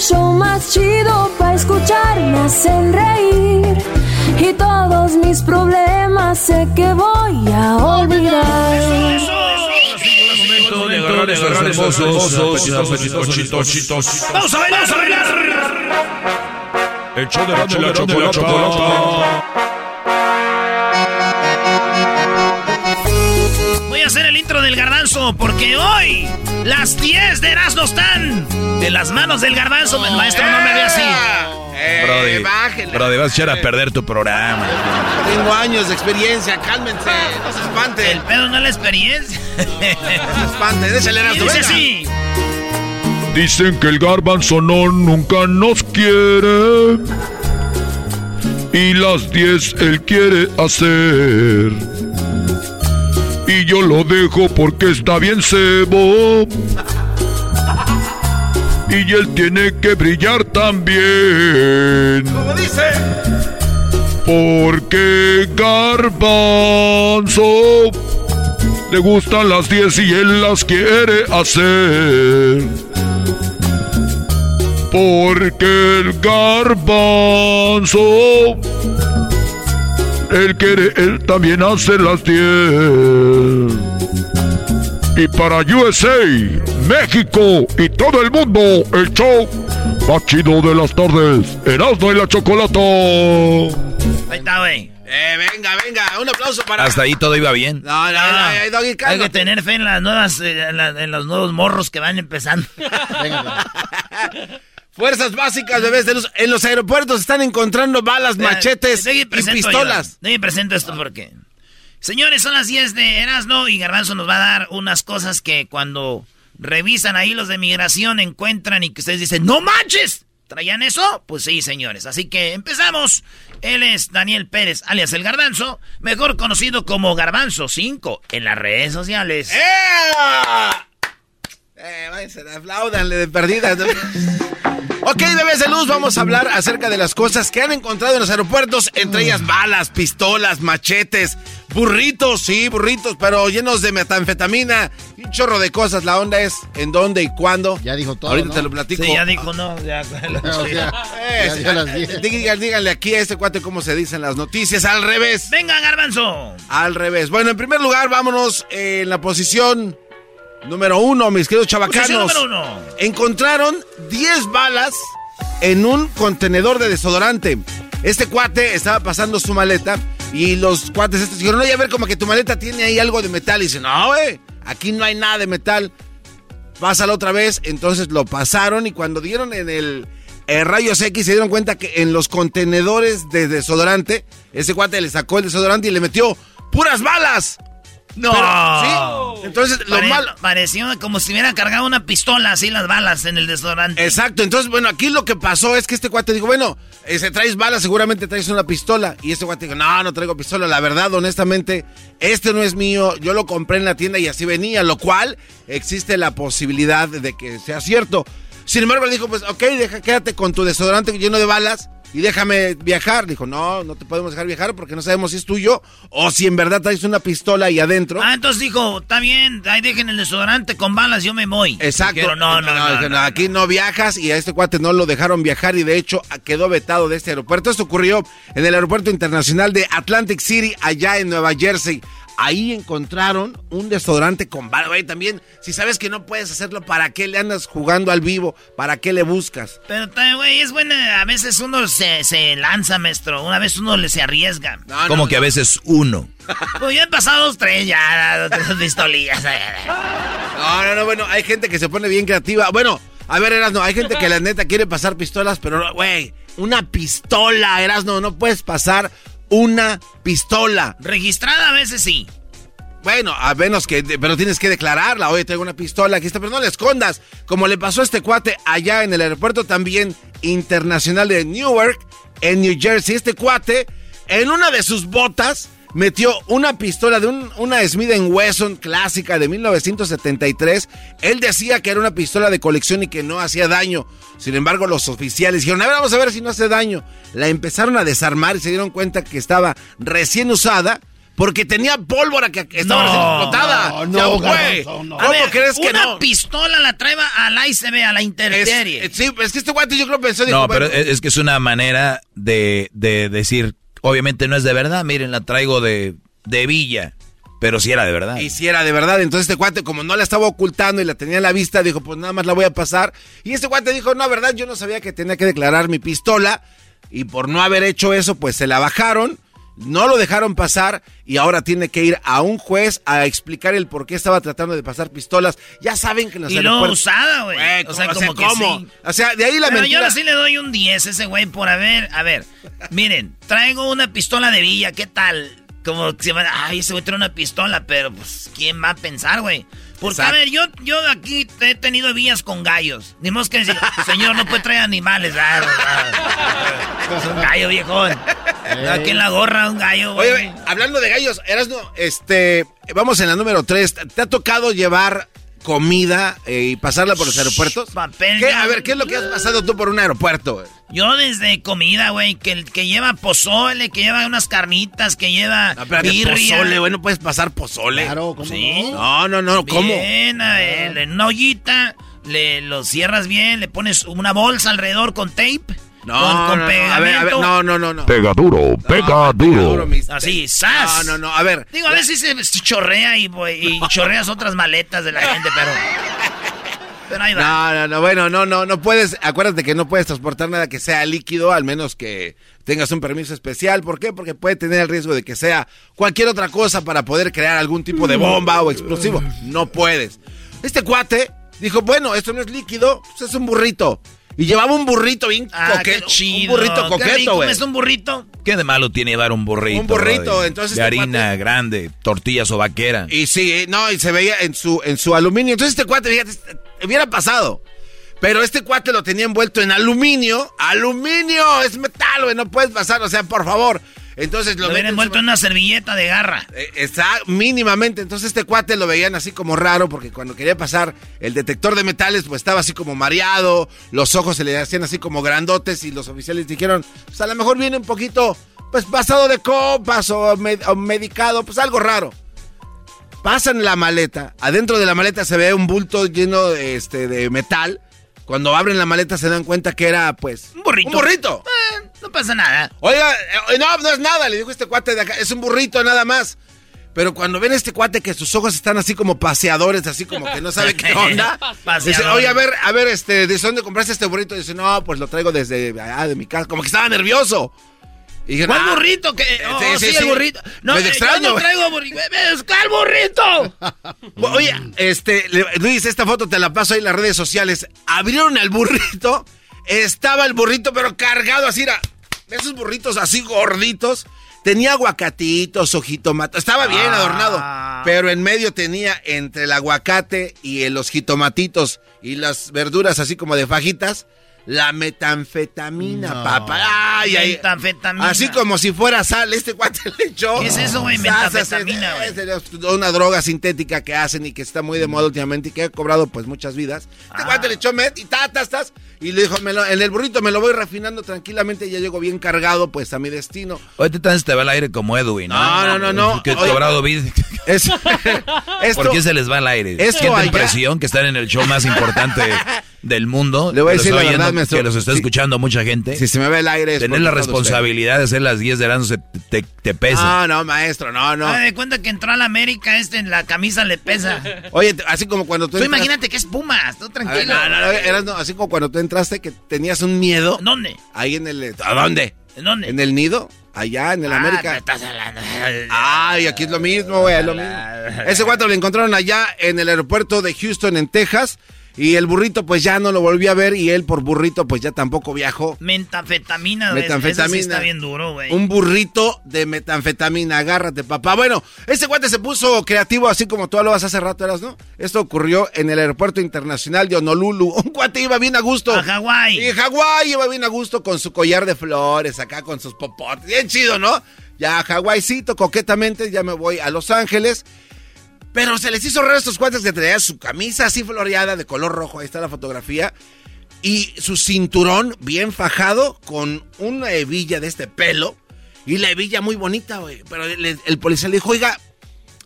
show más chido para escuchar. Me hacen reír. Y todos mis problemas sé que voy a olvidar. Esos hermosos, apetitosos. Vamos a bailar, a bailar. El show de la chocolata. Garbanzo porque hoy las 10 de Erasmo están en las manos del garbanzo. El maestro no me ve así. Eh, Brody, bájenle. Brody, vas a echar a perder tu programa. Tengo años de experiencia, cálmense, no se espante. El pedo no es la experiencia. No se espante, déjale las dice así. Dicen que el garbanzo no nunca nos quiere. Y las 10 él quiere hacer. Y yo lo dejo porque está bien cebo. Y él tiene que brillar también. Como dice. Porque Garbanzo le gustan las 10 y él las quiere hacer. Porque el Garbanzo él quiere, él también hace las 10. Y para USA, México y todo el mundo, el show más chido de las tardes, Erasmo y la Chocolata. Ahí está, güey. Eh, venga, venga, un aplauso para. Hasta ahí todo iba bien. No, no, no, eh, Hay que cálmate. tener fe en las nuevas, eh, en, la- en los nuevos morros que van empezando. Fuerzas básicas, bebés de luz. En los aeropuertos están encontrando balas, machetes y pistolas. yo. Presento esto porque. Señores, son las 10 de Erasmo y Garbanzo nos va a dar unas cosas que cuando revisan ahí los de migración encuentran y que ustedes dicen, ¡No manches! ¿Traían eso? Pues sí, señores. Así que empezamos. Él es Daniel Pérez, alias El Garbanzo, mejor conocido como Garbanzo 5 en las redes sociales. ¡Ea! Eh, váyanse, aplaudanle de perdida. ok, bebés de luz, vamos a hablar acerca de las cosas que han encontrado en los aeropuertos, entre ellas balas, pistolas, machetes, burritos, sí, burritos, pero llenos de metanfetamina y un chorro de cosas. La onda es en dónde y cuándo. Ya dijo todo, Ahorita ¿no? te lo platico. Sí, ya dijo no. Ya, O sea, Eh, ya dio las 10. díganle, díganle aquí a este cuate cómo se dicen las noticias, al revés. Venga, Garbanzo. Al revés. Bueno, en primer lugar, vámonos eh, en la posición número uno, mis queridos Posición chavacanos. número uno. Encontraron 10 balas en un contenedor de desodorante. Este cuate estaba pasando su maleta y los cuates estos dijeron, oye, a ver, como que tu maleta tiene ahí algo de metal. Y dice, no, güey, aquí no hay nada de metal. Pásalo otra vez. Entonces lo pasaron y cuando dieron en el eh, rayos X se dieron cuenta que en los contenedores de desodorante, ese cuate le sacó el desodorante y le metió puras balas. No. sí. Entonces, lo Pare- malo. Pareció como si hubiera cargado una pistola así las balas en el desodorante. Exacto, entonces, bueno, aquí lo que pasó es que este cuate dijo, bueno, eh, si traes balas, seguramente traes una pistola. Y este cuate dijo, no, no traigo pistola. La verdad, honestamente, este no es mío. Yo lo compré en la tienda y así venía, lo cual existe la posibilidad de que sea cierto. Sin embargo, le dijo, pues, ok, deja, quédate con tu desodorante lleno de balas y déjame viajar. Dijo, no, no te podemos dejar viajar porque no sabemos si es tuyo o si en verdad traes una pistola ahí adentro. Ah, entonces dijo, está bien, ahí dejen el desodorante con balas, yo me voy. Exacto. Dijeron, no, no, no, dije, no, Aquí no viajas y a este cuate no lo dejaron viajar y de hecho quedó vetado de este aeropuerto. Esto ocurrió en el aeropuerto internacional de Atlantic City, allá en Nueva Jersey. Ahí encontraron un desodorante con barba. Y también, si sabes que no puedes hacerlo, ¿para qué le andas jugando al vivo? ¿Para qué le buscas? Pero, güey, es buena, a veces uno se, se lanza, maestro, una vez uno le se arriesga. No, Como no, que a veces uno. Pues ya han pasado dos, tres, ya, dos, tres pistolillas. No, no, no, bueno, hay gente que se pone bien creativa. Bueno, a ver, Erasno, hay gente que la neta quiere pasar pistolas, pero, no, güey, una pistola, Erasno, no puedes pasar una pistola. Registrada a veces sí. Bueno, a menos que, pero tienes que declararla. Oye, tengo una pistola, aquí está, pero no la escondas. Como le pasó a este cuate allá en el aeropuerto también internacional de Newark, en New Jersey. Este cuate, en una de sus botas, metió una pistola de un- una Smith Wesson clásica de 1973. Él decía que era una pistola de colección y que no hacía daño. Sin embargo, los oficiales dijeron, a ver, vamos a ver si no hace daño. La empezaron a desarmar y se dieron cuenta que estaba recién usada. Porque tenía pólvora que estaba No, recién explotada. no, no, güey. No. A ¿Cómo ver, crees que una no? pistola la trae al ICB, a la es- sí, es que este guante yo creo pensó, dijo, No, pero bueno, es, es que es una manera de, de decir, obviamente no es de verdad, miren, la traigo de, de Villa, pero sí era de verdad. Y si era de verdad, entonces este cuate, como no la estaba ocultando y la tenía en la vista, dijo, pues nada más la voy a pasar. Y este cuate dijo, no, verdad, yo no sabía que tenía que declarar mi pistola. Y por no haber hecho eso, pues se la bajaron, no lo dejaron pasar y ahora tiene que ir a un juez a explicar el por qué estaba tratando de pasar pistolas. Ya saben que en los y aeropuertos- usada, güey. O sea, ¿cómo? como que ¿cómo? sí. O sea, de ahí la Pero mentira. yo sí le doy un 10 a ese güey por haber. A ver, miren, traigo una pistola de villa, ¿qué tal? Como que se van, ay, ese güey trae una pistola, pero pues, ¿quién va a pensar, güey? Porque, a Exacto. ver, yo, yo aquí he tenido villas con gallos. Ni más que decir, señor, no puede traer animales. Ah, ah, es un gallo, viejón. Aquí en la gorra, un gallo, güey. Oye, hablando de gallos, Erasno, este, vamos en la número 3. ¿Te ha tocado llevar comida eh, y pasarla por los aeropuertos? papel ¿Qué? de- A ver, ¿qué es lo que has pasado tú por un aeropuerto? güey? Yo desde comida, güey, que, el que lleva pozole, que lleva unas carnitas, que lleva No, pozole, güey, no puedes pasar pozole. Claro, ¿cómo Sí. no? No, no, no, ¿cómo? Bien, a ver, en una ollita, le lo cierras bien, le pones una bolsa alrededor con tape. No, con, con no, no, pegamento. a ver, a ver, no, no, no, no. Pega duro, pega duro. Así, ¡zas! No, no, no, a ver. Digo, a veces se se chorrea y, y chorreas otras maletas de la gente, pero... Pero ahí va. No, no, no, bueno, no, no, no puedes, acuérdate que no puedes transportar nada que sea líquido, al menos que tengas un permiso especial. ¿Por qué? Porque puede tener el riesgo de que sea cualquier otra cosa para poder crear algún tipo de bomba o explosivo. No puedes. Este cuate dijo, bueno, esto no es líquido, pues es un burrito. Y llevaba un burrito bien Ah, coqueto. qué chido. Un burrito coqueto, güey. ¿Es un burrito? ¿Qué de malo tiene dar un burrito? Un burrito, entonces De este harina cuate- grande, tortillas o vaquera. Y sí, eh, no, y se veía en su, en su aluminio. Entonces este cuate, fíjate, este- hubiera pasado. Pero este cuate lo tenía envuelto en aluminio. ¡Aluminio! Es metal, güey, no puedes pasar, o sea, por favor. Entonces lo Lo viene envuelto en una servilleta de garra. Eh, Está mínimamente. Entonces este cuate lo veían así como raro porque cuando quería pasar el detector de metales pues estaba así como mareado, los ojos se le hacían así como grandotes y los oficiales dijeron, pues a lo mejor viene un poquito pues pasado de copas o, med- o medicado, pues algo raro. Pasan la maleta, adentro de la maleta se ve un bulto lleno de, este, de metal. Cuando abren la maleta se dan cuenta que era pues Un burrito. Un burrito. Eh, no pasa nada. Oiga, eh, no, no es nada, le dijo este cuate de acá, es un burrito nada más. Pero cuando ven a este cuate que sus ojos están así como paseadores, así como que no sabe qué onda, dice, oye, a ver, a ver, este, ¿de dónde compraste este burrito? dice, no, pues lo traigo desde allá de mi casa, como que estaba nervioso. Y dije, ¿Cuál "Ah". burrito? que oh, sí, sí, sí, el burrito. No, eh, extraño, yo no traigo burrito. ¿Cuál burrito? Oye, este, Luis, esta foto te la paso ahí en las redes sociales. Abrieron el burrito, estaba el burrito, pero cargado así, era, esos burritos así gorditos, Tenía aguacatitos, ojitomatos. Estaba bien Ah. adornado. Pero en medio tenía entre el aguacate y los jitomatitos y las verduras así como de fajitas, la metanfetamina, papá. Ay, ay. Metanfetamina. Así como si fuera sal, este cuate le echó. ¿Qué es eso, güey? Metanfetamina, es- güey. es una droga sintética que hacen y que está muy de moda últimamente y que ha cobrado pues muchas vidas. Este Ah. cuate le echó met y tatas, tas, y le dijo, me lo- en el burrito me lo voy refinando tranquilamente y ya llego bien cargado pues a mi destino. Hoy te te va al aire como Edwin. No, no, no, no. Que Oye. cobrado. Es- esto, ¿Por qué se les va al aire? ¿Sienten allá- presión que están en el show más importante del mundo? Le voy a decir la verdad, maestro. Que los está escuchando mucha gente. si se me ve el aire... es Tener la responsabilidad de hacer las 10 de la se te, te pesa. No, no, maestro, no, no. Ah, de cuenta que entró a la América, este en la camisa le pesa. Oye, así como cuando tú... Tú entras- imagínate que es Pumas, tú A ver, tranquilo. no, no, no, eras, no, así como cuando tú entraste que tenías un miedo. ¿Dónde? Ahí en el... ¿A dónde? ¿En dónde? En el nido, allá en el Ah, América. estás hablando. Ay, aquí es lo mismo, güey, es lo mismo. Ese guato lo encontraron allá en el aeropuerto de Houston, en Texas. Y el burrito, pues ya no lo volví a ver. Y él, por burrito, pues ya tampoco viajó. Metanfetamina. Metanfetamina. Eso sí está bien duro, güey. Un burrito de metanfetamina, agárrate, papá. Bueno, ese guate se puso creativo, así como tú lo vas hace rato, eras, ¿no? Esto ocurrió en el aeropuerto internacional de Honolulu. Un guate iba bien a gusto. A Hawái. Y Hawái iba bien a gusto con su collar de flores, acá con sus popotes. Bien chido, ¿no? Ya a coquetamente, ya me voy a Los Ángeles. Pero se les hizo raro estos cuates que traían su camisa así floreada de color rojo, ahí está la fotografía. Y su cinturón bien fajado con una hebilla de este pelo. Y la hebilla muy bonita, güey. Pero el, policía le dijo, oiga,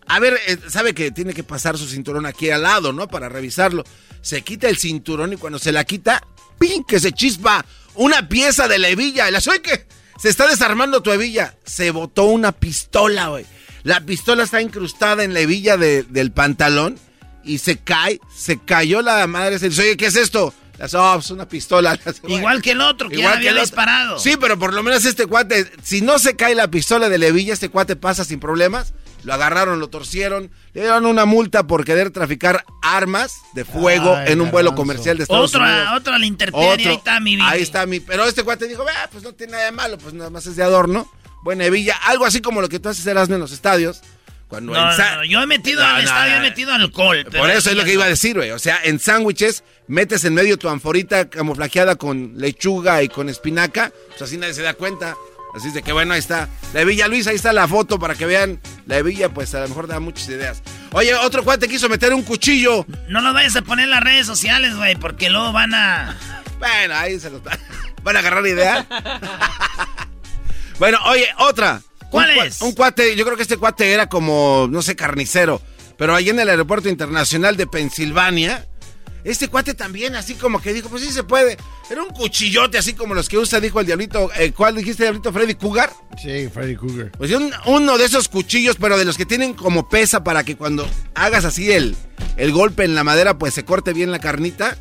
a ver, eh, sabe que tiene que pasar su cinturón aquí al lado, ¿no? Para revisarlo. Se quita el cinturón y cuando se la quita, ¡pin! Que se chispa una pieza de la hebilla. Y la que se está desarmando tu hebilla. Se botó una pistola, güey. La pistola está incrustada en la hebilla de- del pantalón y se cae, se cayó la madre. Se dice, oye, ¿qué es esto? La oh, es una pistola. Igual que el otro, que ya Igual había el otro. disparado. Sí, pero por lo menos este cuate, si no se cae la pistola de la hebilla, este cuate pasa sin problemas. Lo agarraron, lo torcieron, le dieron una multa por querer traficar armas de fuego Ay, en un vuelo comercial de Estados Unidos. Otra, otra la interpedia, Otro. ahí está mi vida. Ahí está mi. Pero este cuate dijo, "Ah, pues no tiene nada de malo, pues nada más es de adorno. Buena hebilla. Algo así como lo que tú haces Erasmo en los estadios. Cuando No, en no, no, yo he metido al estadio, he metido alcohol. Por eso es lo que iba a decir, güey. O sea, en sándwiches metes en medio tu anforita camuflajeada con lechuga y con espinaca. Pues así nadie se da cuenta. Así es de que bueno, ahí está. La hebilla Luis, ahí está la foto para que vean. La hebilla, pues a lo mejor da muchas ideas. Oye, otro cuate quiso meter un cuchillo. No lo vayas a poner en las redes sociales, güey, porque luego van a... Bueno, ahí se los van a agarrar idea. bueno, oye, otra. ¿Cuál Un es? Un cuate, yo creo que este cuate era como, no sé, carnicero. Pero ahí en el aeropuerto internacional de Pensilvania, este cuate también, así como que dijo, pues sí se puede. Era un cuchillote, así como los que usa, dijo el diablito. eh, ¿Cuál dijiste, diablito? Freddy Cougar. Sí, Freddy Cougar. Pues un- uno de esos cuchillos, pero de los que tienen como pesa para que cuando hagas así el, el golpe en la madera, pues se corte bien la carnita.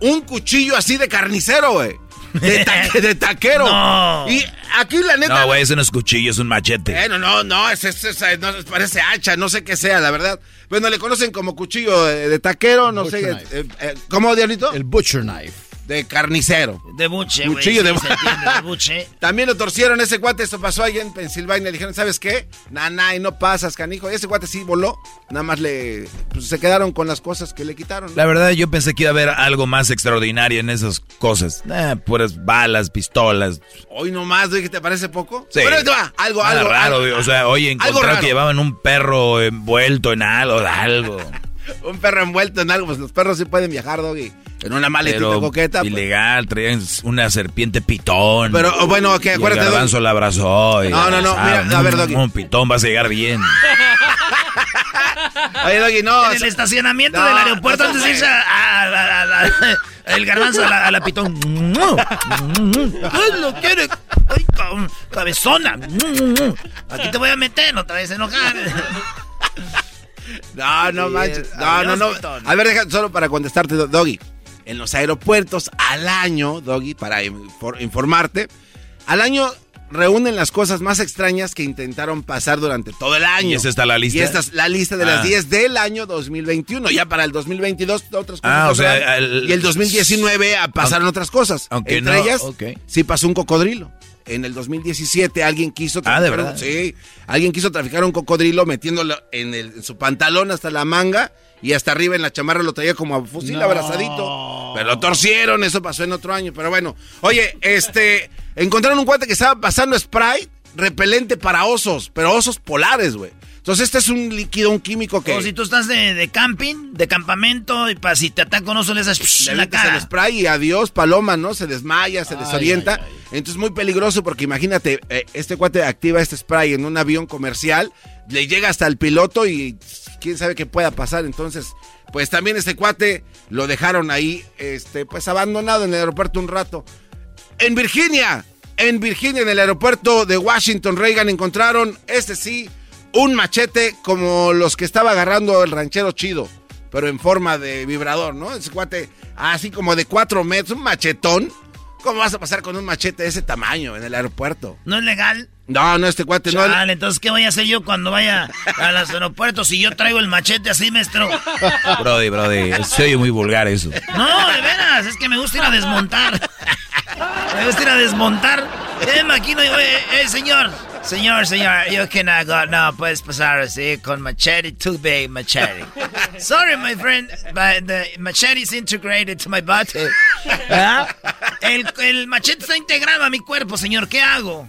Un cuchillo así de carnicero, güey. De, ta- de taquero. No. Y aquí la neta. No, güey, ese no es cuchillo, es un machete. Bueno, no, no, es, es- es- no, parece hacha, no sé qué sea, la verdad. Bueno, le conocen como cuchillo de, de taquero, no sé. Eh, eh, ¿Cómo, Diablito? El Butcher Knife. De carnicero. De buche, güey. Cuchillo sí, de- se entiende, de buche. También lo torcieron ese cuate, esto pasó allá en Pensilvania. Le dijeron, ¿sabes qué? Nah, nah, y no pasas, canijo. Y ese cuate sí voló. Nada más le. pues, se quedaron con las cosas que le quitaron. La verdad, yo pensé que iba a haber algo más extraordinario en esas cosas. Eh, puras balas, pistolas. Hoy nomás, güey, ¿que te parece poco? Sí. Te va. Algo, Nada algo. raro, algo-. O sea, oye, algo encontrar raro. que llevaban un perro envuelto en algo, algo. Un perro envuelto en algo. Pues los perros sí pueden viajar, Doggy. En una maletita Pero coqueta. pues. ilegal, traían una serpiente pitón. Pero, oh, bueno, el acuérdate, Doggy. garbanzo la abrazó. y- No, no, no, mira, a ver, Doggy. Un pitón vas a llegar bien. Oye, Doggy, no. En el estacionamiento No, del aeropuerto no, antes de irse a, a- a- a- a- el garbanzo a la, la pitón. Ay, lo quiere. Ay, cabezona. Aquí te voy a meter, no te vayas a enojar. No, no Sí, manches. No, no, no. A ver, deja solo para contestarte, Do- Doggy. En los aeropuertos al año, Doggy, para infor- informarte, al año reúnen las cosas más extrañas que intentaron pasar durante todo el año. ¿Y esa está la lista? Y esta es la lista de las Ah. 10 del año 2021. Ya para el 2022 otras cosas. Ah, o sea, pasaron. el- y el 2019 ah, pasaron otras cosas. aunque Entre no, ellas, ok. sí pasó un cocodrilo. En el 2017 alguien quiso Ah, ¿de traficar un- verdad? sí, alguien quiso traficar un cocodrilo metiéndolo en, el- en su pantalón hasta la manga y hasta arriba en la chamarra lo traía como a fusil abrazadito. Pero lo torcieron, eso pasó en otro año. Pero bueno, oye, este, encontraron un cuate que estaba pasando spray repelente para osos, pero osos polares, güey. Entonces este es un líquido, un químico que... O si tú estás de, de camping, de campamento, y para si te ataca psh, Le en la avientas el cara. spray y adiós, paloma, ¿no? Se desmaya, se desorienta. Entonces muy peligroso porque imagínate, eh, este cuate activa este spray en un avión comercial, le llega hasta el piloto y quién sabe qué pueda pasar. Entonces, pues también este cuate lo dejaron ahí, este, pues abandonado en el aeropuerto un rato. En Virginia, en Virginia, en el aeropuerto de Washington Reagan encontraron, este sí, un machete como los que estaba agarrando el ranchero chido, pero en forma de vibrador, ¿no? Ese cuate, así como de cuatro metros, un machetón. ¿Cómo vas a pasar con un machete de ese tamaño en el aeropuerto? ¿No es legal? No, no, este cuate no. Chale, entonces, ¿qué voy a hacer yo cuando vaya a los aeropuertos si yo traigo el machete así, maestro? Brody, brody, se oye muy vulgar eso. No, de veras, es que me gusta ir a desmontar. Me gusta ir a desmontar. Eh, maquino, oye, eh, señor. Señor, señor, yo que no, no puedes pasar así con machete, too big machete. Sorry, my friend, but the machete is integrated to my body. El, machete está integrado a mi cuerpo, señor, ¿qué hago?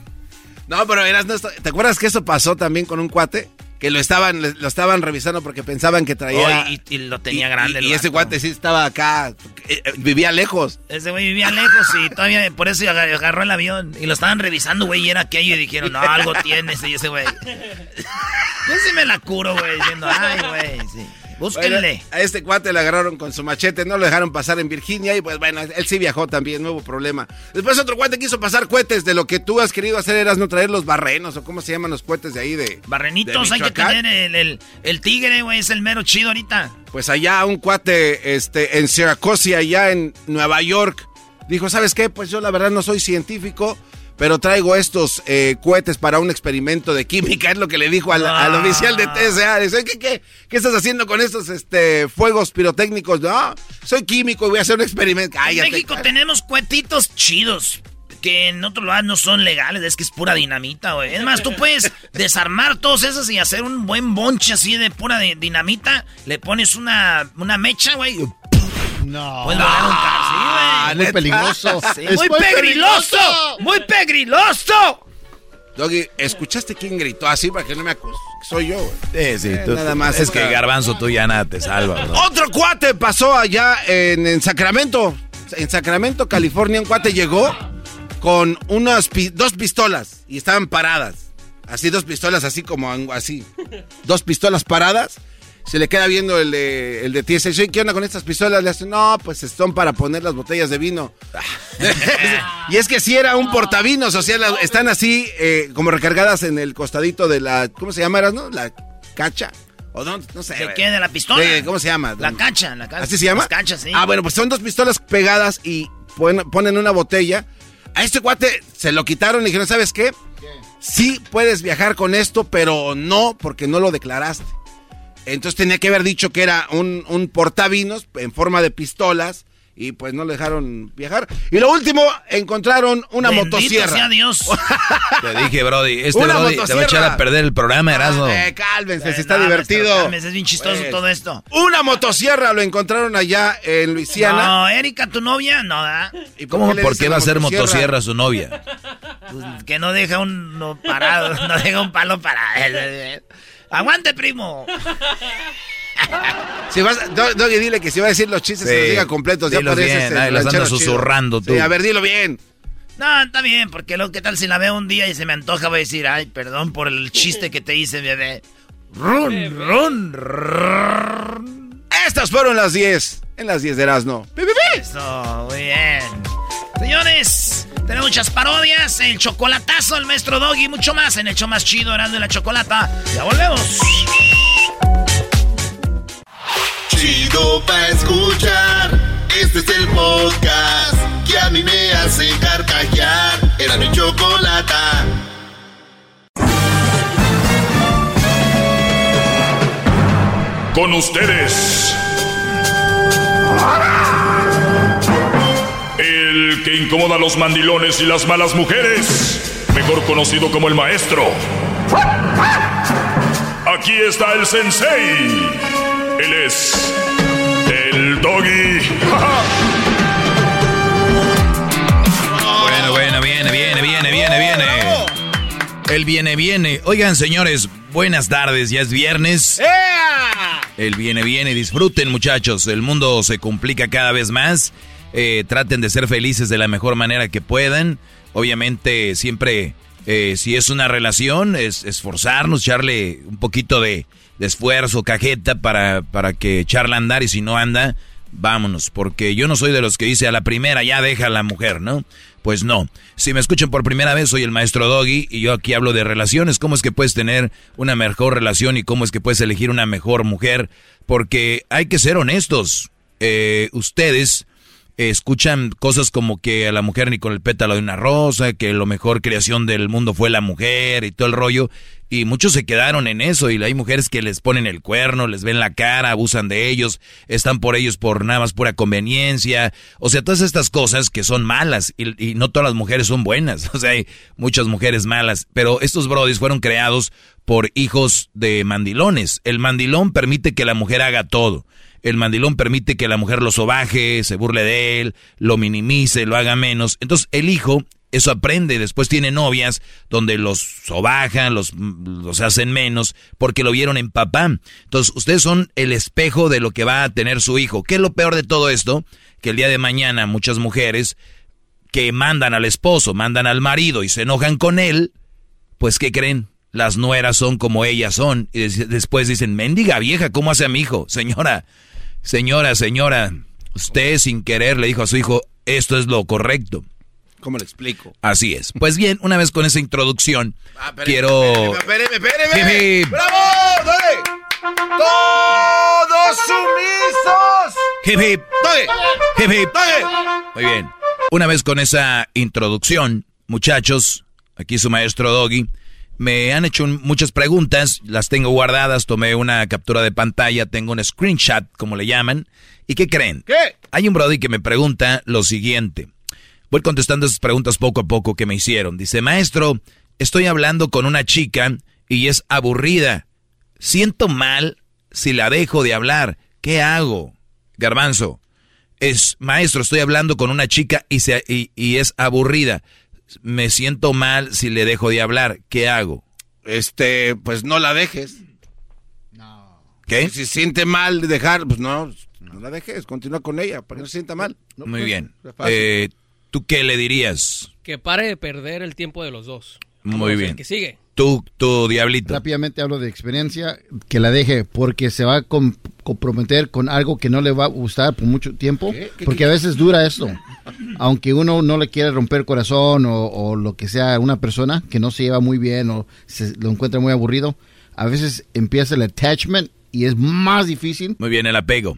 No, pero eras, ¿te acuerdas que eso pasó también con un cuate? Que lo estaban, lo estaban revisando porque pensaban que traía. Oh, y, y lo tenía grande. Y, el y ese cuate sí estaba acá, eh, eh, vivía lejos. Ese güey vivía lejos y todavía por eso agar- agarró el avión. Y lo estaban revisando, güey, y era aquello. Y dijeron, no, algo tiene ese y ese güey. Yo sí me la curo, güey, diciendo, ay, güey, sí. Búsquenle. Bueno, a este cuate le agarraron con su machete, no lo dejaron pasar en Virginia y pues bueno, él sí viajó también, hubo problema. Después otro cuate quiso pasar cohetes de lo que tú has querido hacer, eras no traer los barrenos o cómo se llaman los cohetes de ahí de... Barrenitos, de hay que tener el, el, el tigre, güey, es el mero chido ahorita. Pues allá un cuate este, en Syracuse, allá en Nueva York, dijo, ¿sabes qué? Pues yo la verdad no soy científico, pero traigo estos eh, cohetes para un experimento de química, es lo que le dijo al, al Ah. oficial de TSA. Dice, ¿qué, qué, qué estás haciendo con estos este, fuegos pirotécnicos? No, soy químico y voy a hacer un experimento. En Cállate. México tenemos cuetitos chidos. Que en otro lugar no son legales, es que es pura dinamita, güey. Es más, tú puedes desarmar todos esos y hacer un buen bonche así de pura di- dinamita. Le pones una, una mecha, güey. No. Puedes lograr un güey. muy peligroso. Sí, Es muy pegriloso. Muy pegriloso. Doggy, ¿escuchaste quién gritó así para que no me acuse? Soy yo, güey. Sí, sí, Eh, tú- nada más, Es que Garbanzo tú ya nada te salva, bro. Otro cuate pasó allá en, en Sacramento. En Sacramento, California, un cuate llegó con unas pi- dos pistolas y estaban paradas. Así dos pistolas, así como así. Dos pistolas paradas. Se le queda viendo el de, el de TSA. Oye, ¿Qué onda con estas pistolas? Le hace, no, pues son para poner las botellas de vino. y es que si era un portavinos, o sea, la- están así eh, como recargadas en el costadito de la, ¿cómo se llama? No? La cacha. O no, no sé. ¿De qué? ¿De la pistola? Sí, ¿Cómo se llama? La cacha, la cacha. ¿Así se llama? Las cachas, sí. Ah, bueno, pues son dos pistolas pegadas y pon- ponen una botella. A este cuate se lo quitaron y dijeron, ¿sabes qué? Sí puedes viajar con esto, pero no porque no lo declaraste. Entonces tenía que haber dicho que era un, un portavinos en forma de pistolas y pues no lo dejaron viajar. Y lo último, encontraron una Bendito motosierra. sea Dios. Te dije, Brody. Este Una Brody te va a echar a perder el programa, Erasmo. Eh, cálmense, si está No, divertido. maestro, cálmese, es bien chistoso Pues, todo esto. Una motosierra lo encontraron allá en Luisiana. No, Erika, tu novia, no, ¿verdad? ¿Y ¿Cómo? le ¿Por qué va a ser motosierra? su novia? Pues, que no deja un no parado, no deja un palo para él. Aguante, primo. Si vas, Do- Doggy, dile que si va a decir los chistes, Sí, se los diga completos. Ya pareces bien, los chido. susurrando tú. Sí, a ver, dilo bien. No, está bien, porque lo que tal si la veo un día y se me antoja, voy a decir, ay, perdón por el chiste que te hice, bebé. Run, run, run. Estas fueron las 10. En las 10 de Erasmo. Eso, muy bien. Señores, tenemos muchas parodias, el chocolatazo, el maestro Doggy y mucho más en el show más chido, Erasmo y la Chocolata. Ya volvemos. Chido pa' escuchar. Este es el podcast que a mí me hace carcajear. Era mi chocolata. Con ustedes. El El que incomoda a los mandilones y las malas mujeres, mejor conocido como el maestro. Aquí está el sensei. Él es el doggy. Bueno, bueno, viene, viene, viene, viene, viene. El viene, viene. Oigan, señores, buenas tardes, ya es viernes. El viene, viene, disfruten muchachos, el mundo se complica cada vez más. Eh, traten de ser felices de la mejor manera que puedan. Obviamente siempre, eh, si es una relación, es esforzarnos, echarle un poquito de, esfuerzo, cajeta para, para que echarla a andar y si no anda, vámonos. Porque yo no soy de los que dice a la primera ya deja a la mujer, ¿no? Pues no. Si me escuchan por primera vez, soy el maestro Doggy y yo aquí hablo de relaciones. ¿Cómo es que puedes tener una mejor relación y cómo es que puedes elegir una mejor mujer? Porque hay que ser honestos. Eh, ustedes escuchan cosas como que a la mujer ni con el pétalo de una rosa, que lo mejor creación del mundo fue la mujer y todo el rollo. Y muchos se quedaron en eso y hay mujeres que les ponen el cuerno, les ven la cara, abusan de ellos, están por ellos por nada más pura conveniencia. O sea, todas estas cosas que son malas y, y no todas las mujeres son buenas. O sea, hay muchas mujeres malas. Pero estos brodis fueron creados por hijos de mandilones. El mandilón permite que la mujer haga todo. El mandilón permite que la mujer lo sobaje, se burle de él, lo minimice, lo haga menos. Entonces el hijo eso aprende, después tiene novias donde los sobajan, los, los hacen menos, porque lo vieron en papá. Entonces, ustedes son el espejo de lo que va a tener su hijo. ¿Qué es lo peor de todo esto? Que el día de mañana muchas mujeres que mandan al esposo, mandan al marido y se enojan con él, pues ¿qué creen? Las nueras son como ellas son. Y después dicen, mendiga vieja, ¿cómo hace a mi hijo? Señora, señora, señora, usted sin querer le dijo a su hijo, esto es lo correcto. ¿Cómo le explico? Así es. Pues bien, una vez con esa introducción, Ah, espéreme, quiero... Espéreme, espéreme. ¡Bravo! ¡Dale! ¡Todos sumisos! Hip, hip, ¡Dale! hip, hip. ¡Dale! Muy bien. Una vez con esa introducción, muchachos, aquí su maestro Doggy, me han hecho muchas preguntas, las tengo guardadas, tomé una captura de pantalla, tengo un screenshot, como le llaman. ¿Y qué creen? ¿Qué? Hay un brody que me pregunta lo siguiente. Voy contestando esas preguntas poco a poco que me hicieron. Dice, maestro, estoy hablando con una chica y es aburrida. Siento mal si la dejo de hablar. ¿Qué hago? Garbanzo, es, maestro, estoy hablando con una chica y, se, y, y es aburrida. Me siento mal si le dejo de hablar. ¿Qué hago? Este, pues no la dejes. ¿Qué? Si se siente mal de dejar, pues no, no la dejes, continúa con ella, para que no se sienta mal. Muy bien. Eh, ¿Tú qué le dirías? Que pare de perder el tiempo de los dos. Muy bien. Que sigue. Tú, tú, diablito. Rápidamente hablo de experiencia, que la deje porque se va a com- comprometer con algo que no le va a gustar por mucho tiempo, ¿Qué? ¿Qué- porque a veces dura esto. Aunque uno no le quiere romper el corazón o, o lo que sea una persona que no se lleva muy bien o se lo encuentra muy aburrido, a veces empieza el attachment y es más difícil. Muy bien, el apego.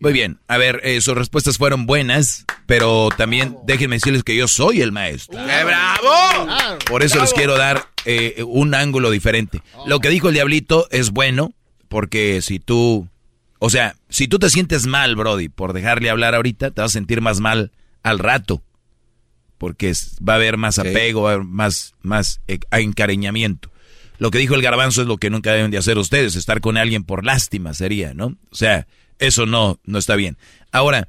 Muy bien. A ver, eh, sus respuestas fueron buenas, pero también déjenme decirles que yo soy el maestro. ¡Qué bravo! Por eso les quiero dar eh, un ángulo diferente. Lo que dijo el diablito es bueno, porque si tú, o sea, si tú te sientes mal, Brody, por dejarle hablar ahorita, te vas a sentir más mal al rato, porque es- va a haber más apego, va a haber más, más eh, encariñamiento. Lo que dijo el garbanzo es lo que nunca deben de hacer ustedes, estar con alguien por lástima sería, ¿no? O sea, eso no, no está bien. Ahora,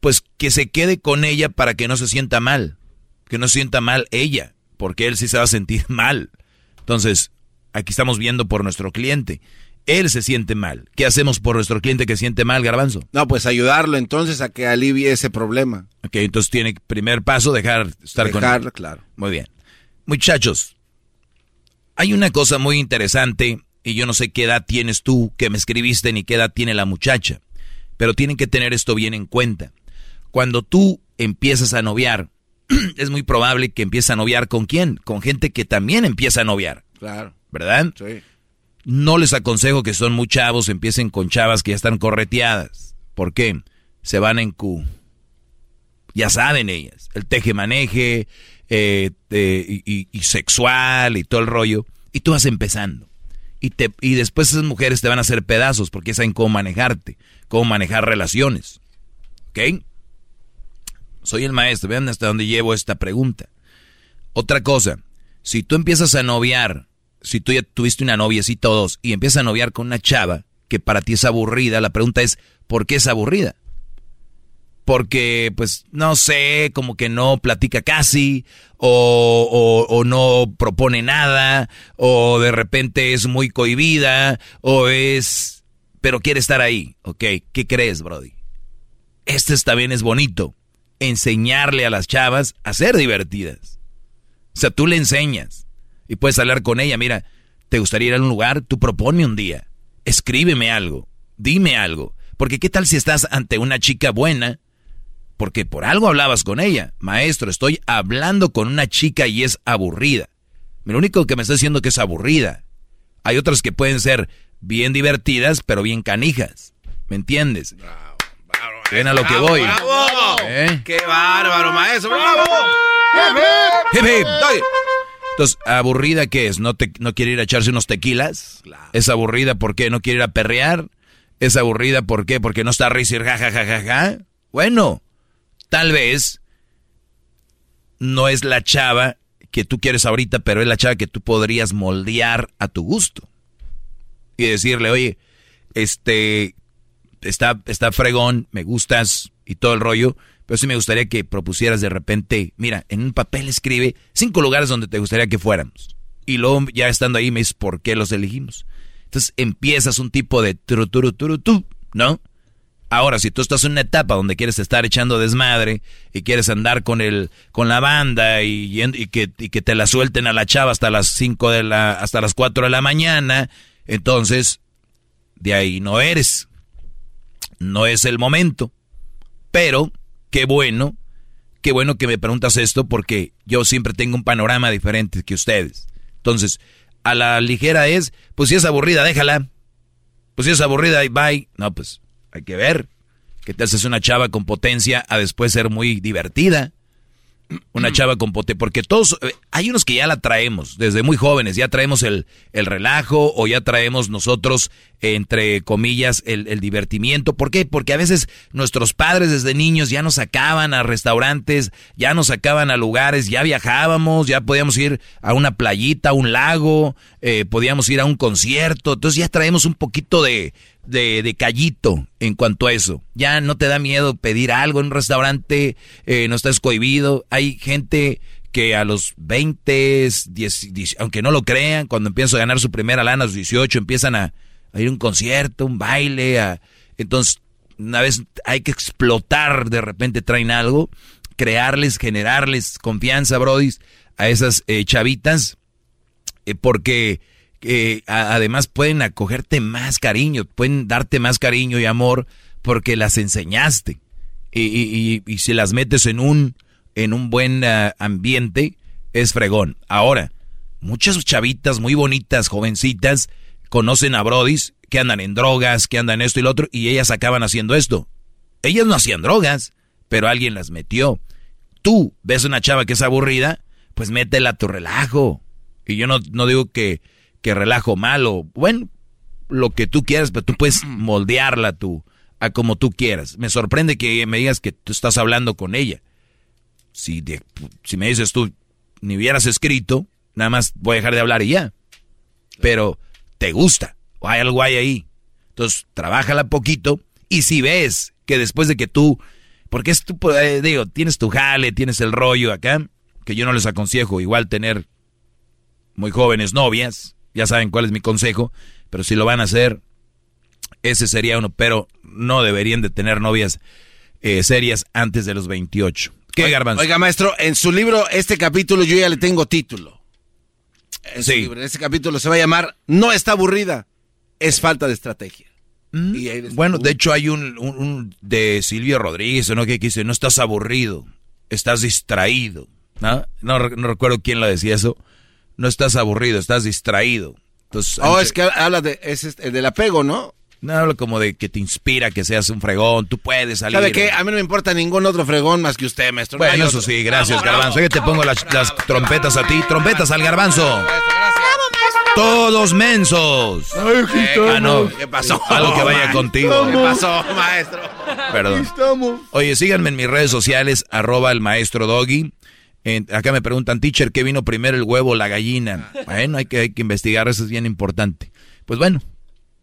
pues que se quede con ella para que no se sienta mal, que no se sienta mal ella, porque él sí se va a sentir mal. Entonces, aquí estamos viendo por nuestro cliente. Él se siente mal. ¿Qué hacemos por nuestro cliente que siente mal, garbanzo? No, pues ayudarlo entonces a que alivie ese problema. Ok, entonces tiene primer paso dejar estar con él. Claro. Muy bien. Muchachos, hay una cosa muy interesante y yo no sé qué edad tienes tú que me escribiste ni qué edad tiene la muchacha, pero tienen que tener esto bien en cuenta. Cuando tú empiezas a noviar, es muy probable que empieces a noviar con quién? Con gente que también empieza a noviar, Claro. ¿verdad? Sí. No les aconsejo que son muy chavos, empiecen con chavas que ya están correteadas. ¿Por qué? Se van en Q. Ya saben ellas. El teje-maneje eh, eh, y, y- y sexual y todo el rollo. Y tú vas empezando. Y, te, y después esas mujeres te van a hacer pedazos porque saben cómo manejarte, cómo manejar relaciones. ¿Ok? Soy el maestro, vean hasta dónde llevo esta pregunta. Otra cosa, si tú empiezas a noviar, si tú ya tuviste una novia, y todos, y empiezas a noviar con una chava que para ti es aburrida, la pregunta es, ¿por qué es aburrida? Porque, pues, no sé, como que no platica casi, o, o, no propone nada, o de repente es muy cohibida, o es... pero quiere estar ahí, ¿ok? ¿Qué crees, Brody? Este también es bonito, enseñarle a las chavas a ser divertidas. O sea, tú le enseñas y puedes hablar con ella, mira, ¿te gustaría ir a un lugar? Tú propone un día, escríbeme algo, dime algo, porque ¿qué tal si estás ante una chica buena? Porque por algo hablabas con ella. Maestro, estoy hablando con una chica y es aburrida. Lo único que me está diciendo que es aburrida. Hay otras que pueden ser bien divertidas, pero bien canijas. ¿Me entiendes? Bravo, Ven a lo que voy. ¡Bravo! ¿Eh? ¡Qué bárbaro, maestro! ¡Bravo! Entonces, ¿aburrida qué es? ¿No, te, ¿No quiere ir a echarse unos tequilas? ¿Es aburrida porque no quiere ir a perrear? ¿Es aburrida por qué? Porque no está a reír ja, Bueno, tal vez no es la chava que tú quieres ahorita, pero es la chava que tú podrías moldear a tu gusto. Y decirle, oye, este, está, está fregón, me gustas y todo el rollo, pero sí me gustaría que propusieras de repente, mira, en un papel escribe cinco lugares donde te gustaría que fuéramos. Y luego ya estando ahí me dices por qué los elegimos. Entonces empiezas un tipo de tru, tru, tru, tu, ¿no? Ahora, si tú estás en una etapa donde quieres estar echando desmadre y quieres andar con el, con la banda y, que, y que te la suelten a la chava hasta las cinco de la, hasta las 4 de la mañana, entonces de ahí no eres. No es el momento. Pero, qué bueno, qué bueno que me preguntas esto porque yo siempre tengo un panorama diferente que ustedes. Entonces, a la ligera es, pues si es aburrida, déjala. Pues si es aburrida, bye. No, pues hay que ver que te haces una chava con potencia a después ser muy divertida. Una chava con potencia, porque todos, eh, hay unos que ya la traemos desde muy jóvenes, ya traemos el, el relajo o ya traemos nosotros, entre comillas, el, el, divertimiento. ¿Por qué? Porque a veces nuestros padres desde niños ya nos sacaban a restaurantes, ya nos sacaban a lugares, ya viajábamos, ya podíamos ir a una playita, a un lago, eh, podíamos ir a un concierto, entonces ya traemos un poquito de, de, de, callito en cuanto a eso. Ya no te da miedo pedir algo en un restaurante, eh, no estás cohibido. Hay gente que a los 20, 10, aunque no lo crean, cuando empiezan a ganar su primera lana a los 18, empiezan a, ir a un concierto, un baile. A, entonces, una vez hay que explotar, de repente traen algo, crearles, generarles confianza, brodis, a esas eh, chavitas, eh, porque que además pueden acogerte más cariño, pueden darte más cariño y amor porque las enseñaste. Y, y, si las metes en un, en un buen ah, ambiente, es fregón. Ahora, muchas chavitas muy bonitas, jovencitas, conocen a brodis que andan en drogas, que andan esto y lo otro, y ellas acaban haciendo esto. Ellas no hacían drogas, pero alguien las metió. Tú ves una chava que es aburrida, pues métela a tu relajo. Y yo no, no digo que que relajo malo, bueno, lo que tú quieras, pero tú puedes moldearla tú a como tú quieras. Me sorprende que me digas que tú estás hablando con ella. Si, si me dices tú, ni hubieras escrito, nada más voy a dejar de hablar y ya. Pero te gusta, o hay algo ahí. Entonces, trabájala poquito y si ves que después de que tú, porque es tu, eh, digo, tienes tu jale, tienes el rollo acá, que yo no les aconsejo igual tener muy jóvenes novias, ya saben cuál es mi consejo, pero si lo van a hacer, ese sería uno, pero no deberían de tener novias eh, serias antes de los 28. ¿Qué, oiga, Garbanzo? Oiga, maestro, en su libro, este capítulo yo ya le tengo título. En sí. Libro, este capítulo se va a llamar No está aburrida, es falta de estrategia. Mm. bueno, de hecho hay un, de Silvio Rodríguez, ¿no? Que dice, no estás aburrido, estás distraído. ¿no? No, no recuerdo quién lo decía eso no estás aburrido, estás distraído. Entonces, oh, es que habla de, es este, del apego, ¿no? No, habla como de que te inspira, que seas un fregón, tú puedes salir. ¿Sabe qué? A mí no me importa ningún otro fregón más que usted, maestro. Bueno, eso sí, gracias, Garbanzo. Yo te pongo las, trompetas a ti. Trompetas al Garbanzo. Gracias. Todos mensos. Ay, ah, no. ¿Qué pasó? Algo que vaya contigo. ¿Qué pasó, maestro? Perdón. estamos. Oye, síganme en mis redes sociales, arroba el maestro Doggy. Acá me preguntan, teacher, ¿qué vino primero, el huevo o la gallina? Bueno, hay que, hay que investigar, eso es bien importante. Pues bueno,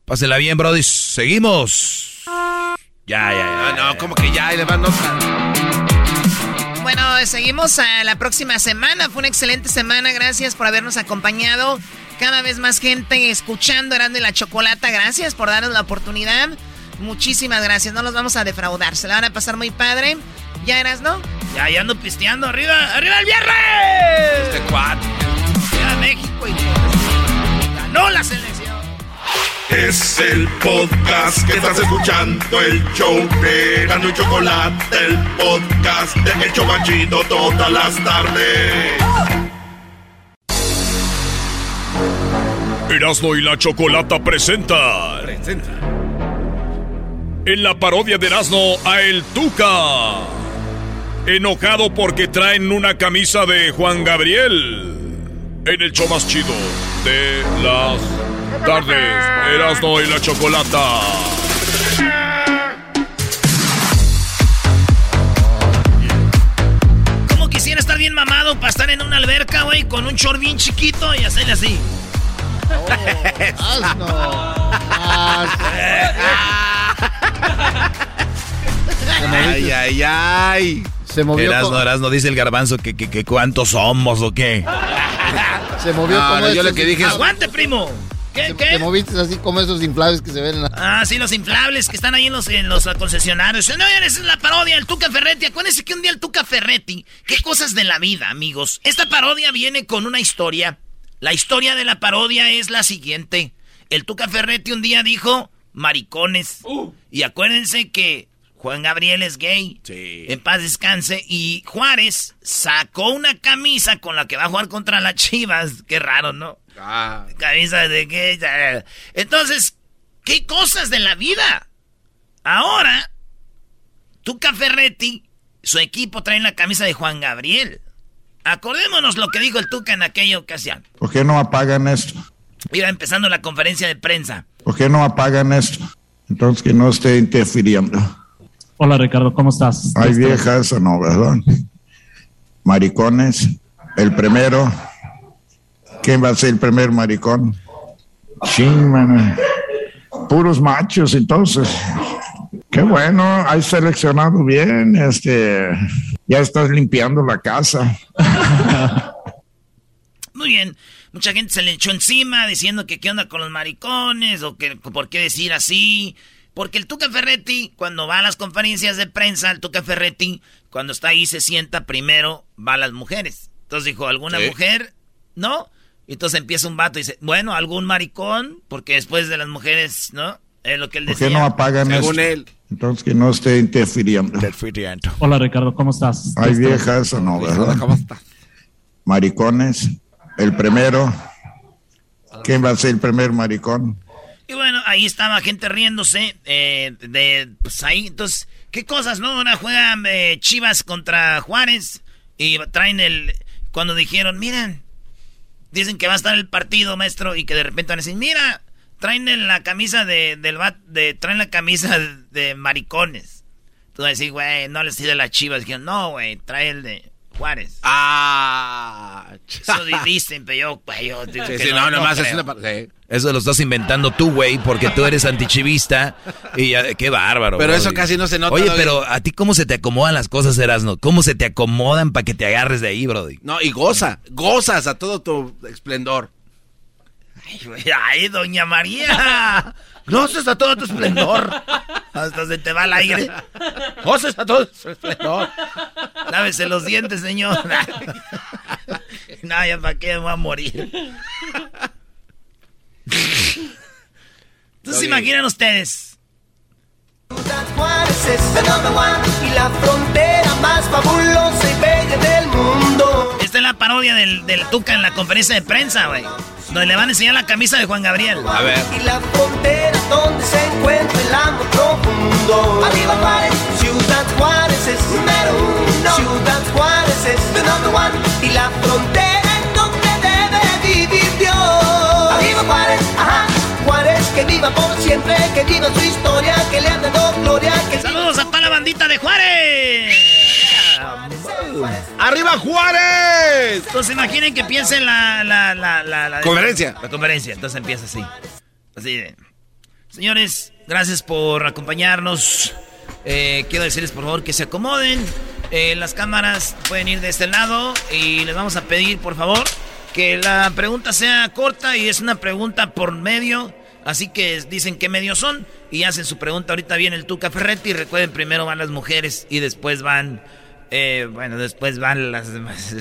pásenla bien, brody. Seguimos. Ya, ya, ya. No, no, como que ya, y le van Bueno, seguimos a la próxima semana. Fue una excelente semana. Gracias por habernos acompañado. Cada vez más gente escuchando Erasmo y la Chocolata. Gracias por darnos la oportunidad. Muchísimas gracias. No los vamos a defraudar. Se la van a pasar muy padre. ¿Ya eras, no? Ya, ya ando pisteando. ¡Arriba! ¡Arriba el viernes! Este cuatro. Ya México y ganó la selección. Es el podcast que estás escuchando, el show de Gano y Chocolate, el podcast de El Chocachito todas las tardes. Erasmo y la Chocolata presenta. Presenta. En la parodia de Erasmo a El Tuca. Enojado porque traen una camisa de Juan Gabriel. En el show más chido de las tardes. Erasmo y la Chocolata. ¿Cómo quisiera estar bien mamado para estar en una alberca, güey, con un short bien chiquito y hacerle así? Asno. Ay, ay, ay. Se movió. Erasno, Erasno, dice el garbanzo que, que, que cuántos somos o qué. Se movió No, como no, yo lo que dije es- ¡Aguante, primo! ¿Qué, Te, qué? te moviste así como esos inflables que se ven en la... Ah, sí, los inflables que están ahí en los, en los concesionarios. No, esa es la parodia, el Tuca Ferretti. Acuérdense que un día el Tuca Ferretti. Qué cosas de la vida, amigos. Esta parodia viene con una historia. La historia de la parodia es la siguiente. El Tuca Ferretti un día dijo maricones. Y acuérdense que Juan Gabriel es gay. En paz descanse. Y Juárez sacó una camisa con la que va a jugar contra las Chivas. Qué raro, ¿no? Ah, Camisa de qué. Entonces, ¿qué cosas de la vida? Ahora, Tuca Ferretti, su equipo trae la camisa de Juan Gabriel. Acordémonos lo que dijo el Tuca en aquella ocasión. ¿Por qué no apagan esto? Iba empezando la conferencia de prensa. ¿Por qué no apagan esto? Entonces que no esté interfiriendo. Hola Ricardo, ¿cómo estás? Hay viejas o no, ¿verdad? Maricones. El primero. ¿Quién va a ser el primer maricón? Ching, man. Puros machos, entonces. Qué bueno, has seleccionado bien. Este, ya estás limpiando la casa. Muy bien. Mucha gente se le echó encima diciendo que qué onda con los maricones o que por qué decir así. Porque el Tuca Ferretti, cuando va a las conferencias de prensa, el Tuca Ferretti, cuando está ahí se sienta primero, va a las mujeres. Entonces dijo, ¿alguna Sí. mujer? ¿No? Y entonces empieza un vato y dice, bueno, algún maricón, porque después de las mujeres, ¿no? Es lo que él ¿Por decía. qué no apagan según esto? él. Entonces que no esté interfiriendo. Hola Ricardo, ¿cómo estás? Hay viejas o no, Hola, ¿verdad? ¿Cómo estás? Maricones. El primero. ¿Quién va a ser el primer maricón? Y bueno, ahí estaba gente riéndose eh, de, pues ahí, entonces, ¿qué cosas, no? Ahora juegan eh, Chivas contra Juárez y traen el, cuando dijeron, miren, dicen que va a estar el partido, maestro, y que de repente van a decir, mira, traen en la camisa de, del bat, de, traen la camisa de, de maricones. Tú vas a decir, güey, no les de las Chivas. Dijeron, no, güey, trae el de Juárez. Ah. Eso di- dicen, pero yo, digo Sí, que sí, no, nomás es una parte. Eso lo estás inventando tú, güey, porque tú eres antichivista. Y ya- qué bárbaro. Pero eso casi no se nota, Oye, pero a ti, ¿cómo se te acomodan las cosas, Erasno? ¿Cómo se te acomodan para que te agarres de ahí, Brody? No, y goza, gozas a todo tu esplendor. Ay, güey, ay, doña María. Goces a todo tu esplendor. Hasta se te va el aire. Goces a todo tu esplendor. Lávese los dientes, señor. No, ya para qué me voy a morir. Entonces, imaginan ustedes. Juárez es number one y la frontera más fabulosa y bella del mundo. Esta es la parodia del, del Tuca en la conferencia de prensa, güey. Donde le van a enseñar la camisa de Juan Gabriel. A ver. Y la frontera donde se encuentra el amor profundo. Arriba Juárez, Ciudad Juárez es número uno. Ciudad Juárez es the number one y la frontera viva su historia, que le han dado gloria. Que Saludos a toda la bandita de Juárez. ¡Arriba Juárez! Entonces imaginen que piensen la, la, la, la, la Conferencia. La conferencia. Entonces empieza así. Así de. Señores, gracias por acompañarnos. Eh, quiero decirles por favor que se acomoden. Eh, las cámaras pueden ir de este lado y les vamos a pedir por favor que la pregunta sea corta y es una pregunta por medio. Así que dicen qué medios son y hacen su pregunta. Ahorita viene el Tuca Ferretti recuerden, primero van las mujeres y después van... eh, bueno, después van las demás.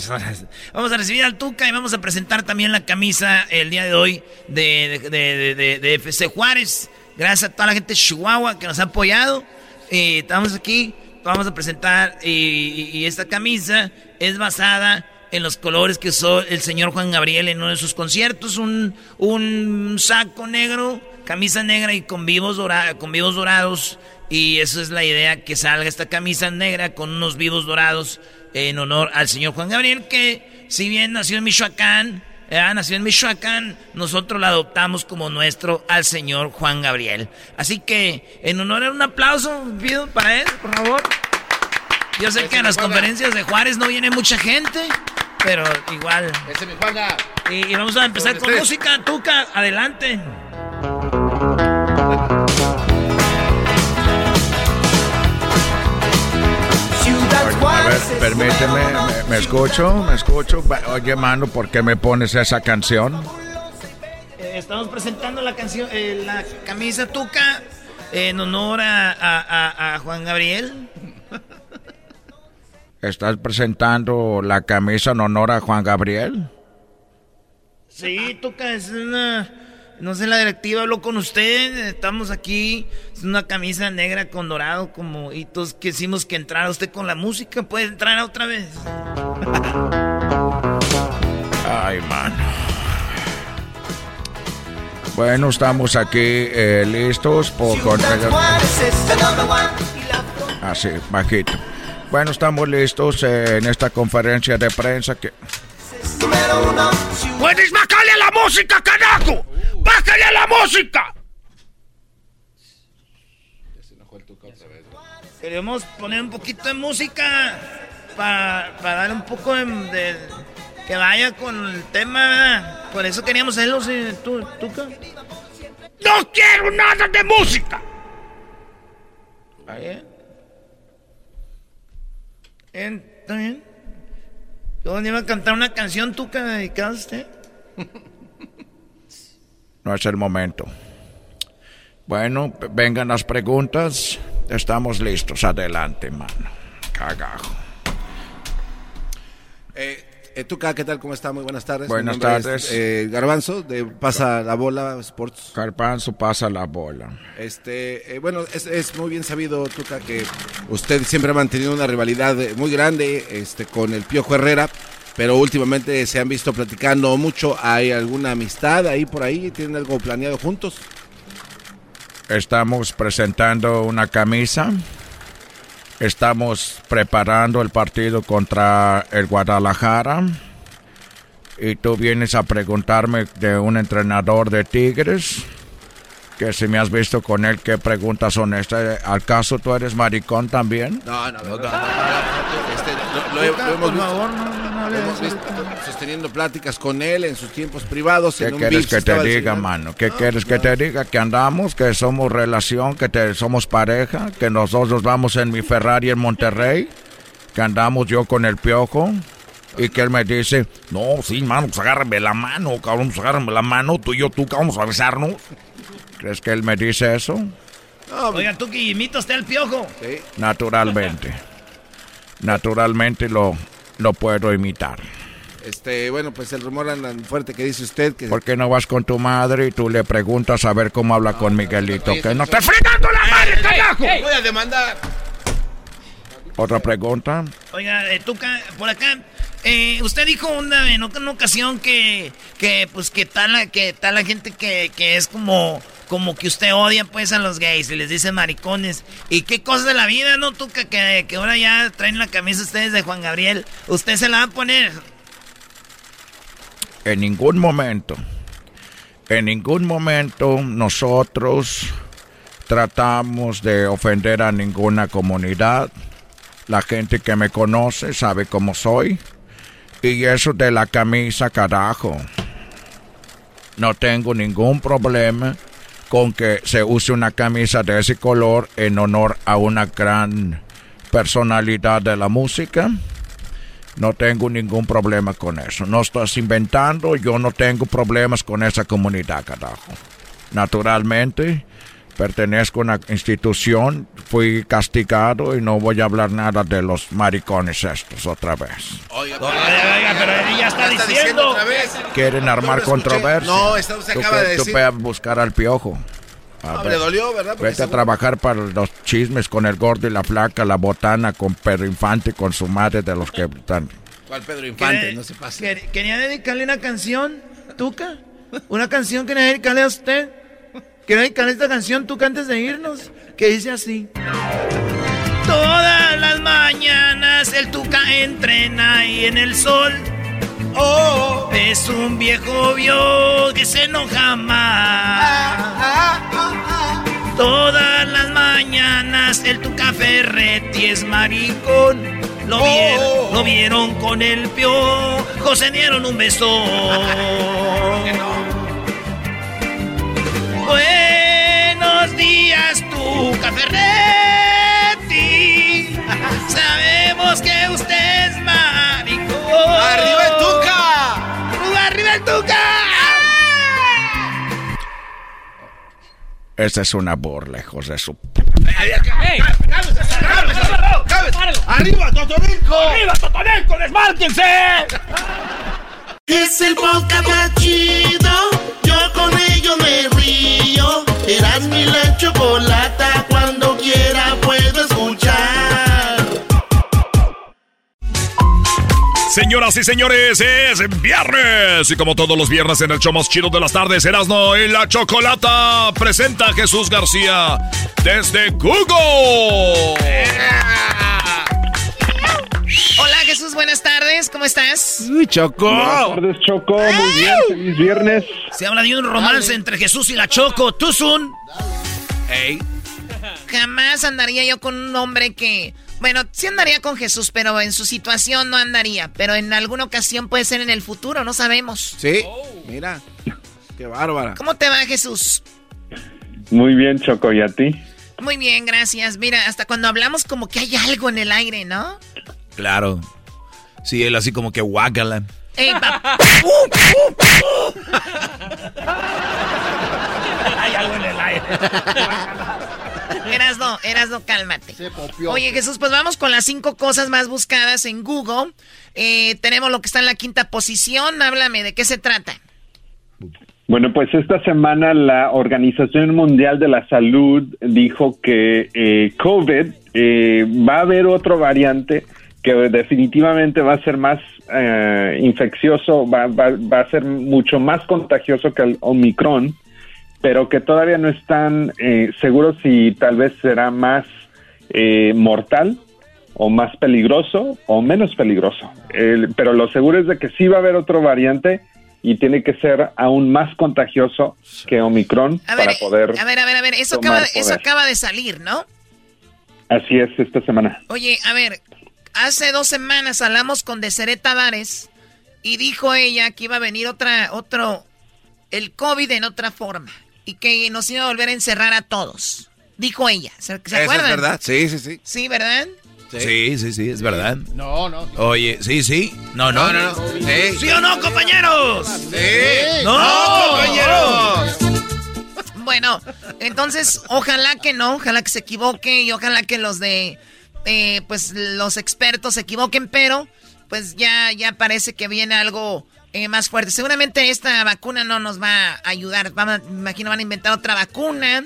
Vamos a recibir al Tuca y vamos a presentar también la camisa el día de hoy de, de, de- de- FC Juárez. Gracias a toda la gente de Chihuahua que nos ha apoyado. Eh, estamos aquí, vamos a presentar y esta camisa es basada en los colores que usó el señor Juan Gabriel en uno de sus conciertos, un, un saco negro, camisa negra y con vivos, dora- con vivos dorados. Y eso es la idea, que salga esta camisa negra con unos vivos dorados en honor al señor Juan Gabriel, que si bien nació en Michoacán, eh, nació en Michoacán, nosotros la adoptamos como nuestro al señor Juan Gabriel. Así que, en honor a un aplauso, pido para él, por favor. Yo sé que a las conferencias de Juárez no viene mucha gente, pero igual. Y, y vamos a empezar con música, Tuca, adelante. A ver, permíteme, me, me escucho, me escucho. Oye, mano, ¿por qué me pones esa canción? Eh, estamos presentando la canción, eh, la camisa Tuca en honor a, a- a- a Juan Gabriel. ¿Estás presentando la camisa en honor a Juan Gabriel? Sí, Tuca, es una... No sé, la directiva habló con usted, estamos aquí, es una camisa negra con dorado como... Y todos quisimos que entrara usted con la música, puede entrar otra vez. Ay, mano. Bueno, estamos aquí eh, listos por. Así, bajito. Bueno, estamos listos eh, en esta conferencia de prensa que... ¡Puedes bajarle a la música, carajo! ¡Bájale a la música! Queremos poner un poquito de música para dar un poco de, de- que vaya con el tema. Por eso queríamos hacerlo, sí, tú, Tuca. ¡No quiero nada de música! Bien, ¿Está bien? Yo iba a cantar una canción, Tuca, dedicada a usted. No es el momento. Bueno, vengan las preguntas. Estamos listos. Adelante, mano. Cagajo. Eh, Tuca, ¿qué tal? ¿Cómo está? Muy buenas tardes. Buenas es, tardes. eh, Garbanzo, de Pasa la Bola Sports. Garbanzo pasa la bola. Este, eh, bueno, es, es muy bien sabido, Tuca, que usted siempre ha mantenido una rivalidad eh, muy grande este, con el Piojo Herrera, pero últimamente se han visto platicando mucho. ¿Hay alguna amistad ahí por ahí? ¿Tienen algo planeado juntos? Estamos presentando una camisa. Estamos preparando el partido contra el Guadalajara. Y tú vienes a preguntarme de un entrenador de Tigres. Que si me has visto con él, ¿qué preguntas son estas? ¿Al caso tú eres maricón también? No, no, no. no, este, lo, lo he- lo hemos visto, lo hemos visto sosteniendo pláticas con él en sus tiempos privados. ¿Qué en un quieres que te diga, mano? ¿Qué quieres que te diga? Que andamos, que somos relación, que te, somos pareja, que nosotros vamos en mi Ferrari en Monterrey, que andamos yo con el piojo. Y que él me dice, no, sí, mano, pues agárrame la mano, cabrón, pues agárrame la mano, tú y yo, tú, vamos a besarnos. ¿Crees que él me dice eso? Oiga, Tuca, imita usted al piojo. Naturalmente. Naturalmente lo, lo puedo imitar. Este, bueno, pues el rumor anda fuerte que dice usted que... ¿Por qué no vas con tu madre y tú le preguntas a ver cómo habla con Miguelito? Que no te ¡Fregando la madre, carajo! Voy a demandar. ¿Otra pregunta? Oiga, eh, Tuca, por acá. eh, usted dijo una, en una ocasión que, que pues que tal la, que tal la gente que, que es como, como que usted odia pues a los gays y les dice maricones. ¿Y qué cosas de la vida, no, Tuca? Que, que ahora ya traen la camisa ustedes de Juan Gabriel. ¿Usted se la va a poner? En ningún momento, en ningún momento nosotros tratamos de ofender a ninguna comunidad. La gente que me conoce sabe cómo soy. Y eso de la camisa, carajo. No tengo ningún problema con que se use una camisa de ese color en honor a una gran personalidad de la música. No tengo ningún problema con eso. No estás inventando, yo no tengo problemas con esa comunidad, carajo. Naturalmente, pertenezco a una institución, fui castigado y no voy a hablar nada de los maricones estos otra vez. Oiga, pero ella está, diciendo. otra vez. ¿Quieren armar controversia? No, esto se acaba de decir. Tú puedes buscar al piojo. A le dolió, ¿verdad? vete a trabajar para los chismes con el gordo y la flaca, la botana, con Pedro Infante, con su madre de los que están. ¿Cuál Pedro Infante? No se pase. ¿Quería dedicarle una canción, Tuca? ¿Una canción que dedicarle a usted? Quiero dedicarle esta canción, Tuca, antes de irnos, que dice así. Todas las mañanas el Tuca entrena ahí en el sol. Oh, es un viejo vio que se enoja más. Todas las mañanas el Tuca Ferretti es maricón. Lo, vieron, lo vieron con el piojo, se dieron un beso. Buenos días, Tuca Ferretti. Sabemos que usted es maricón. ¡Arriba el Tuca! ¡Arriba el Tuca! Esta es una burla, lejos de su... ¡Ey! ¡Arriba, Totonilco! ¡Arriba, Totonilco! ¡Desmárquense! Es el podcast más chido. Yo con ello me río. Eras mi la chocolata. Cuando quiera puedo escuchar. Señoras y señores, es viernes. Y como todos los viernes en el show más chido de las tardes, Erasno y la Chocolata presenta a Jesús García desde Google. Hola Jesús, buenas tardes, ¿cómo estás? Uy, Choco. Buenas tardes, Choco. Muy bien, feliz viernes. Se habla de un romance entre Jesús y la Choco. ¿Tú, Sun? Ey. Jamás andaría yo con un hombre que... Bueno, sí andaría con Jesús, pero en su situación no andaría. Pero en alguna ocasión puede ser en el futuro, no sabemos. Sí, mira. Qué bárbara. ¿Cómo te va, Jesús? Muy bien, Choco. ¿Y a ti? Muy bien, gracias. Mira, hasta cuando hablamos como que hay algo en el aire, ¿no? Claro. Sí, él así como que guácala. Ey, Hay algo en el aire. Erasno, Erasno, cálmate. Oye, Jesús, pues vamos con las cinco cosas más buscadas en Google. Eh, tenemos lo que está en la quinta posición. Háblame, ¿de qué se trata? Bueno, pues esta semana la Organización Mundial de la Salud dijo que eh, COVID eh, va a haber otro variante que definitivamente va a ser más eh, infeccioso, va, va- va a ser mucho más contagioso que el Omicron, pero que todavía no están eh, seguros si tal vez será más eh, mortal o más peligroso o menos peligroso. El- pero lo seguro es de que sí va a haber otro variante y tiene que ser aún más contagioso que Omicron A ver, para poder... a ver, a ver, a ver. Eso acaba, eso acaba de salir, ¿no? Así es esta semana. Oye, a ver, hace dos semanas hablamos con Deseret Tavares y dijo ella que iba a venir otra, otro, el COVID en otra forma y que nos iba a volver a encerrar a todos. Dijo ella, ¿se, se Eso acuerdan? es verdad. Sí, sí, sí. Sí, ¿verdad? Sí, sí, sí, es verdad. No, no. Oye, sí, sí. No, no. No, no. ¿Sí o no, compañeros? Sí. ¡No, compañeros! Bueno, entonces ojalá que no, ojalá que se equivoque y ojalá que los de, eh, pues los expertos se equivoquen, pero pues ya, ya parece que viene algo eh, más fuerte. Seguramente esta vacuna no nos va a ayudar. Vamos, a- me imagino van a inventar otra vacuna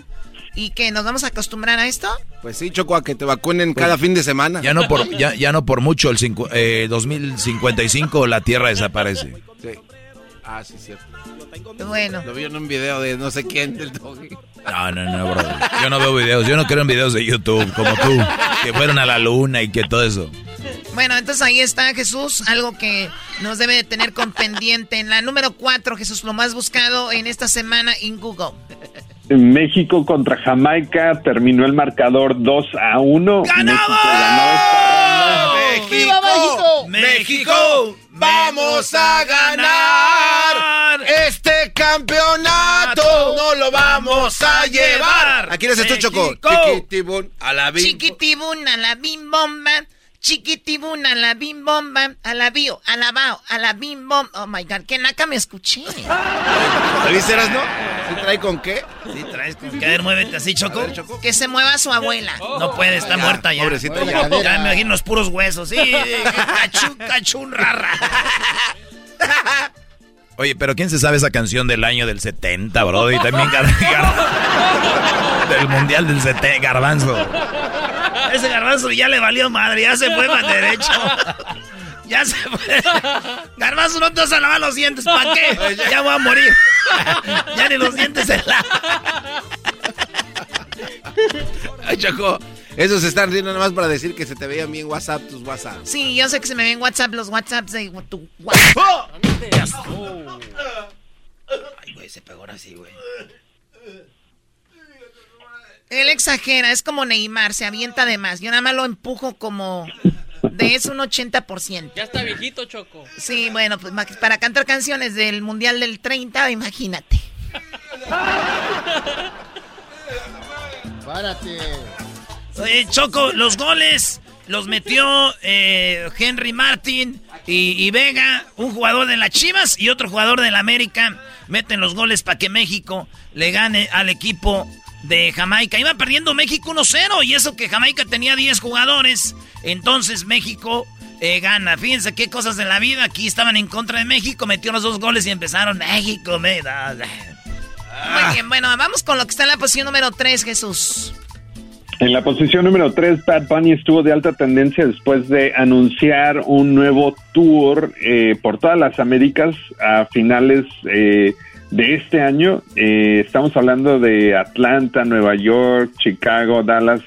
y que nos vamos a acostumbrar a esto. Pues sí, Choco, a que te vacunen cada fin de semana. Ya no por, ya, ya no por mucho, el cincu- eh, 2055 la Tierra desaparece. Sí. Ah, sí, cierto. Bueno. Lo vi en un video de no sé quién del doggy. No, no, no, bro. Yo no veo videos. Yo no creo en videos de YouTube como tú, que fueron a la luna y que todo eso. Bueno, entonces ahí está Jesús, algo que nos debe de tener con pendiente. En la número 4, Jesús, lo más buscado en esta semana en Google. México contra Jamaica terminó el marcador 2 a 1. ¡México! México! ¡México! ¡Vamos a ganar! Este campeonato no lo vamos a llevar. Aquí les estoy Choco. Chiquitibun a la bim. Chiquitibun a la bim bomba. Chiquitibun a la bim bomba. A la bio, a la bao, a la bim bomba. Oh my god, que naca me escuché. ¿Lo viste, no? ¿Sí trae con qué? Sí, traes con qué. A ver, muévete así, Choco. Que se mueva su abuela. No puede, está muerta ya. Pobrecita ya. Ya me imagino los puros huesos. Sí, cachun, cachun, rara. Oye, pero ¿quién se sabe esa canción del año del 70, bro? Y también gar gar del mundial del 70, Garbanzo. Ese Garbanzo ya le valió madre, ya se fue para derecho. Ya se fue. Garbanzo, no te vas a lavar los dientes, ¿para qué? Ya voy a morir. Ya ni los dientes se lavan. Ay, Choco. Esos están riendo nada más para decir que se te veían bien WhatsApp tus WhatsApp. Sí, yo sé que se me ven WhatsApp los WhatsApps de tu WhatsApp. Ay, güey, se pegó ahora sí, güey. Él exagera, es como Neymar, se avienta de más. Yo nada más lo empujo como de eso un 80%. Ya está viejito, Choco. Sí, bueno, pues para cantar canciones del Mundial del 30, imagínate. Párate. Oye, Choco, los goles los metió eh, Henry Martin y, y, Vega, un jugador de las Chivas y otro jugador de la América. Meten los goles para que México le gane al equipo de Jamaica. Iba perdiendo México 1-0 y eso que Jamaica tenía 10 jugadores. Entonces México eh, gana. Fíjense qué cosas de la vida. Aquí estaban en contra de México, metió los dos goles y empezaron México, me da. Muy bien, bueno, vamos con lo que está en la posición número 3, Jesús. En la posición número 3, Bad Bunny estuvo de alta tendencia después de anunciar un nuevo tour eh, por todas las Américas a finales eh, de este año. Eh, estamos hablando de Atlanta, Nueva York, Chicago, Dallas,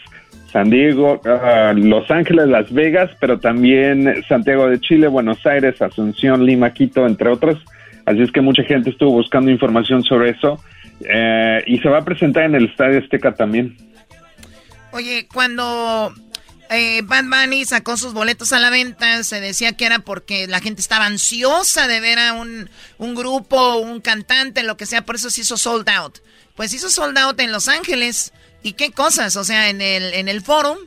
San Diego, uh, Los Ángeles, Las Vegas, pero también Santiago de Chile, Buenos Aires, Asunción, Lima, Quito, entre otros. Así es que mucha gente estuvo buscando información sobre eso. Eh, y se va a presentar en el Estadio Azteca también. Oye, cuando eh, Bad Bunny sacó sus boletos a la venta, se decía que era porque la gente estaba ansiosa de ver a un, un grupo, un cantante, lo que sea, por eso se hizo sold out. Pues hizo sold out en Los Ángeles. ¿Y qué cosas? O sea, en el, en el forum,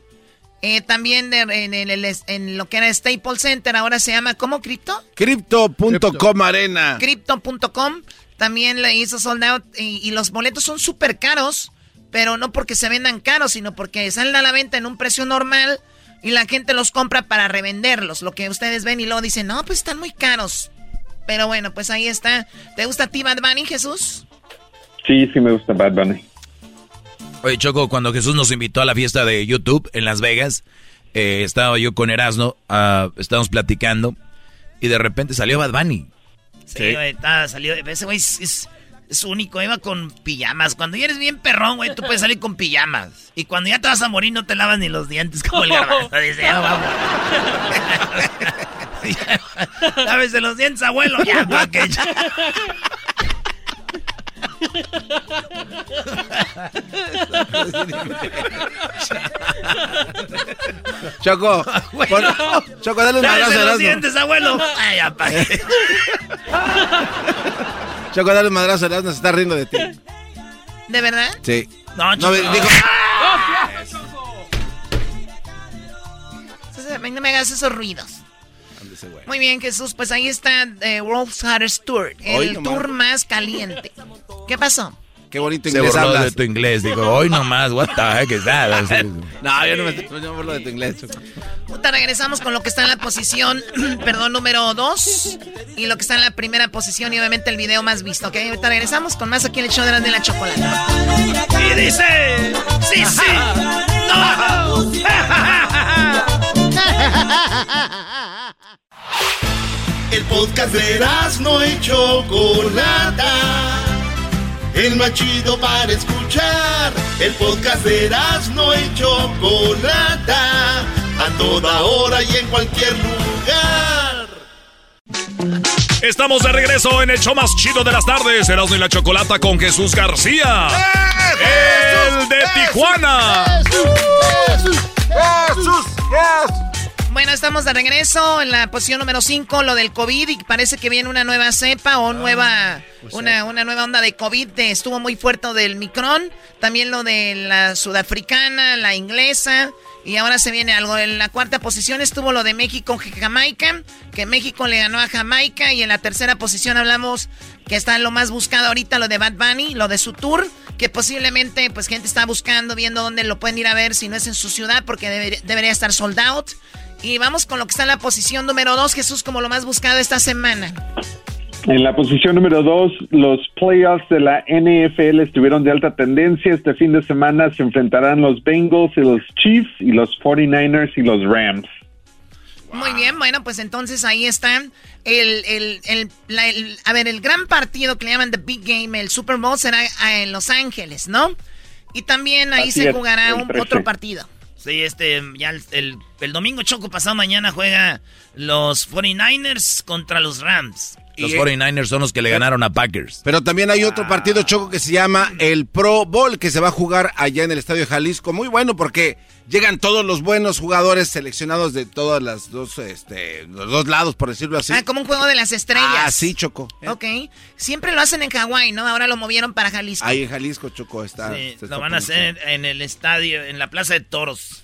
eh, también de, en, el, en lo que era Staples Center, ahora se llama, ¿cómo? ¿Cripto? Crypto.com Arena. Crypto.com también le hizo sold out y, y los boletos son súper caros pero no porque se vendan caros, sino porque salen a la venta en un precio normal y la gente los compra para revenderlos. Lo que ustedes ven y luego dicen, no, pues están muy caros. Pero bueno, pues ahí está. ¿Te gusta a ti Bad Bunny, Jesús? Sí, sí me gusta Bad Bunny. Oye, Choco, cuando Jesús nos invitó a la fiesta de YouTube en Las Vegas, eh, estaba yo con Erasno, uh, estábamos platicando, y de repente salió Bad Bunny. Sí, güey, salió, ese güey es es único, iba con pijamas. Cuando ya eres bien perrón, güey, tú puedes salir con pijamas. Y cuando ya te vas a morir, no te lavas ni los dientes como el garbanzo. Dice, ya vamos. Lávese los dientes, abuelo. Ya, pa' que ya. Choco, Choco, dale un abrazo los dientes, abuelo. Ay, ya, pa' que... Choco, dale un madrazo, se está riendo de ti. ¿De verdad? Sí. No, Choco. No, dijo... No me hagas esos ruidos. Muy bien, Jesús. Pues ahí está The World's Hardest Tour. El tour más caliente. ¿Qué pasó? Qué bonito Se inglés burló hablas. de tu inglés. Digo, hoy nomás, what the heck is that? No, yo no me, yo me burlo de tu inglés. Puta, regresamos con lo que está en la posición, perdón, número 2. Y lo que está en la primera posición y obviamente el video más visto, ¿ok? Ahorita regresamos con más aquí en el show de la, de la chocolate. Y dice, sí, sí, no. El podcast de no y Chocolata. El más chido para escuchar. El podcast de no y Chocolata. A toda hora y en cualquier lugar. Estamos de regreso en el show más chido de las tardes, Erasmo y la Chocolata con Jesús García. el de Tijuana. Jesús, Jesús, Bueno, estamos de regreso en la posición número 5, lo del COVID, y parece que viene una nueva cepa o nueva, pues una, una, nueva onda de COVID. Estuvo muy fuerte del Micron, también lo de la sudafricana, la inglesa, y ahora se viene algo. En la cuarta posición estuvo lo de México Jamaica, que México le ganó a Jamaica. Y en la tercera posición hablamos que está lo más buscado ahorita, lo de Bad Bunny, lo de su tour, que posiblemente pues gente está buscando, viendo dónde lo pueden ir a ver si no es en su ciudad, porque debería estar sold out. Y vamos con lo que está en la posición número dos, Jesús, como lo más buscado esta semana. En la posición número dos, los playoffs de la NFL estuvieron de alta tendencia. Este fin de semana se enfrentarán los Bengals y los Chiefs y los 49ers y los Rams. Muy bien, bueno, pues entonces ahí están. El, el, el, a ver, el gran partido que le llaman The Big Game, el Super Bowl, será en Los Ángeles, ¿no? Y también ahí se jugará un, otro partido. Sí, este, ya el, el domingo choco pasado mañana juega los 49ers contra los Rams. Los 49ers son los que le ganaron a Packers. Pero también hay otro partido choco que se llama el Pro Bowl, que se va a jugar allá en el Estadio de Jalisco. Muy bueno porque llegan todos los buenos jugadores seleccionados de todas las dos, este, los dos lados, por decirlo así. Ah, como un juego de las estrellas. Ah, sí, Choco. Ok. Siempre lo hacen en Hawái, ¿no? Ahora lo movieron para Jalisco. Ahí en Jalisco, Choco, está. Sí, lo van a hacer en el estadio, en la Plaza de Toros.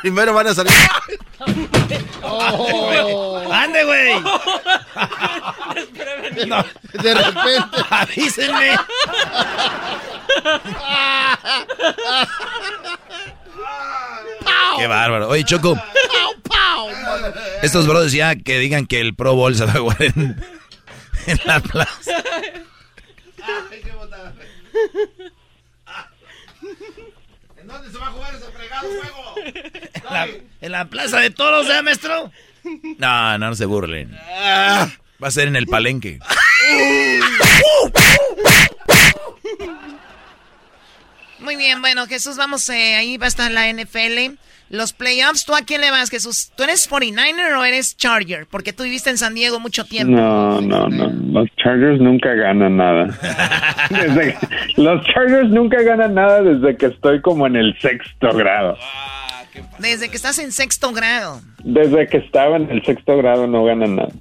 Primero van a salir. Oh. ¡Ande, güey! No, de repente. Avísenme. Qué bárbaro. Oye, Choco. Estos brothers ya que digan que el Pro Bowl se va a jugar en, en la plaza. ¿Dónde se va a jugar ese fregado juego? En la, en la plaza de toros, ¿eh, maestro? No, no, no se burlen. Ah. Va a ser en el palenque. Muy bien, bueno, Jesús, vamos, eh, ahí va a estar la NFL. Los playoffs, ¿tú a quién le vas, Jesús? ¿Tú eres 49er o eres Charger? Porque tú viviste en San Diego mucho tiempo. No, no, no. Los Chargers nunca ganan nada. Desde los Chargers nunca ganan nada desde que estoy como en el sexto grado. Desde que estás en sexto grado. Desde que estaba en el sexto grado no ganan nada.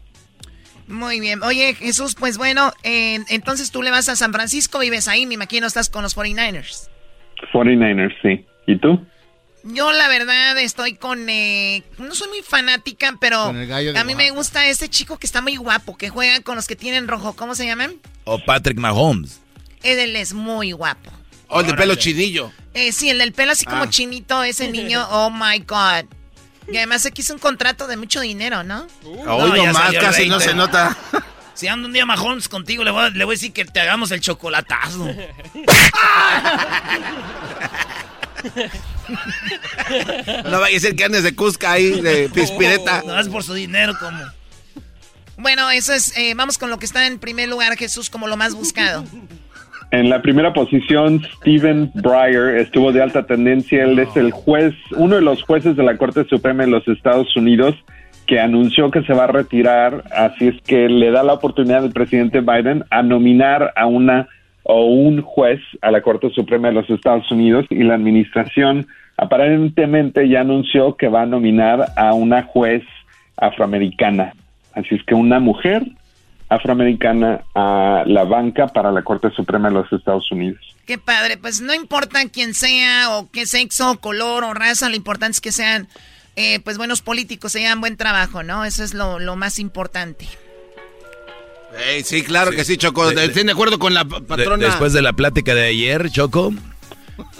Muy bien. Oye, Jesús, pues bueno, eh, entonces tú le vas a San Francisco, vives ahí, me imagino estás con los 49ers. 49ers, sí. ¿Y tú? Yo la verdad estoy con... Eh, no soy muy fanática, pero a mí me gusta ese chico que está muy guapo, que juega con los que tienen rojo. ¿Cómo se llaman? O Patrick Mahomes. Él es muy guapo. O el de pelo chinillo. Eh, sí, el del pelo así como ah. chinito, ese niño. Oh, my God. Y además aquí es un contrato de mucho dinero, ¿no? Uh, no, más, casi no se nota. Si ando un día Mahomes contigo, le voy, a, le voy a decir que te hagamos el chocolatazo. no vaya a ser que andes de Cusca ahí, de pispireta. No, es por su dinero, como. Bueno, eso es. Eh, vamos con lo que está en primer lugar, Jesús, como lo más buscado. En la primera posición, Stephen Breyer estuvo de alta tendencia. Él es el juez, uno de los jueces de la Corte Suprema de los Estados Unidos que anunció que se va a retirar. Así es que le da la oportunidad al presidente Biden a nominar a una o un juez a la Corte Suprema de los Estados Unidos y la administración aparentemente ya anunció que va a nominar a una juez afroamericana. Así es que una mujer afroamericana a la banca para la Corte Suprema de los Estados Unidos. Qué padre, pues no importa quién sea o qué sexo, color o raza, lo importante es que sean eh, pues buenos políticos, se hagan buen trabajo, ¿no? Eso es lo, más importante. Sí, claro que sí, Choco. Estoy de acuerdo con la patrona. después de la plática de ayer, Choco,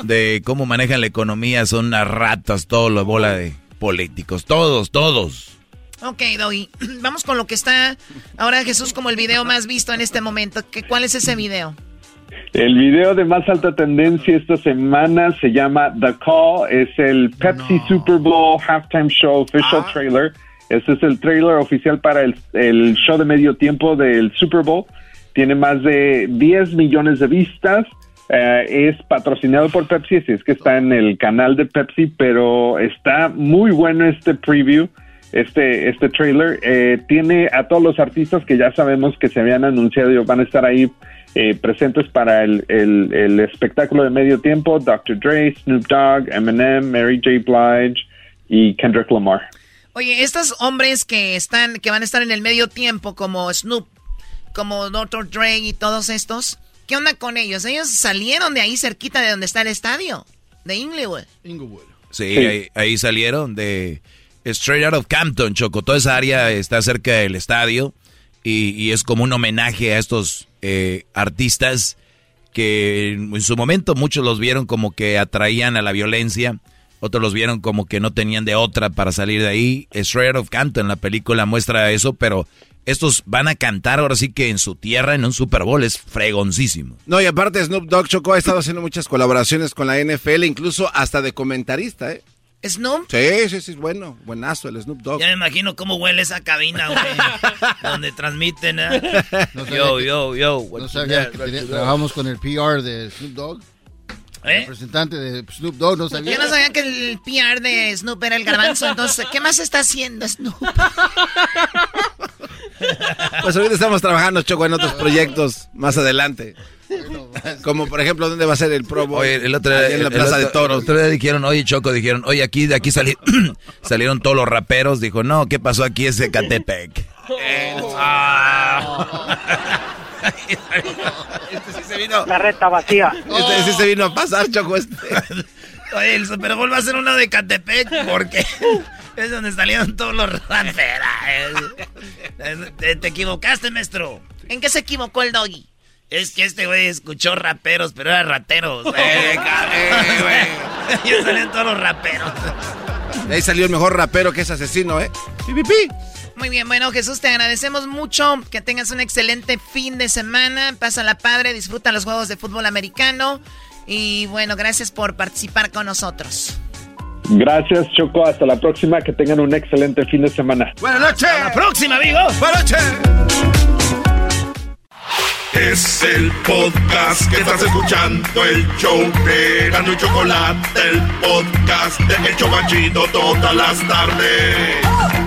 de cómo manejan la economía, son unas ratas, todo lo bola de políticos, todos, todos. Ok, Doggy. Vamos con lo que está ahora Jesús como el video más visto en este momento. ¿Qué, ¿Cuál es ese video? El video de más alta tendencia esta semana se llama The Call. Es el Pepsi Super Bowl Halftime Show Official ah. Trailer. Este es el trailer oficial para el, el show de medio tiempo del Super Bowl. Tiene más de 10 millones de vistas. Eh, es patrocinado por Pepsi, así es que está en el canal de Pepsi, pero está muy bueno este preview este, este trailer. Eh, tiene a todos los artistas que ya sabemos que se habían anunciado y van a estar ahí eh, presentes para el, el, espectáculo de medio tiempo. Dr. Dre, Snoop Dogg, Eminem, Mary J. Blige y Kendrick Lamar. Oye, estos hombres que están, que van a estar en el medio tiempo, como Snoop, como Dr. Dre y todos estos, ¿qué onda con ellos? Ellos salieron de ahí cerquita de donde está el estadio, de Inglewood. Inglewood. Sí, Ahí, ahí salieron de Straight Out of Campton, Choco. Toda esa área está cerca del estadio y, es como un homenaje a estos eh, artistas que en su momento muchos los vieron como que atraían a la violencia, otros los vieron como que no tenían de otra para salir de ahí. Straight Out of Campton, la película muestra eso, pero estos van a cantar ahora sí que en su tierra en un Super Bowl es fregoncísimo. No, y aparte Snoop Dogg Choco ha estado haciendo muchas colaboraciones con la NFL, incluso hasta de comentarista, ¿eh? ¿Snoop? Sí, sí, sí, bueno, buenazo el Snoop Dogg. Ya me imagino cómo huele esa cabina, güey, donde transmiten, ¿eh? yo, yo, yo. No sabía que trabajamos con el PR de Snoop Dogg. ¿Eh? representante de Snoop Dogg, no sabía. Yo no sabía que el PR de Snoop era el garbanzo, entonces, ¿qué más está haciendo Snoop? pues ahorita estamos trabajando, Choco, en otros proyectos más adelante. Como por ejemplo, ¿dónde va a ser el Pro Oye, el otro día, en la Plaza de Toros. El otro día dijeron, oye Choco, dijeron, oye, aquí de aquí salieron todos los raperos. Dijo, no, ¿qué pasó aquí? Es Catepec. este sí se vino. La reta vacía. Este se vino a pasar, Choco. Este. Oye, el Super Bowl va a ser uno de Catepec porque es donde salieron todos los raperos. Te, te equivocaste, maestro. ¿En qué se equivocó el doggy? Es que este güey escuchó raperos, pero era rateros. Eh, güey. Ya salían todos los raperos. De ahí salió el mejor rapero que es asesino, ¿eh? Muy bien, bueno, Jesús, te agradecemos mucho. Que tengas un excelente fin de semana. Pásala padre, disfruta los juegos de fútbol americano. Y bueno, gracias por participar con nosotros. Gracias, Choco. Hasta la próxima. Que tengan un excelente fin de semana. Buenas noches. Hasta la próxima, amigos. Buenas noches. Es el podcast que estás escuchando, el show de Gano y Chocolate, el podcast de Hecho Chocachito todas las tardes.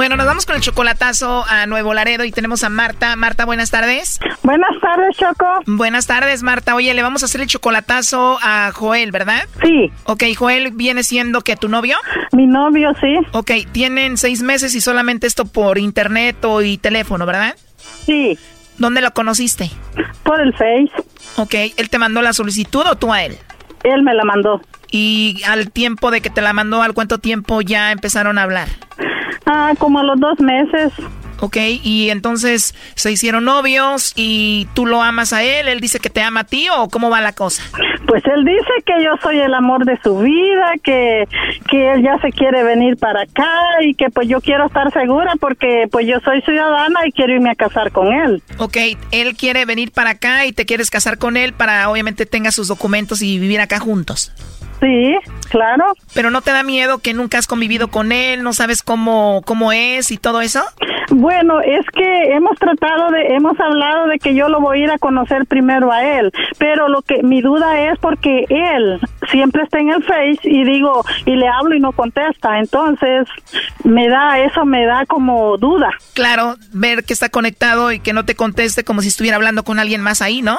Bueno, nos vamos con el chocolatazo a Nuevo Laredo y tenemos a Marta. Marta, buenas tardes. Buenas tardes, Choco. Buenas tardes, Marta. Oye, le vamos a hacer el chocolatazo a Joel, ¿verdad? Sí. Ok, Joel viene siendo que tu novio. Mi novio, sí. Ok, tienen seis meses y solamente esto por internet o y teléfono, ¿verdad? Sí. ¿Dónde lo conociste? Por el Face. Ok, ¿él te mandó la solicitud o tú a él? Él me la mandó. Y al tiempo de que te la mandó, ¿al cuánto tiempo ya empezaron a hablar? Ah, como a los dos meses. Ok, y entonces se hicieron novios y tú lo amas a él, él dice que te ama a ti o cómo va la cosa? Pues él dice que yo soy el amor de su vida, que, que él ya se quiere venir para acá y que pues yo quiero estar segura porque pues yo soy ciudadana y quiero irme a casar con él. Ok, él quiere venir para acá y te quieres casar con él para obviamente tenga sus documentos y vivir acá juntos. Sí, claro. Pero no te da miedo que nunca has convivido con él, no sabes cómo cómo es y todo eso? Bueno, es que hemos tratado de, hemos hablado de que yo lo voy a ir a conocer primero a él, pero lo que mi duda es porque él siempre está en el Face y digo, y le hablo y no contesta, entonces me da, eso me da como duda. Claro, ver que está conectado y que no te conteste como si estuviera hablando con alguien más ahí, ¿no?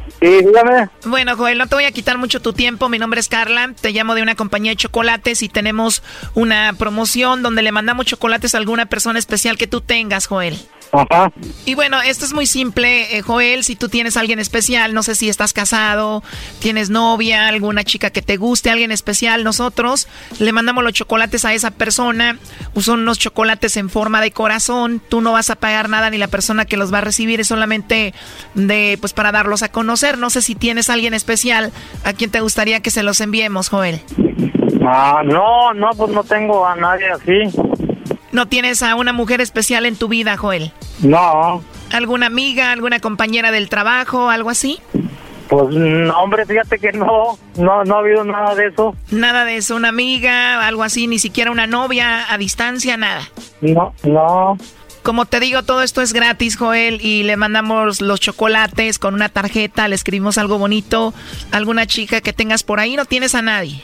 Sí, dígame. Bueno, Joel, no te voy a quitar mucho tu tiempo. Mi nombre es Carla. Te llamo de una compañía de chocolates y tenemos una promoción donde le mandamos chocolates a alguna persona especial que tú tengas, Joel. Ajá. Y bueno, esto es muy simple, eh, Joel. Si tú tienes a alguien especial, no sé si estás casado, tienes novia, alguna chica que te guste, alguien especial, nosotros le mandamos los chocolates a esa persona. Son unos chocolates en forma de corazón. Tú no vas a pagar nada ni la persona que los va a recibir es solamente de, pues, para darlos a conocer. No sé si tienes a alguien especial a quien te gustaría que se los enviemos, Joel. Ah, no, no, pues no tengo a nadie así. ¿No tienes a una mujer especial en tu vida, Joel? No. ¿Alguna amiga, alguna compañera del trabajo, algo así? Pues, no, hombre, fíjate que no, no, no ha habido nada de eso. Nada de eso, una amiga, algo así, ni siquiera una novia a distancia, nada. No, no. Como te digo, todo esto es gratis, Joel, y le mandamos los chocolates con una tarjeta, le escribimos algo bonito, alguna chica que tengas por ahí, no tienes a nadie.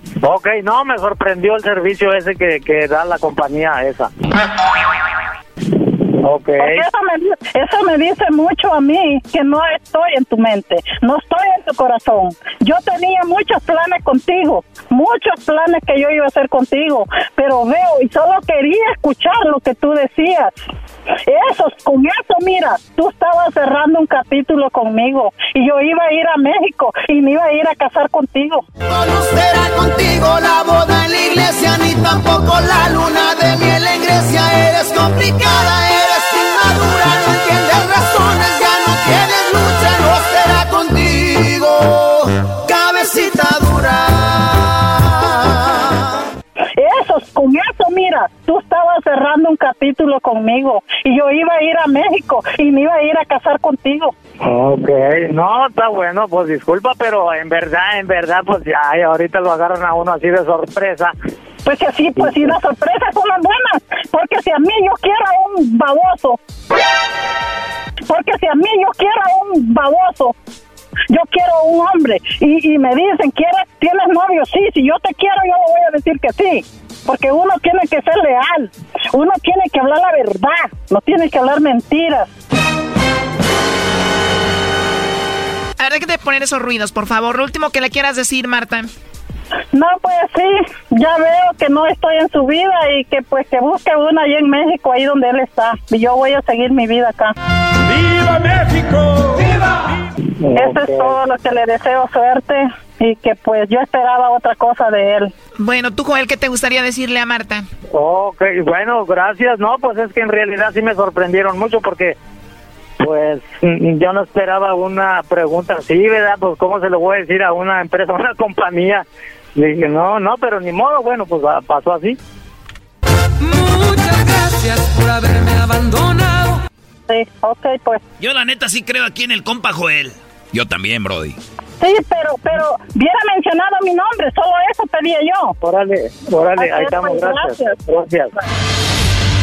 ok, no, me sorprendió el servicio ese que, que da la compañía esa. Ok. Porque eso me, eso me dice mucho a mí que no estoy en tu mente, no estoy en tu corazón. Yo tenía muchos planes contigo, muchos planes que yo iba a hacer contigo, pero veo y solo quería escuchar lo que tú decías. Eso, con eso, mira, tú estabas cerrando un capítulo conmigo y yo iba a ir a México y me iba a ir a casar contigo. No será contigo la boda en la iglesia, ni tampoco la luna de miel en Grecia. Eres complicada, eres inmadura, no entiendes razones, ya no tienes lucha, no será contigo, cabecita dura. Mira, tú estabas cerrando un capítulo conmigo y yo iba a ir a México y me iba a ir a casar contigo. Ok, no, está bueno, pues disculpa, pero en verdad, en verdad, pues ya, ahorita lo agarran a uno así de sorpresa. Pues que sí, pues sí, las sorpresas son las buenas. Porque si a mí yo quiero a un baboso. Porque si a mí yo quiero a un baboso. Yo quiero a un hombre. Y, y me dicen, ¿quieres, ¿tienes novio? Sí, si yo te quiero, yo le voy a decir que sí. Porque uno tiene que ser leal. Uno tiene que hablar la verdad. No tiene que hablar mentiras. A ver, déjate de poner esos ruidos, por favor. Lo último que le quieras decir, Marta. No, pues sí, ya veo que no estoy en su vida y que pues que busque una ahí en México, ahí donde él está. Y yo voy a seguir mi vida acá. ¡Viva México! ¡Viva! Eso es todo lo que le deseo suerte y que pues yo esperaba otra cosa de él. Bueno, tú, Joel, ¿qué te gustaría decirle a Marta? Ok, bueno, gracias. No, pues es que en realidad sí me sorprendieron mucho porque, pues, mm, yo no esperaba una pregunta así, ¿verdad? Pues, ¿cómo se lo voy a decir a una empresa, a una compañía? Dije, no, no, pero ni modo, bueno, pues pasó así. Muchas gracias por haberme abandonado. Sí, ok, pues. Yo la neta sí creo aquí en el compa Joel. Yo también, Brody. Sí, pero, pero, hubiera mencionado mi nombre, solo eso pedía yo. Órale, órale, ahí estamos, pues, gracias. Gracias.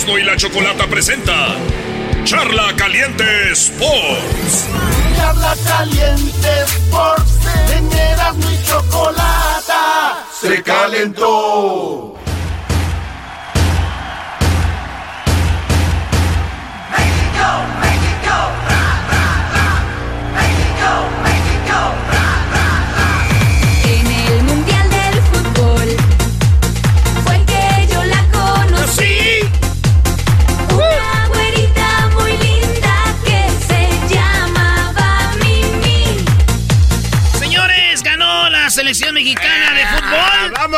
Erasmo y la Chocolata presenta Charla Caliente Sports. Charla Caliente Sports, en Erasmo y Chocolata se calentó. En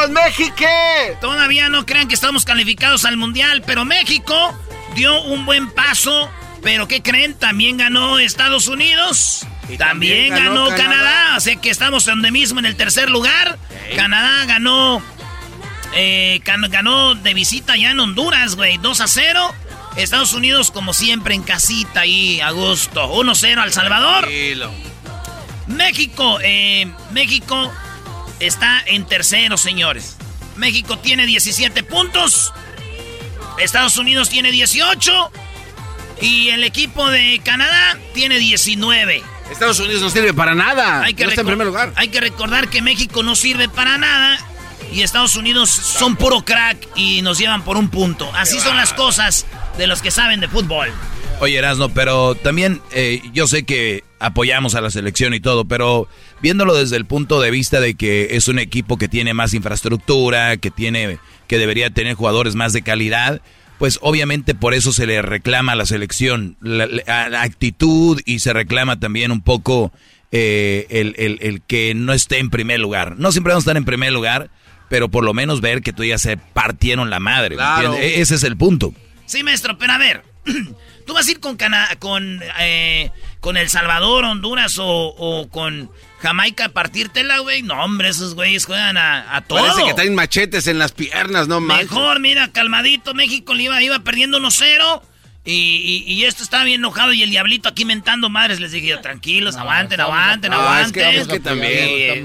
¡Vamos, México! Todavía no crean que estamos calificados al mundial, pero México dio un buen paso. Pero ¿qué creen? También ganó Estados Unidos. También, también ganó, ganó Canadá. Canadá. Así que estamos donde mismo en el tercer lugar. Canadá ganó. eh, ganó de visita ya en Honduras, güey. 2 a 0. Estados Unidos, como siempre, en casita ahí, a gusto. 1-0 al Salvador. México, eh, México está en tercero, señores. México tiene 17 puntos. Estados Unidos tiene 18. Y el equipo de Canadá tiene 19. Estados Unidos no sirve para nada. Hay que, no está en primer lugar. hay que recordar que México no sirve para nada. Y Estados Unidos son puro crack y nos llevan por un punto. Así son las cosas de los que saben de fútbol. Oye, Erasno, pero también eh, yo sé que apoyamos a la selección y todo, pero viéndolo desde el punto de vista de que es un equipo que tiene más infraestructura, que tiene, que debería tener jugadores más de calidad, pues obviamente por eso se le reclama a la selección la, la- la actitud y se reclama también un poco eh, el, el- el que no esté en primer lugar. No siempre vamos a estar en primer lugar, pero por lo menos ver que todavía se partieron la madre. E- Ese es el punto. Sí, maestro, pero a ver, ¿tú vas a ir con Cana con, eh, con El Salvador, Honduras o, o con Jamaica a partírtela, güey? No, hombre, esos güeyes juegan a, a todo. Parece que traen machetes en las piernas, no manches. Mejor, mira, calmadito, México le iba, iba perdiendo 1-0. Y, y, y esto estaba bien enojado y el diablito aquí mentando madres. Les dije yo, tranquilos, aguanten, estamos aguanten, apoyando, aguanten. es que- es que también,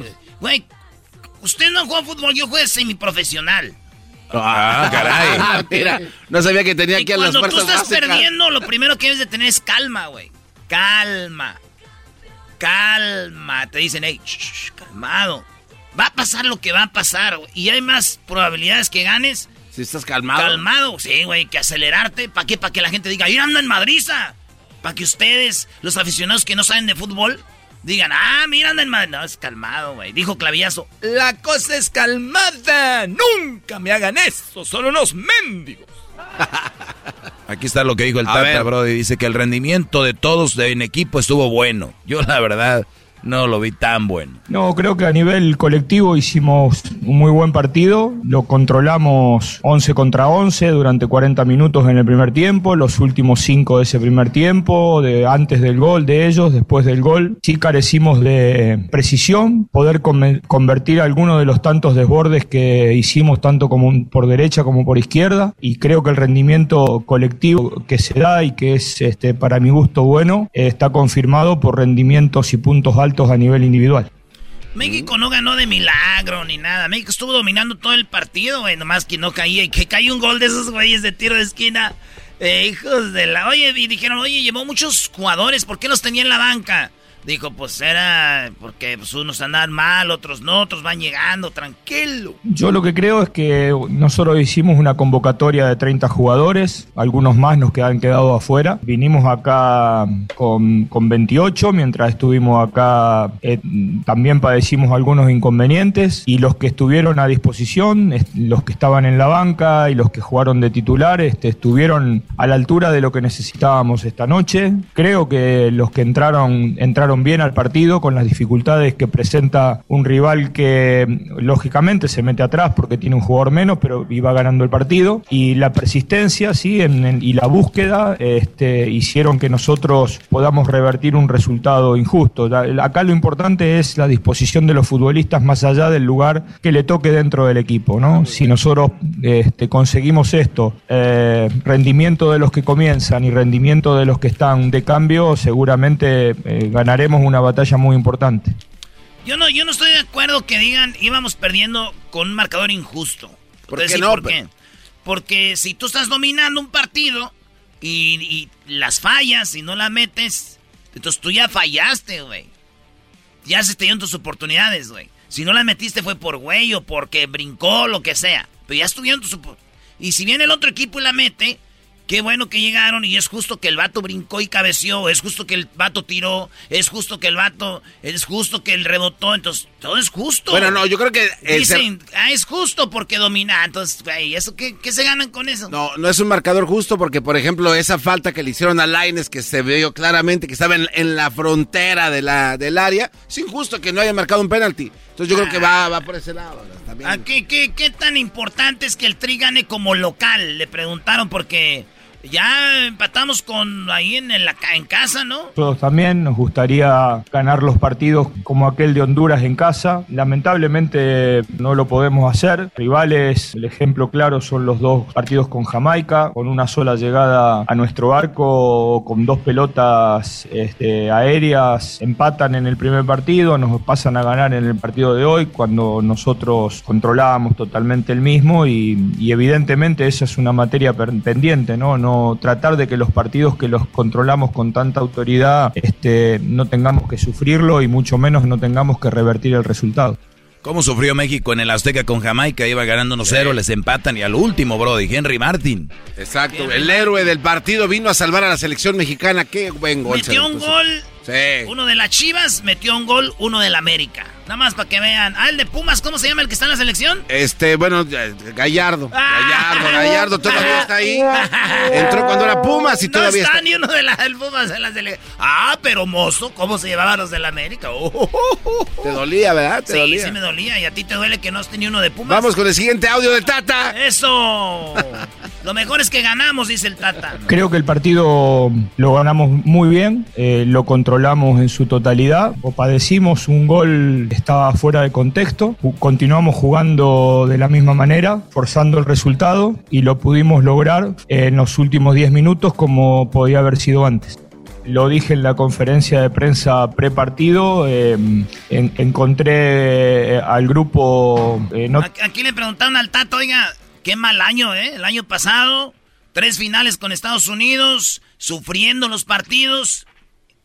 eh, Güey, usted no juega fútbol, yo juego semiprofesional. Ah, caray. Mira, no sabía que tenía Y aquí a las cuando tú fuerzas estás básicas. perdiendo, lo primero que debes de tener es calma, güey. Calma. Calma. Te dicen, hey, shh, shh, calmado. Va a pasar lo que va a pasar, güey. Y hay más probabilidades que ganes. Si estás calmado. Calmado, sí, güey, que acelerarte. ¿Para qué? Para que la gente diga, ¡ahí anda en Madriza! Para que ustedes, los aficionados que no saben de fútbol, digan, ah, mira, anda en Madrid. No, es calmado, güey. Dijo Clavillazo. La cosa es calmada. Nunca me hagan eso. Son unos mendigos. Aquí está lo que dijo el A Tata, ver. Brody. Dice que el rendimiento de todos en equipo estuvo bueno. Yo, la verdad, no lo vi tan bueno. No, creo que a nivel colectivo hicimos un muy buen partido. Lo controlamos 11 contra 11 durante 40 minutos en el primer tiempo, los últimos 5 de ese primer tiempo, de antes del gol de ellos, después del gol. Sí carecimos de precisión, poder convertir algunos de los tantos desbordes que hicimos tanto como por derecha como por izquierda y creo que el rendimiento colectivo que se da y que es este para mi gusto bueno está confirmado por rendimientos y puntos altos a nivel individual. México no ganó de milagro ni nada. México estuvo dominando todo el partido, güey. Nomás que no caía. Y que cayó un gol de esos güeyes de tiro de esquina. Eh, hijos de la. Oye, y dijeron, oye, llevó muchos jugadores. ¿Por qué los tenía en la banca? Dijo, pues era porque pues, unos andan mal, otros no, otros van llegando, tranquilo. Yo lo que creo es que nosotros hicimos una convocatoria de 30 jugadores, algunos más nos han quedado afuera. Vinimos acá con, con 28, mientras estuvimos acá eh, también padecimos algunos inconvenientes y los que estuvieron a disposición, los que estaban en la banca y los que jugaron de titular, este, estuvieron a la altura de lo que necesitábamos esta noche. Creo que los que entraron, entraron bien al partido con las dificultades que presenta un rival que lógicamente se mete atrás porque tiene un jugador menos, pero iba ganando el partido. Y la persistencia sí, en, y la búsqueda este, hicieron que nosotros podamos revertir un resultado injusto. acá lo importante es la disposición de los futbolistas más allá del lugar que le toque dentro del equipo. ¿no? Si nosotros este, conseguimos esto, eh, rendimiento de los que comienzan y rendimiento de los que están de cambio, seguramente eh, ganaremos una batalla muy importante. Yo no, yo no estoy de acuerdo que digan íbamos perdiendo con un marcador injusto. ¿Por qué no? Porque si tú estás dominando un partido y, las fallas y no la metes, entonces tú ya fallaste, güey. Ya se te dieron tus oportunidades, güey. Si no la metiste fue por güey o porque brincó, lo que sea. Pero ya estuvieron tus oportunidades. Y si viene el otro equipo y la mete, Qué bueno que llegaron y es justo que el vato brincó y cabeció, es justo que el vato tiró, es justo que el vato, es justo que el rebotó, entonces todo es justo. Bueno, no, yo creo que... Dicen, ah, es justo porque domina, entonces, güey, ¿eso qué, qué, se ganan con eso? No, no es un marcador justo porque, por ejemplo, esa falta que le hicieron a Laines, que se vio claramente que estaba en, la frontera de la, del área, es injusto que no haya marcado un penalti. Entonces yo creo que va, va por ese lado. También. Ah, ¿Qué, qué, ¿Qué tan importante es que el Tri gane como local? Le preguntaron porque... Ya empatamos con ahí en, la, en casa, ¿no? Todos también nos gustaría ganar los partidos como aquel de Honduras en casa. Lamentablemente no lo podemos hacer. Rivales, el ejemplo claro son los dos partidos con Jamaica, con una sola llegada a nuestro arco, con dos pelotas este, aéreas, empatan en el primer partido, nos pasan a ganar en el partido de hoy cuando nosotros controlábamos totalmente el mismo y, evidentemente esa es una materia pendiente, no tratar de que los partidos que los controlamos con tanta autoridad este, no tengamos que sufrirlo y mucho menos no tengamos que revertir el resultado. ¿Cómo sufrió México en el Azteca con Jamaica? Iba ganando 1-0, les empatan y al último, Brody, Henry Martin. Exacto, el héroe del partido vino a salvar a la selección mexicana. Qué buen gol. Metió un gol, uno de las Chivas, metió un gol, uno del América. Nada más para que vean. Ah, el de Pumas, ¿cómo se llama el que está en la selección? Este, bueno, Gallardo. Ah. Gallardo, Gallardo todavía está ahí. Entró cuando era Pumas y todavía está. No está ni uno de la, del Pumas en la selección. Ah, pero mozo, ¿cómo se llevaban los del América? Oh, Te dolía, ¿verdad? Te sí, sí me dolía. Y a ti te duele que no esté ni uno de Pumas. Vamos con el siguiente audio del Tata. ¡Eso! Lo mejor es que ganamos, dice el Tata. Creo que el partido lo ganamos muy bien, eh, lo controlamos en su totalidad, o padecimos un gol estaba fuera de contexto. Continuamos jugando de la misma manera, forzando el resultado y lo pudimos lograr en los últimos 10 minutos como podía haber sido antes. Lo dije en la conferencia de prensa pre-partido. Em, encontré eh, al grupo. Eh, Aquí le preguntaron al Tato, oiga, qué mal año, ¿eh? El año pasado, tres finales con Estados Unidos, sufriendo los partidos.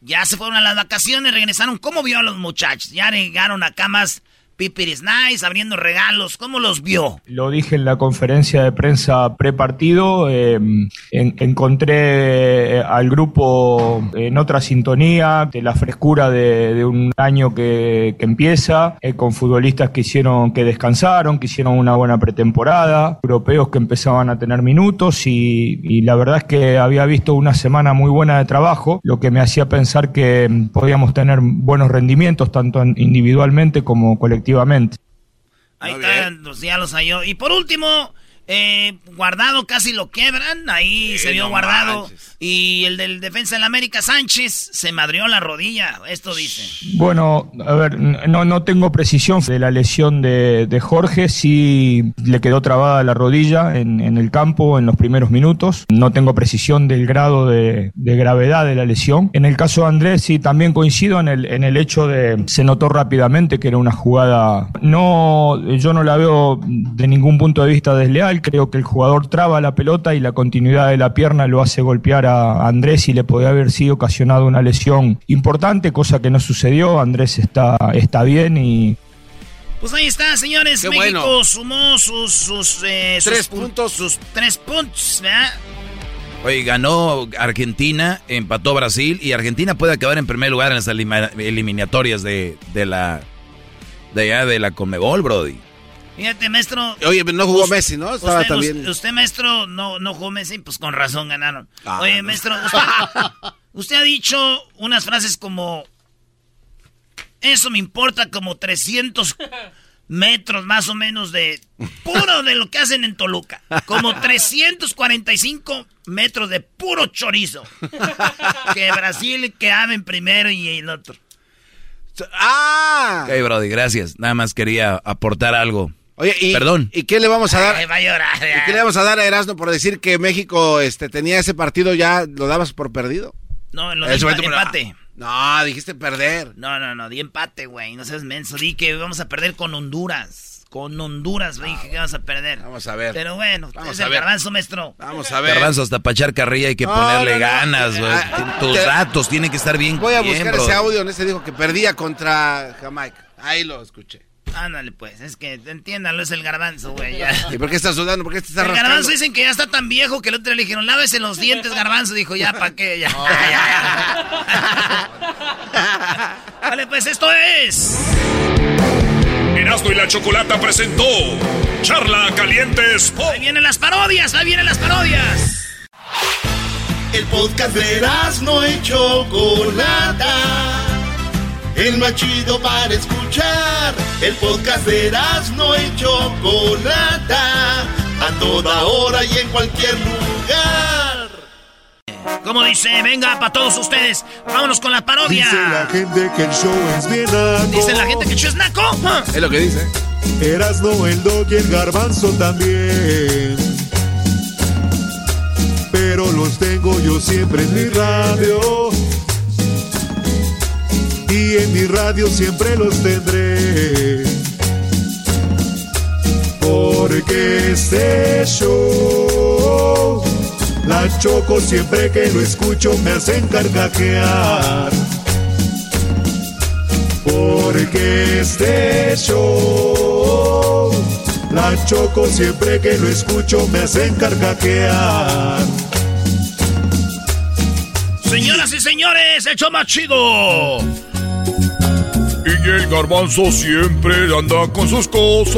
Ya se fueron a las vacaciones, regresaron. ¿Cómo vio a los muchachos? Ya llegaron acá más Pipiris Nice, abriendo regalos. ¿Cómo los vio? Lo dije en la conferencia de prensa prepartido. Eh, en- encontré eh, al grupo en otra sintonía, de la frescura de, un año que, empieza, eh, con futbolistas que hicieron, que descansaron, que hicieron una buena pretemporada, europeos que empezaban a tener minutos y, y la verdad es que había visto una semana muy buena de trabajo, lo que me hacía pensar que mm, podíamos tener buenos rendimientos tanto en- individualmente como colectivamente. Ahí están, los- ya los halló. Y por último, eh, guardado casi lo quebran. Ahí se vio no guardado. manches. Y el del defensa del América, Sánchez, se madrió la rodilla. Esto dice. Bueno, a ver, no, no tengo precisión de la lesión de, de Jorge, sí le quedó trabada la rodilla en, en el campo en los primeros minutos, no tengo precisión del grado de, de gravedad de la lesión. En el caso de Andrés sí también coincido en el, en el hecho de, se notó rápidamente que era una jugada, no, yo no la veo de ningún punto de vista desleal, creo que el jugador traba la pelota y la continuidad de la pierna lo hace golpear a Andrés y le podía haber sido ocasionado una lesión importante, cosa que no sucedió. Andrés está, está bien y Pues ahí está, señores. Qué México bueno. sumó sus, sus, eh, sus Tres pu- puntos. Sus tres puntos, ¿verdad? Oye, ganó Argentina, empató Brasil y Argentina puede acabar en primer lugar en las eliminatorias de, de la de allá de la Conmebol, Brody. Fíjate, maestro. Oye, pero no jugó Messi, ¿no? Estaba usted, también. usted, usted, maestro, no, no jugó Messi, pues con razón ganaron. Ah, Oye, no. maestro, usted, usted ha dicho unas frases como... Eso me importa como 300 metros más o menos de... Puro de lo que hacen en Toluca. Como 345 metros de puro chorizo. Que Brasil que amen primero y el otro. ¡Ah! Ok, Brody, gracias. Nada más quería aportar algo. Oye, y, Perdón. ¿y qué le vamos a dar? Ay, va a llorar. ¿Y qué le vamos a dar a Erasmo por decir que México este, tenía ese partido ya, lo dabas por perdido? No, en lo por- empate. No, dijiste perder. No, no, no, di empate, güey. No seas menso. Di que vamos a perder con Honduras. Con Honduras, dije que vamos a perder. Vamos a ver. Pero bueno, Vamos es a el ver. garbanzo, maestro. Vamos a ver. Garbanzo, hasta para echar carrilla hay que No, ponerle no, no. ganas, güey. Ah, Tus te- datos tienen que estar bien. Voy a bien, buscar Brody. ese audio donde se dijo que perdía contra Jamaica. Ahí lo escuché. Ándale, pues. Es que entiéndanlo, es el garbanzo, güey. ya. ¿Y por qué estás sudando? ¿Por qué te estás El rascando? garbanzo dicen que ya está tan viejo que el otro le dijeron, lávese los dientes, garbanzo. Dijo, ya, ¿para qué? Ya. vale, pues esto es... Erasmo y la Chocolata presentó Charla Caliente Sport. Ahí vienen las parodias, ahí vienen las parodias. El podcast de Erasmo y Chocolata. El más chido para escuchar. El podcast de Erasmo y Chocolata. A toda hora y en cualquier lugar. Como dice, venga, para todos ustedes. Vámonos con la parodia. Dice la gente que el show es bien naco. Dice la gente que el show es naco. Ah. Es lo que dice. Erasno, el dog y el garbanzo también. Pero los tengo yo siempre en mi radio. Y en mi radio siempre los tendré. Porque este show, la choco siempre que lo escucho me hacen carcajear. Porque este show, la choco siempre que lo escucho me hacen carcajear. Señoras y señores, show más chido. Y el garbanzo siempre anda con sus cosas.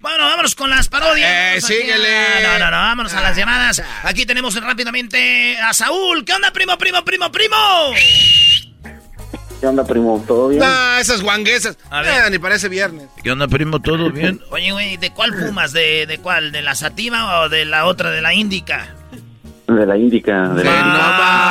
Bueno, vámonos con las parodias. Eh, síguele. a- No, no, no, vámonos a las llamadas. Aquí tenemos rápidamente a Saúl. ¿Qué onda, primo, primo, primo, primo? ¿Qué onda, primo? ¿Todo bien? No, esas guanguesas. A ver. Eh, ni parece viernes. ¿Qué onda, primo? ¿Todo bien? Oye, güey, ¿de cuál fumas? ¿De, ¿De cuál? ¿De la sativa o de la otra, de la índica? De la Índica. De la Índica.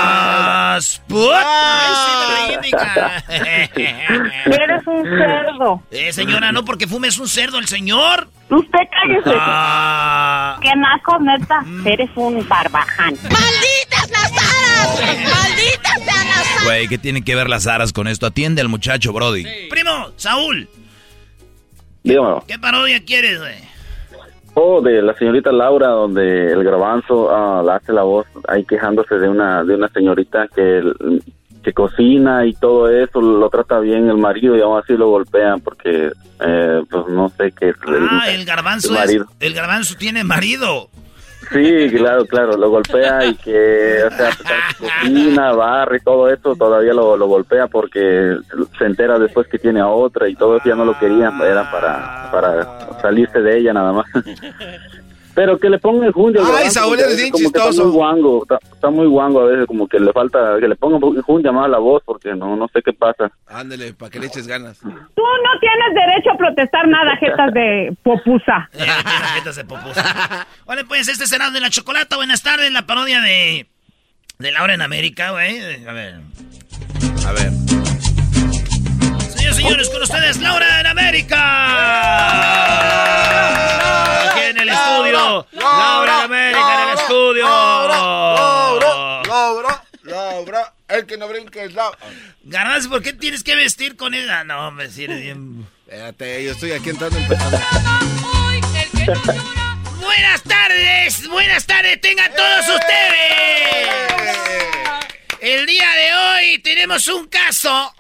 Más put. Ay, sí, de la índica. Eres un cerdo. Eh, señora, no porque fumes un cerdo el señor. Usted cállese. Ah. Qué naco, neta. Eres un barbaján. ¡Malditas las aras! ¡Malditas sean las aras! Güey, ¿qué tienen que ver las aras con esto? Atiende al muchacho, Brody. Primo, Saúl, Dígamelo. ¿qué parodia quieres, güey? Oh, de la señorita Laura, donde el garbanzo ah, la hace la voz ahí quejándose de una de una señorita que el- que cocina y todo eso, lo trata bien el marido y aún así lo golpean porque, eh, pues no sé qué. Ah, el, garbanzo es, el garbanzo tiene marido. Sí, claro, claro, lo golpea y que, o sea, pues, cocina, barra y todo eso, todavía lo, lo, golpea porque se entera después que tiene a otra y todo eso ya no lo querían, era para, para salirse de ella nada más. Pero que le ponga enjundia. Ay, Saúl es bien chistoso. Está muy guango, está, muy guango a veces, como que le falta, que le ponga enjundia más a la voz, porque no no sé qué pasa. Ándele, para que le eches ganas. Tú no tienes derecho a protestar nada, jetas de popusa. jetas de popusa. vale, pues este será de la chocolata. Buenas tardes, la parodia de, de Laura en América, güey. A ver. A ver. Señores, señores, con ustedes, Laura en América. En el estudio. Laura en América en el estudio. Laura, Laura, Laura. El que no brinca es Laura. Garbanzo, ¿por qué tienes que vestir con ella? No, hombre, si eres bien. Espérate, yo estoy aquí entrando empezando. Buenas tardes, buenas tardes, tengan todos ustedes. El día de hoy tenemos un caso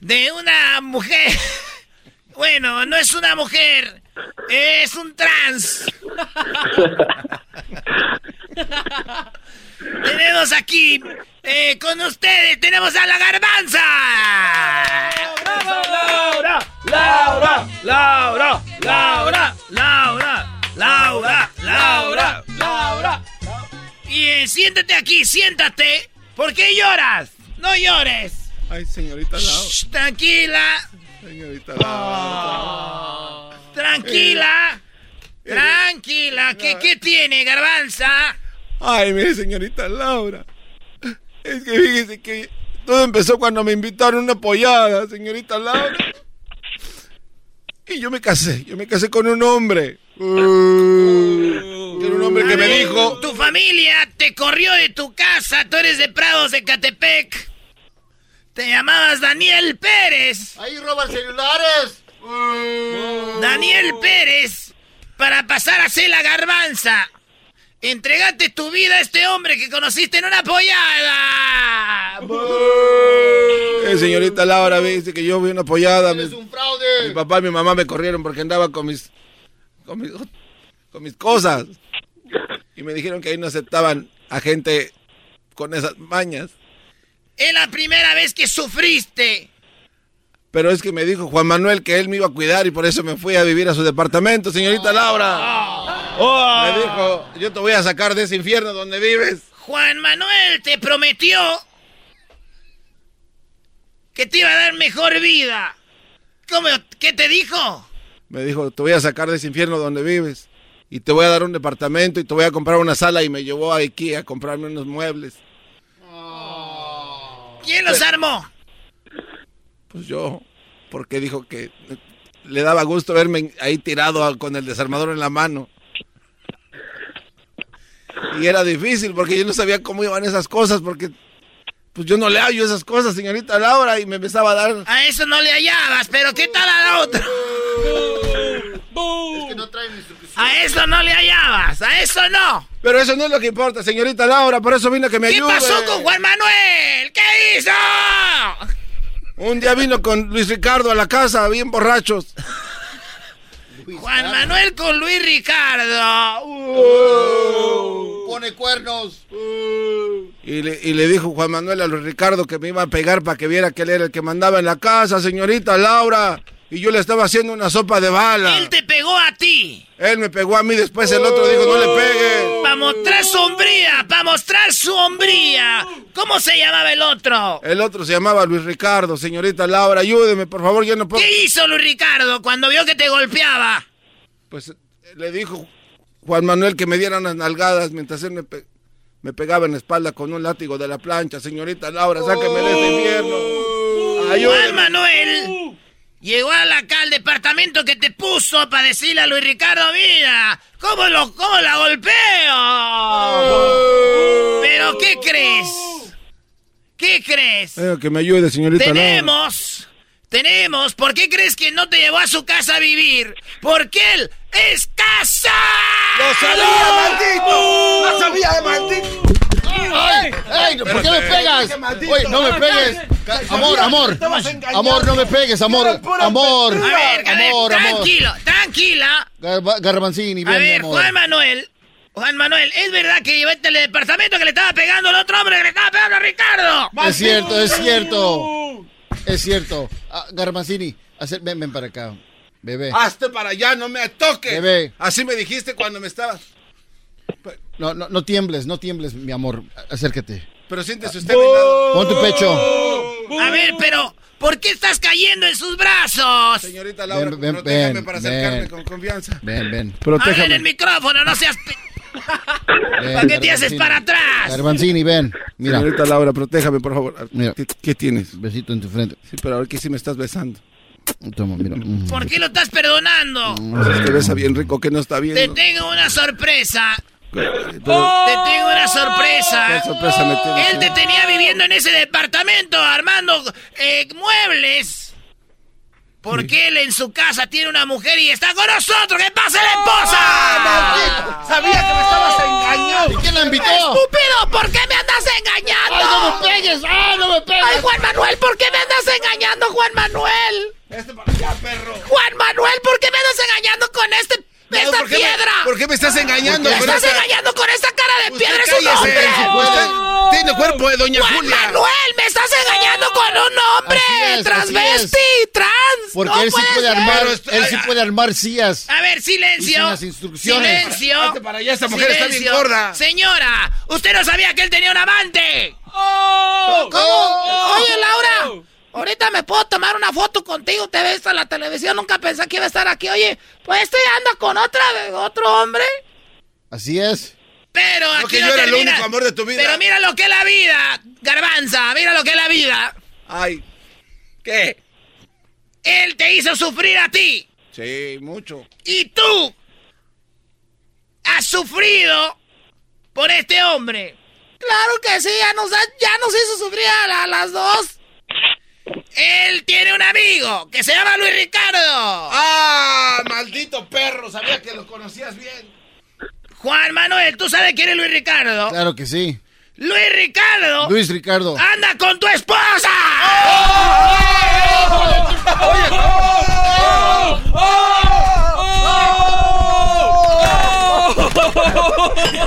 de una mujer. Bueno, no es una mujer, es un trans. tenemos aquí eh, con ustedes, tenemos a la garbanza. Laura, Laura, Laura, Laura, Laura, Laura, Laura, Laura. Y siéntate aquí, siéntate. ¿Por qué lloras? No llores. Ay, señorita Laura. tranquila. Señorita Laura. Tranquila. Tranquila. ¿Qué, ¿Qué tiene, garbanza? Ay, mire, señorita Laura. Es que fíjese que todo empezó cuando me invitaron a una pollada, señorita Laura. Y yo me casé, yo me casé con un hombre. Uh, un hombre que me dijo... Tu familia te corrió de tu casa, tú eres de Prados de Catepec. Te llamabas Daniel Pérez. Ahí roban celulares. Daniel Pérez, para pasar a ser la garbanza. Entregate tu vida a este hombre que conociste en una pollada. Eh, señorita Laura, dice que yo vi una pollada. Es un fraude. Mi papá y mi mamá me corrieron porque andaba con mis, con mis, con mis cosas. Y me dijeron que ahí no aceptaban a gente con esas mañas. Es la primera vez que sufriste. Pero es que me dijo Juan Manuel que él me iba a cuidar y por eso me fui a vivir a su departamento, señorita Laura. Oh. Me dijo, yo te voy a sacar de ese infierno donde vives. Juan Manuel te prometió que te iba a dar mejor vida. ¿Cómo? ¿Qué te dijo? Me dijo, te voy a sacar de ese infierno donde vives. Y te voy a dar un departamento y te voy a comprar una sala y me llevó a Ikea a comprarme unos muebles. ¿Quién los armó? Pues yo, porque dijo que le daba gusto verme ahí tirado con el desarmador en la mano. Y era difícil porque yo no sabía cómo iban esas cosas porque pues yo no le hallo esas cosas, señorita Laura, y me empezaba a dar... A eso no le hallabas, pero ¿qué tal a la otra? Es que no traen A eso no le hallabas, a eso no. Pero eso no es lo que importa, señorita Laura, por eso vino que me ayude. ¿Qué pasó con Juan Manuel? ¿Qué hizo? Un día vino con Luis Ricardo a la casa, bien borrachos. Juan Manuel con Luis Ricardo. Uh, pone cuernos. Y, le, y le dijo Juan Manuel a Luis Ricardo que me iba a pegar para que viera que él era el que mandaba en la casa, señorita Laura. Y yo le estaba haciendo una sopa de bala. Él te pegó a ti. Él me pegó a mí, después el otro dijo, no le pegue. Para mostrar su hombría, para mostrar su hombría. ¿Cómo se llamaba el otro? El otro se llamaba Luis Ricardo, señorita Laura, ayúdeme, por favor, yo no puedo... ¿Qué hizo Luis Ricardo cuando vio que te golpeaba? Pues le dijo Juan Manuel que me diera unas nalgadas mientras él me, pe me pegaba en la espalda con un látigo de la plancha. Señorita Laura, sáqueme de este infierno. Ayúdeme. Juan Manuel llegó a la, acá al departamento que te puso para decirle a Luis Ricardo, mira, ¿cómo, lo, cómo la golpeo? ¿Pero qué crees? ¿Qué crees? Eh, que me ayude, señorita Tenemos... Tenemos, ¿por qué crees que no te llevó a su casa a vivir? Porque él es casa. ¡Lo sabía, maldito! ¡Lo sabía, maldito! ¡Ay! ¡Ay! ¿Por qué me pegas! Oye, no me pegues. Amor, amor. Amor, no me pegues, amor. Amor. A ver, a Amor, amor. tranquilo, tranquila. Garba- Garbanzini, A ven, mi ver, amor. Juan Manuel. Juan Manuel, ¿es verdad que llevaste el departamento que le estaba pegando al otro hombre que le estaba pegando a Ricardo? Es cierto, es cierto. Es cierto. Ah, Garbanzini, ven, ven para acá. Bebé. Hazte para allá, no me toques. Bebé. Así me dijiste cuando me estabas. No, no, no tiembles, no tiembles, mi amor. Acércate. Pero siéntese usted a mi lado. Pon tu pecho. A ver, pero, ¿por qué estás cayendo en sus brazos? Señorita Laura, Ven, ven, protéjame ven, para acercarme ven. con confianza. Ven, ven. Habla en el micrófono, no seas... pe- Ven, ¿Para qué te haces para atrás? Garbanzini, ven. Mira. Señorita Laura, protéjame, por favor. Mira. ¿Qué, qué tienes? Besito en tu frente. Sí, pero ahora que sí me estás besando. Toma, mira. ¿Por qué lo estás perdonando? Es que besa bien rico, que no está bien. Te tengo una sorpresa. Pero- Te tengo una sorpresa. ¿Qué sorpresa me tienes? Él te tenía viviendo en ese departamento armando eh, muebles. Porque él en su casa tiene una mujer y está con nosotros. ¡Que pase la esposa! Sabía que me estabas engañando. ¿Y quién la invitó? ¡Estúpido! ¿Por qué me andas engañando? ¡Ay, no me pegues! ¡Ay, no me pegues! ¡Ay, Juan Manuel! ¿Por qué me andas engañando, Juan Manuel? Este para allá, perro. Juan Manuel, ¿por qué me andas engañando con este, No, esta ¿por qué me- piedra? ¿Por qué me estás engañando? Me estás engañando con esta cara de piedra, es un hombre. Usted tiene cuerpo de Doña Juan Julia. Manuel, me estás engañando con un hombre es, transvesti, trans. Porque no él sí puede armar, él sí puede armar sillas. A ver, silencio. las instrucciones. Silencio. Para allá, esta mujer está bien gorda. Señora, usted no sabía que él tenía un amante. Oh. ¿Cómo? Oye, Laura. Ahorita me puedo tomar una foto contigo, te ves en la televisión, nunca pensé que iba a estar aquí. Oye, pues este anda con otra, otro hombre. Así es. Pero No, aquí que no yo era el único amor de tu vida. Pero mira lo que es la vida, garbanza, mira lo que es la vida. Ay, ¿qué? Él te hizo sufrir a ti. Sí, mucho. Y tú has sufrido por este hombre. Claro que sí, ya nos, ya nos hizo sufrir a, la- a las dos. Él tiene un amigo que se llama Luis Ricardo. ¡Ah, maldito perro! Sabía que lo conocías bien. Juan Manuel, ¿tú sabes quién es Luis Ricardo? Claro que sí. Luis Ricardo. Luis Ricardo. ¡Anda con tu esposa!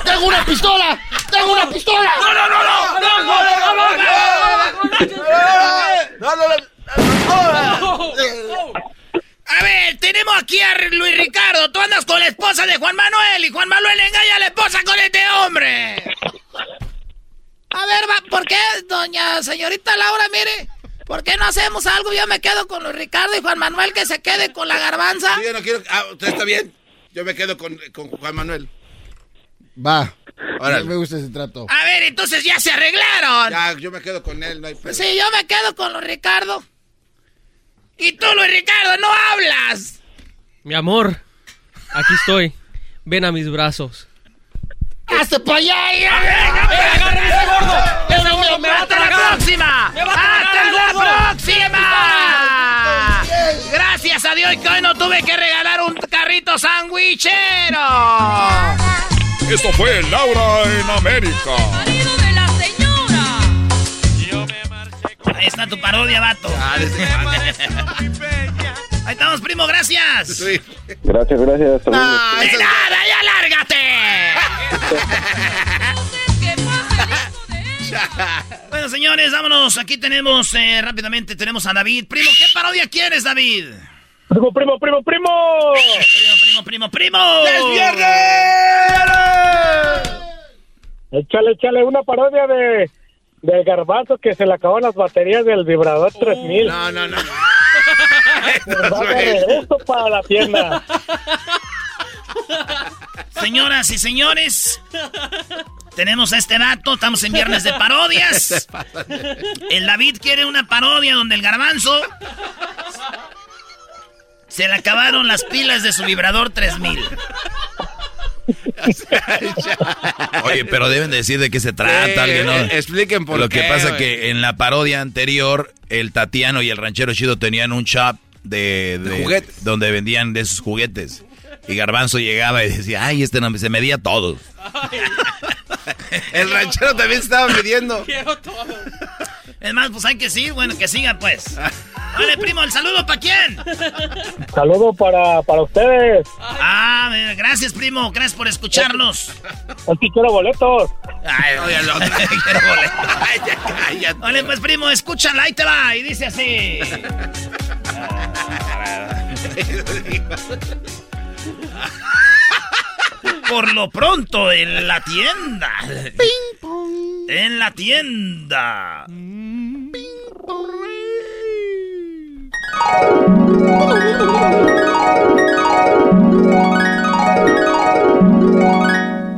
¡Tengo una pistola! ¡Tengo una pistola! ¡No, no, no, no! ¡No, no, no, no, no! A ver, tenemos aquí a Luis Ricardo. Tú andas con la esposa de Juan Manuel y Juan Manuel engaña a la esposa con este hombre. A ver, va, ¿por qué, doña señorita Laura, mire? ¿Por qué no hacemos algo? Yo me quedo con Luis Ricardo y Juan Manuel que se quede con la garbanza. Yo no quiero. Ah, usted está bien. Yo me quedo con, con Juan Manuel. Va. Órale. Me gusta ese trato. A ver, entonces ya se arreglaron. Ya, yo me quedo con él, no hay pedo. Sí, yo me quedo con Luis Ricardo. Y tú, Luis Ricardo, no hablas. Mi amor, aquí estoy. Ven a mis brazos. ¡Hazte para allá! ese gordo! ¡Ese gordo me va a ¡Hasta la próxima! ¡Me va a tragar ¡Hasta la próxima! Gracias a Dios que hoy no tuve que regalar un carrito sandwichero. Esto fue Laura en América. Ahí está tu parodia, vato. Ahí estamos, primo, gracias. Gracias, gracias. hasta luego. ¡De nada, ya lárgate! bueno, señores, vámonos. Aquí tenemos eh, rápidamente, tenemos a David. Primo, ¿qué parodia quieres, David? Primo, primo, primo, primo. Primo, primo, primo, primo. ¡Es Échale, échale una parodia de del garbanzo que se le acaban las baterías del vibrador 3000. No, no, no. Regreso para la tienda. Señoras y señores, tenemos a este dato. Estamos en viernes de parodias. El David quiere una parodia donde el garbanzo se le acabaron las pilas de su vibrador 3000. Oye, pero deben decir de qué se trata, Sí, alguien, ¿no? expliquen por Lo que qué, pasa güey. que en la parodia anterior, el Tatiano y el Ranchero Chido tenían un shop de, de- juguetes. donde vendían de esos juguetes. Y Garbanzo llegaba y decía, ay, este no, se medía todo. El ranchero también estaba midiendo. Quiero todo. Es más, pues hay que seguir, bueno, que siga pues. Vale, primo, ¿el saludo para quién? Saludo para, para ustedes. Ah, gracias, primo, gracias por escucharnos. Es que quiero boletos. Ay, oye, el otro, quiero boletos. Ay, ya cállate. Vale, pues, primo, escúchala, ahí te va, y dice así. Por lo pronto, en la tienda. Ping pong. En la tienda.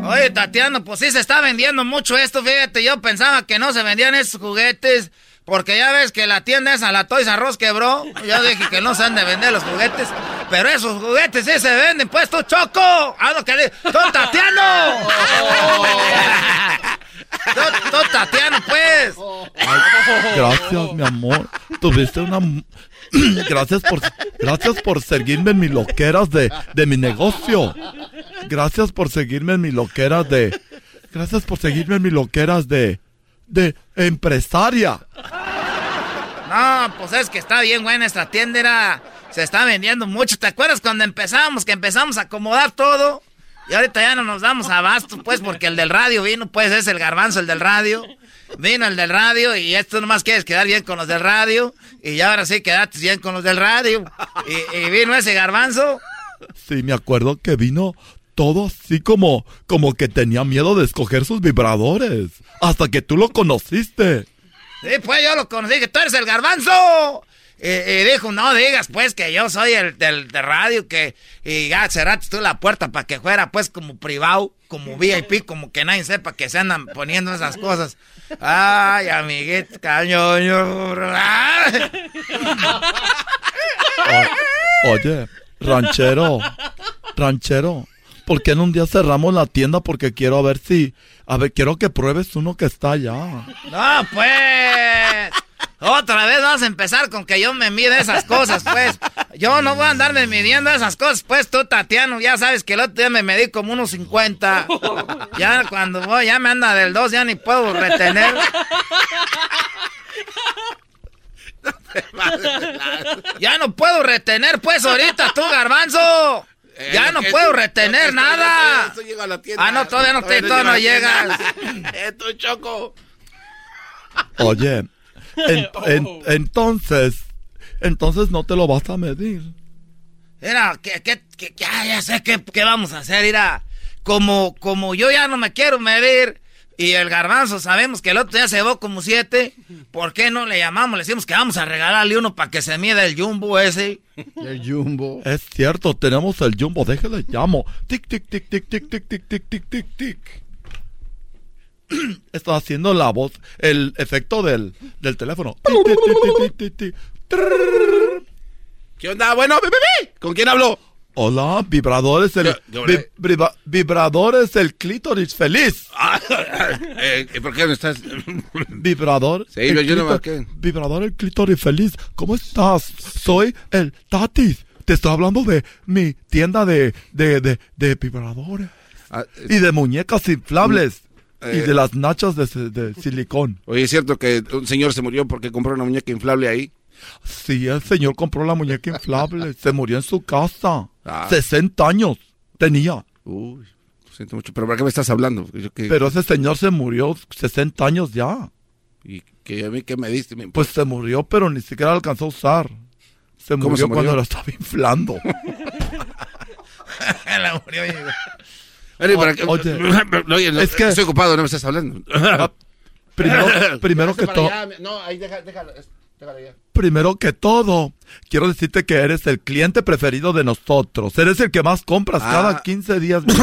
Oye, Tatiana, pues sí se está vendiendo mucho esto, fíjate, yo pensaba que no se vendían estos juguetes, porque ya ves que la tienda esa, la Toys Us quebró, yo dije que no se han de vender los juguetes, pero esos juguetes sí se venden, pues tú, Choco, haz lo que le... ¡Tú, Tatiano! ¡Tú, tú, Tatiano, pues! Gracias, mi amor. Tuviste una... Gracias por, gracias por seguirme en mis loqueras de, de mi negocio. Gracias por seguirme en mis loqueras de... Gracias por seguirme en mis loqueras de... De empresaria. No, pues es que está bien buena esta tienda, era- se está vendiendo mucho. ¿Te acuerdas cuando empezamos, que empezamos a acomodar todo? Y ahorita ya no nos damos abasto, pues, porque el del radio vino, pues es el garbanzo, el del radio. Vino el del radio y esto nomás quieres quedar bien con los del radio. Y ya ahora sí quedaste bien con los del radio. Y, y vino ese garbanzo. Sí, me acuerdo que vino todo así como, como que tenía miedo de escoger sus vibradores. Hasta que tú lo conociste. Sí, pues yo lo conocí, que tú eres el garbanzo. Y, y dijo, no digas pues que yo soy el del de radio, que y ya cerraste tú la puerta para que fuera pues como privado, como VIP, como que nadie sepa que se andan poniendo esas cosas. Ay, amiguito, cañoño. Ay. O- oye, ranchero, ranchero, ¿por qué en un día cerramos la tienda? Porque quiero ver si, a ver, quiero que pruebes uno que está allá. No, pues. Otra vez vamos a empezar con que yo me mide esas cosas, pues. Yo no voy a andarme midiendo esas cosas, pues tú, Tatiano, ya sabes que el otro día me medí como unos 50. Ya cuando voy, ya me anda del 2, ya ni puedo retener. Ya no puedo retener, pues, ahorita tú, garbanzo. Ya Eh, no lo que puedo tú- retener nada. esto llega a la tienda. Ah, no, todavía no, te, todavía no llegas. Eh, tú, Choco. Oye, en- en- entonces, entonces no te lo vas a medir. Mira, que, que, que- ya, ya sé qué, qué vamos a hacer, mira. Como, como yo ya no me quiero medir y el garbanzo sabemos que el otro día se llevó como siete, ¿por qué no le llamamos? Le decimos que vamos a regalarle uno para que se mida el jumbo ese. El jumbo. Es cierto, tenemos el jumbo, déjale llamo. Tic, tic, tic, tic, tic, tic, tic, tic, tic, tic, tic. Está haciendo la voz, el efecto del, del teléfono. ¿Qué onda? Bueno. ¿con quién hablo? Hola, vibradores, el, ¿Qué- vi- briva- vibradores, el clítoris feliz. Eh, ¿Por qué me estás...? Vibrador. Sí, el yo no marqué. Vibrador, el clítoris feliz. ¿Cómo estás? Soy el Tatis. Te estoy hablando de mi tienda de, de, de, de vibradores. y de muñecas inflables. Y eh, de las nachas de, de silicón. Oye, ¿es cierto que un señor se murió porque compró una muñeca inflable ahí? Sí, el señor compró la muñeca inflable. se murió en su casa. Ah. 60 años tenía. Uy, lo siento mucho. ¿Pero para qué me estás hablando? Yo Pero ese señor se murió 60 años ya. ¿Y que a mí qué me diste? Me- Pues se murió, pero ni siquiera alcanzó a usar. Se ¿Cómo murió, se murió? cuando lo estaba inflando. La murió. Oye, para qué- Oye, Oye, no, es que- estoy ocupado, no me estás hablando. primero, primero que todo, No, ahí déjalo, déjalo ya. primero que todo, quiero decirte que eres el cliente preferido de nosotros. Eres el que más compras Ah. cada 15 días.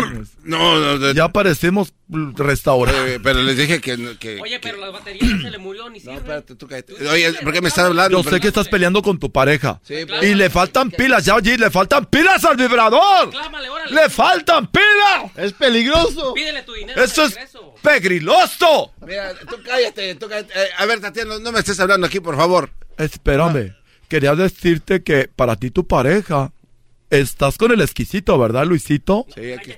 No, no, no. ya parecemos restaurante. Eh, pero les dije que... que Oye, pero la batería se le murió ni sirve. espérate, tú cállate. Oye, ¿por qué me estás hablando? Yo sé que estás peleando con tu pareja. Sí, pues. y le faltan pilas, ya oye, le faltan pilas al vibrador. Clámale, órale. Le faltan pilas. Es peligroso. Pídele tu dinero. Eso es pegriloso. Mira, tú cállate, tú cállate. Eh, a ver, Tatiana, no, no me estés hablando aquí, por favor. Espérame, quería decirte que para ti tu pareja Estás con el exquisito, ¿verdad, Luisito? Sí, aquí,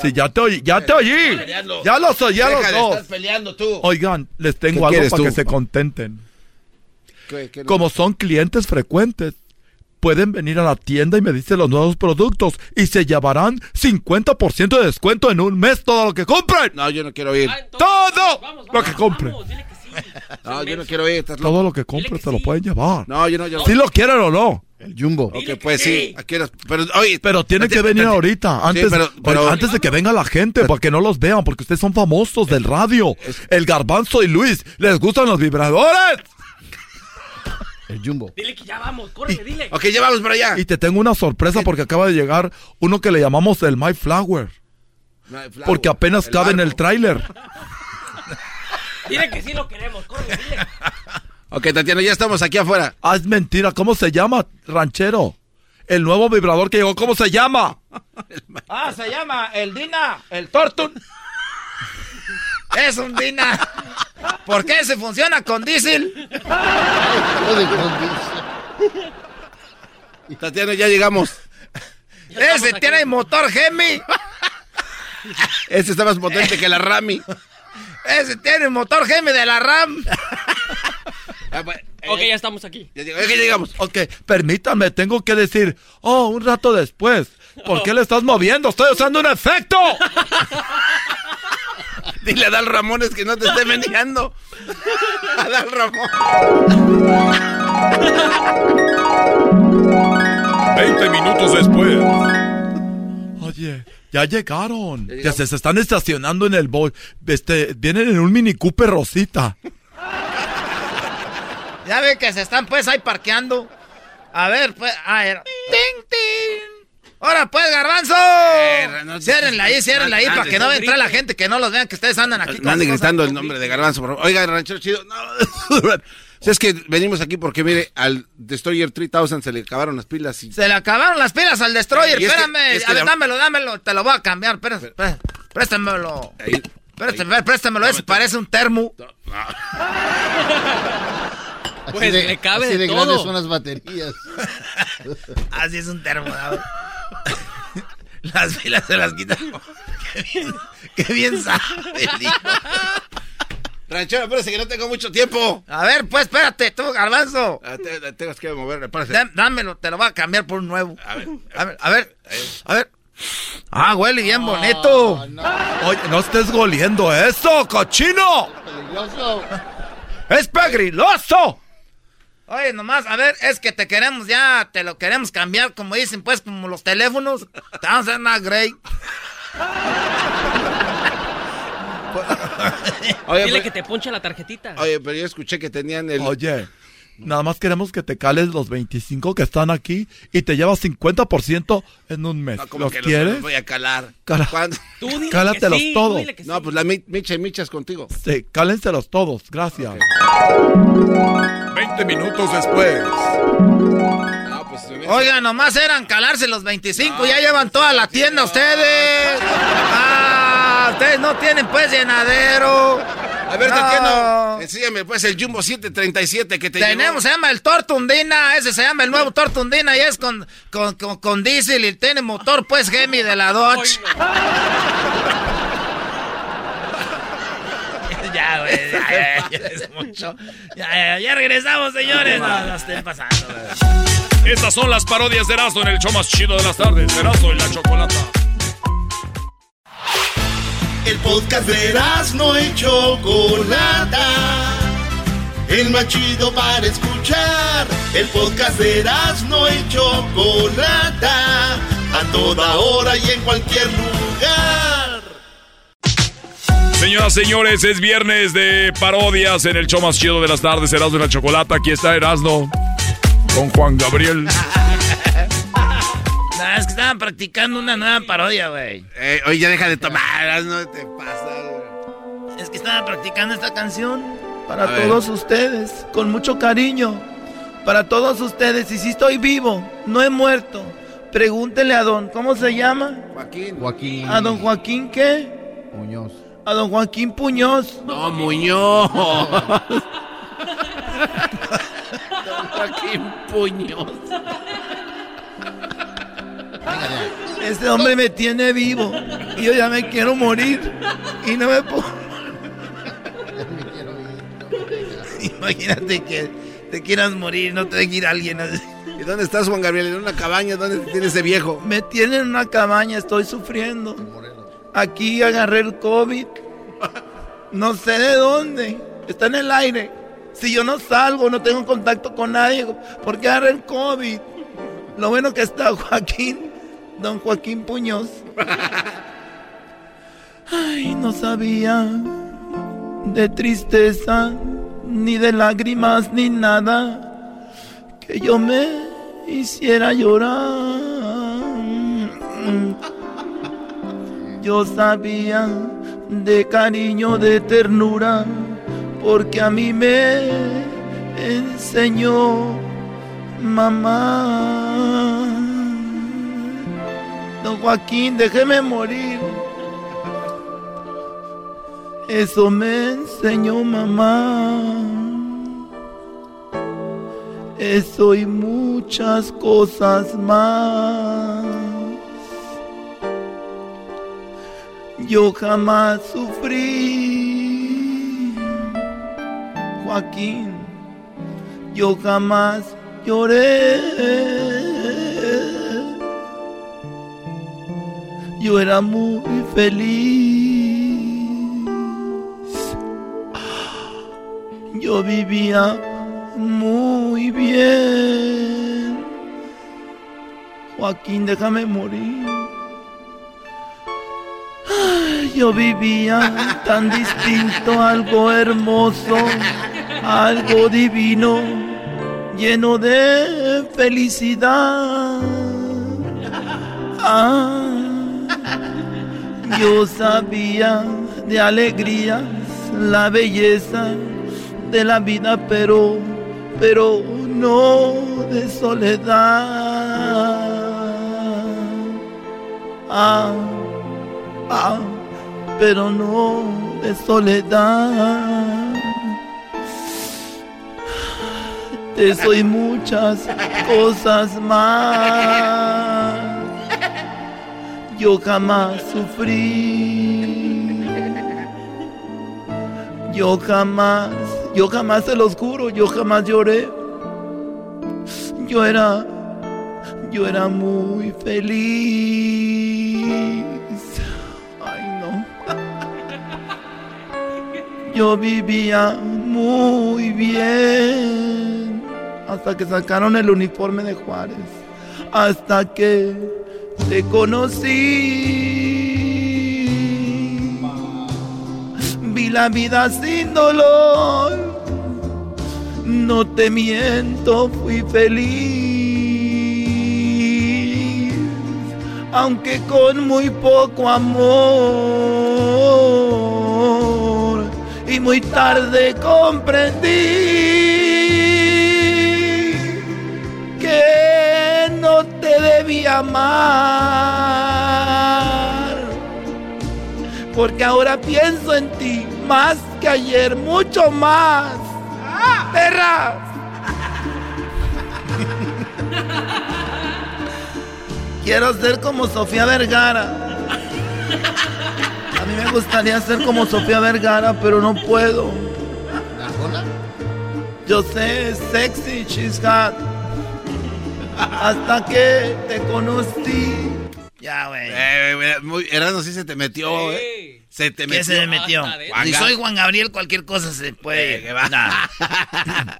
Sí, ya te oí, ya te oí. Ya los oí, ya los dos. estar peleando tú. Oigan, les tengo ¿Qué algo para tú? que se contenten. ¿Qué- qué no? Como son clientes frecuentes, pueden venir a la tienda y me dicen los nuevos productos y se llevarán 50% de descuento en un mes todo lo que compren. No, yo no quiero ir. Todo lo que compren. No, yo no quiero ir. estás loco. Todo lo que compren se lo pueden llevar. No, yo no, yo. Si lo quieren o no. El Jumbo. Ok, pues sí. Aquí los- pero, oye, Pero tiene que venir ahorita, antes, pero- pero- antes de que venga la gente, para que no los vean, porque ustedes son famosos del radio. El Garbanzo y Luis, ¿les gustan los vibradores? El Jumbo. Dile que ya vamos, corre, dile. Ok, ya vamos para allá. Y te tengo una sorpresa porque acaba de llegar uno que le llamamos el My Flower. Porque apenas cabe en el tráiler. Dile que sí lo queremos, corre, dile. Ok, Tatiana, ya estamos aquí afuera. Ah, es mentira. ¿Cómo se llama, ranchero? El nuevo vibrador que llegó, ¿cómo se llama? Ah, se llama el Dina, el Tortun. Es un Dina. ¿Por qué se funciona con diésel? Tatiana, ya llegamos. Ese tiene motor Gemi. Este está más potente que la Rami. Ese tiene motor Gemi de la RAM. Ok, ya estamos aquí. Ok, permítame, tengo que decir, oh, un rato después. ¿Por qué le estás moviendo? Estoy usando un efecto. Dile a Dal Ramones que no te esté meneando. A Dal Ramón. 20 minutos después. Oye, ya llegaron. Ya, se, se están estacionando en el boy. Este, vienen en un Mini Cooper Rosita. Ya ven que se están pues ahí parqueando. A ver, pues. A ver. ¡Ting, ting! ¡Ahora pues, garbanzo! Ciérrenla ahí, ciérrenla ahí para que no entre la gente, que no los vean que ustedes andan aquí. No anden gritando el nombre de Garbanzo, por favor. Oiga, ranchero chido. No. Si es que venimos aquí porque, mire, al Destroyer 3000 se le acabaron las pilas y... Se le acabaron las pilas al Destroyer, Y es que- espérame. es que a ver, la- dámelo, dámelo, te lo voy a cambiar. Espérate, espérate, préstamelo. Préstamelo, préstamelo, ese parece un termo. Así Pues, de, le cabe así de de todo. grandes son las baterías. Así es un termo, ¿no? Las pilas se las quitan. Qué bien, qué bien sabe el hijo. Ranchero, espérese que no tengo mucho tiempo. A ver, pues espérate, tú, garbanzo. Ah, te- te- Tengo que moverme, párese. Dá- Dámelo, te lo voy a cambiar por un nuevo. A ver, a ver, a ver. A ver. Ah, huele bien bonito. Oye, no estés goliendo eso, cochino. Peligroso. ¡Es pegriloso! Oye, nomás, a ver, es que te queremos ya, te lo queremos cambiar, como dicen, pues, como los teléfonos. Te vamos a hacer una Grey. Oye, Dile pero- que te ponche la tarjetita. Oye, pero yo escuché que tenían el... Oye, nada más queremos que te cales los 25 que están aquí y te llevas 50% en un mes. No, como ¿Los que quieres? los voy a calar. Cala- ¿Cuándo? Tú dile Cálatelos que sí, todos. tú dile que sí. No, pues la mi- micha y micha es contigo. Sí, cálenselos todos. Gracias. 20 minutos después. No, pues Oiga, nomás eran calarse los 25, ya llevan toda la tienda ustedes. Ah, ustedes no tienen pues llenadero. A ver, No. Tatiana, enséñame pues el Jumbo 737 que te Tenemos, se llama el Tortundina, ese se llama el nuevo Tortundina y es con, con, con, con diésel y tiene motor pues Gemi de la Dodge. ya, güey, ya, ya, ya es mucho. Ya, ya, ya regresamos, señores. No, no estén pasando, güey. Estas son las parodias de Erasmo en el show más chido de las tardes. Erasmo y la chocolata. El podcast de Erasmo y Chocolata. El más chido para escuchar. El podcast de Erasmo y Chocolata. A toda hora y en cualquier lugar. Señoras, señores, es viernes de parodias en el show más chido de las tardes. Erasmo y la chocolata. Aquí está Erasmo con Juan Gabriel. Estaban practicando una nueva parodia, güey. Eh, oye, ya deja de tomar, no te pasa, güey. Es que estaban practicando esta canción A ver. ustedes, con mucho cariño. Para todos ustedes, y si estoy vivo, no he muerto. Pregúntenle a don, ¿cómo se llama? Joaquín. Joaquín ¿A don Joaquín qué? Muñoz. A don Joaquín Puñoz. No, Muñoz. Joaquín Puñoz. Este hombre me tiene vivo y yo ya me quiero morir y no me puedo. Imagínate que te quieras morir, no te deje ir alguien así. ¿Y dónde estás, Juan Gabriel? ¿En una cabaña? ¿Dónde tiene ese viejo? Me tiene en una cabaña, estoy sufriendo. Aquí agarré el COVID. No sé de dónde. Está en el aire. Si yo no salgo, no tengo contacto con nadie, ¿por qué agarré el COVID? Lo bueno que está Joaquín, don Joaquín Puñoz. Ay, no sabía de tristeza, ni de lágrimas, ni nada, que yo me hiciera llorar. Yo sabía de cariño, de ternura, porque a mí me enseñó mamá. Don Joaquín, déjeme morir. Eso me enseñó mamá. Eso y muchas cosas más. Yo jamás sufrí, Joaquín. Yo jamás lloré. Yo era muy feliz. Yo vivía muy bien. Joaquín, déjame morir. Yo vivía tan distinto, algo hermoso, algo divino, lleno de felicidad. Ah, yo sabía de alegrías, la belleza de la vida, pero, pero no de soledad. Ah, ah, pero no de soledad. Te soy muchas cosas más. Yo jamás sufrí. Yo jamás, yo jamás se los juro, yo jamás lloré. Yo era, yo era muy feliz. Ay, no. Yo vivía muy bien hasta que sacaron el uniforme de Juárez. Hasta que te conocí. Vi la vida sin dolor. No te miento, fui feliz. Aunque con muy poco amor. Y muy tarde comprendí debía amar. Porque ahora pienso en ti más que ayer, mucho más. ¡Perra! Quiero ser como Sofía Vergara. A mí me gustaría ser como Sofía Vergara, pero no puedo. Yo sé, sexy, she's hot. Hasta que te conocí. Ya, güey. Eh, güey, muy- Erasmo sí se te metió, eh. Se te metió. ¿Qué se me metió? Juan Si soy Juan Gabriel, cualquier cosa se puede. Eh, que va. Nah.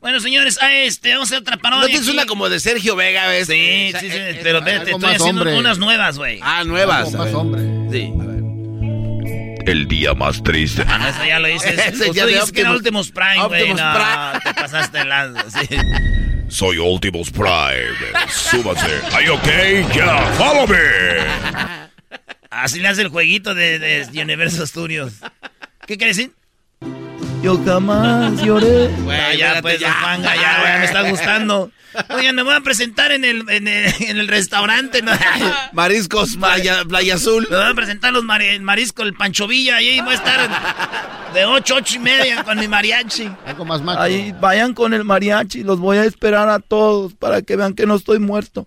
bueno, señores, a este, vamos a hacer otra parodia. ¿No tienes aquí. una como de Sergio Vega, ves? Sí, sí, sí, pero te estoy haciendo unas nuevas, güey. Ah, nuevas. Algo más hombre. Sí. El día más triste. Ah, eso ya lo dices. Ese ya de dices que era Optimus- Optimus Prime, güey. Optimus No, Prime. te pasaste el lanza, sí. Soy Optimus Prime. Súbase. ¿Are okay? Yeah, follow me. Así le hace el jueguito de, de Universo Studios. ¿Qué quiere decir? Yo jamás lloré. Ah, ya, pues, don Juanga, ya, güey, me está gustando. Oigan, me voy a presentar en el, en el, en el restaurante. ¿no? Mariscos Playa, Playa Azul. Me voy a presentar los mari- el marisco, el Pancho Villa, y ahí voy a estar de 8, 8 y media con mi mariachi. Algo más macho. Ahí vayan con el mariachi, los voy a esperar a todos para que vean que no estoy muerto.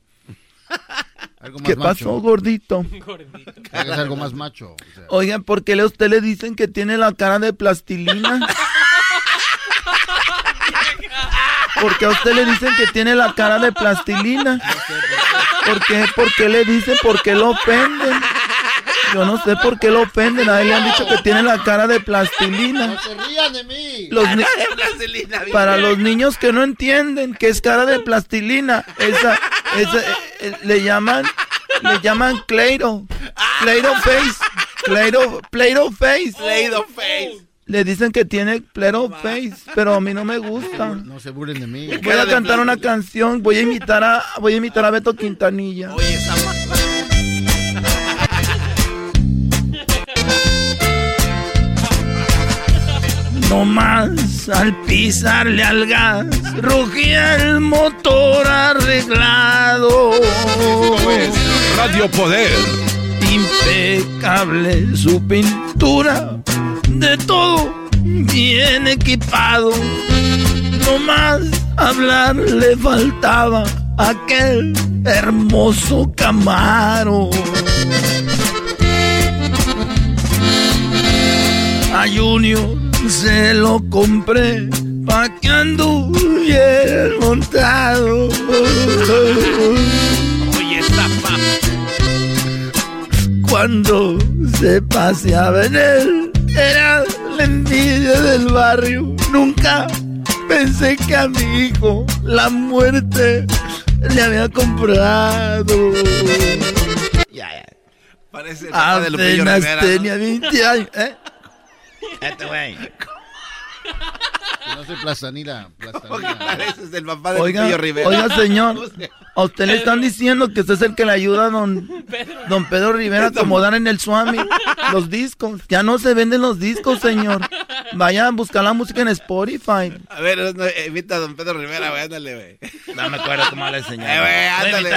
Algo más ¿Qué macho. pasó, gordito? Hagas algo más macho. o sea. Oigan, ¿por qué a usted le dicen que tiene la cara de plastilina? Porque a usted le dicen que tiene la cara de plastilina. ¿Por qué? ¿Por qué le dicen? ¿Por qué lo ofenden? Yo no sé por qué lo ofenden. A él le han dicho que tiene la cara de plastilina. No se rían de mí. Los ni- para los niños que no entienden que es cara de plastilina, esa, esa eh, eh, le llaman, le llaman Cleiro, Cleiro face, Cleiro, Play-Doh face, face. Le dicen que tiene Play-Doh face, pero a mí no me gusta. No se burlen de mí. Voy a cantar una canción, voy a imitar a, voy a imitar a Beto Quintanilla. No más al pisarle al gas, rugía el motor arreglado. Radio Poder. Impecable su pintura, de todo bien equipado. No más hablar le faltaba aquel hermoso Camaro. A Junior se lo compré pa' que anduviera montado. Oye, esta pa. Cuando se paseaba en él, era la envidia del barrio. Nunca pensé que a mi hijo la muerte le había comprado. Parece el papá de Apenas Rivera, ¿no? tenía 20 años. ¿eh? Este güey. No soy plastanila. Pareces el papá de Oiga, Rivera. oiga, señor, a usted le están diciendo que usted es el que le ayuda a don, don Pedro Rivera a acomodar en el Swami los discos. Ya no se venden los discos, señor. Vaya a buscar la música en Spotify. A ver, no, eh, invita a don Pedro Rivera, güey, ándale, güey. No me acuerdo cómo le señor. Eh, güey, ándale.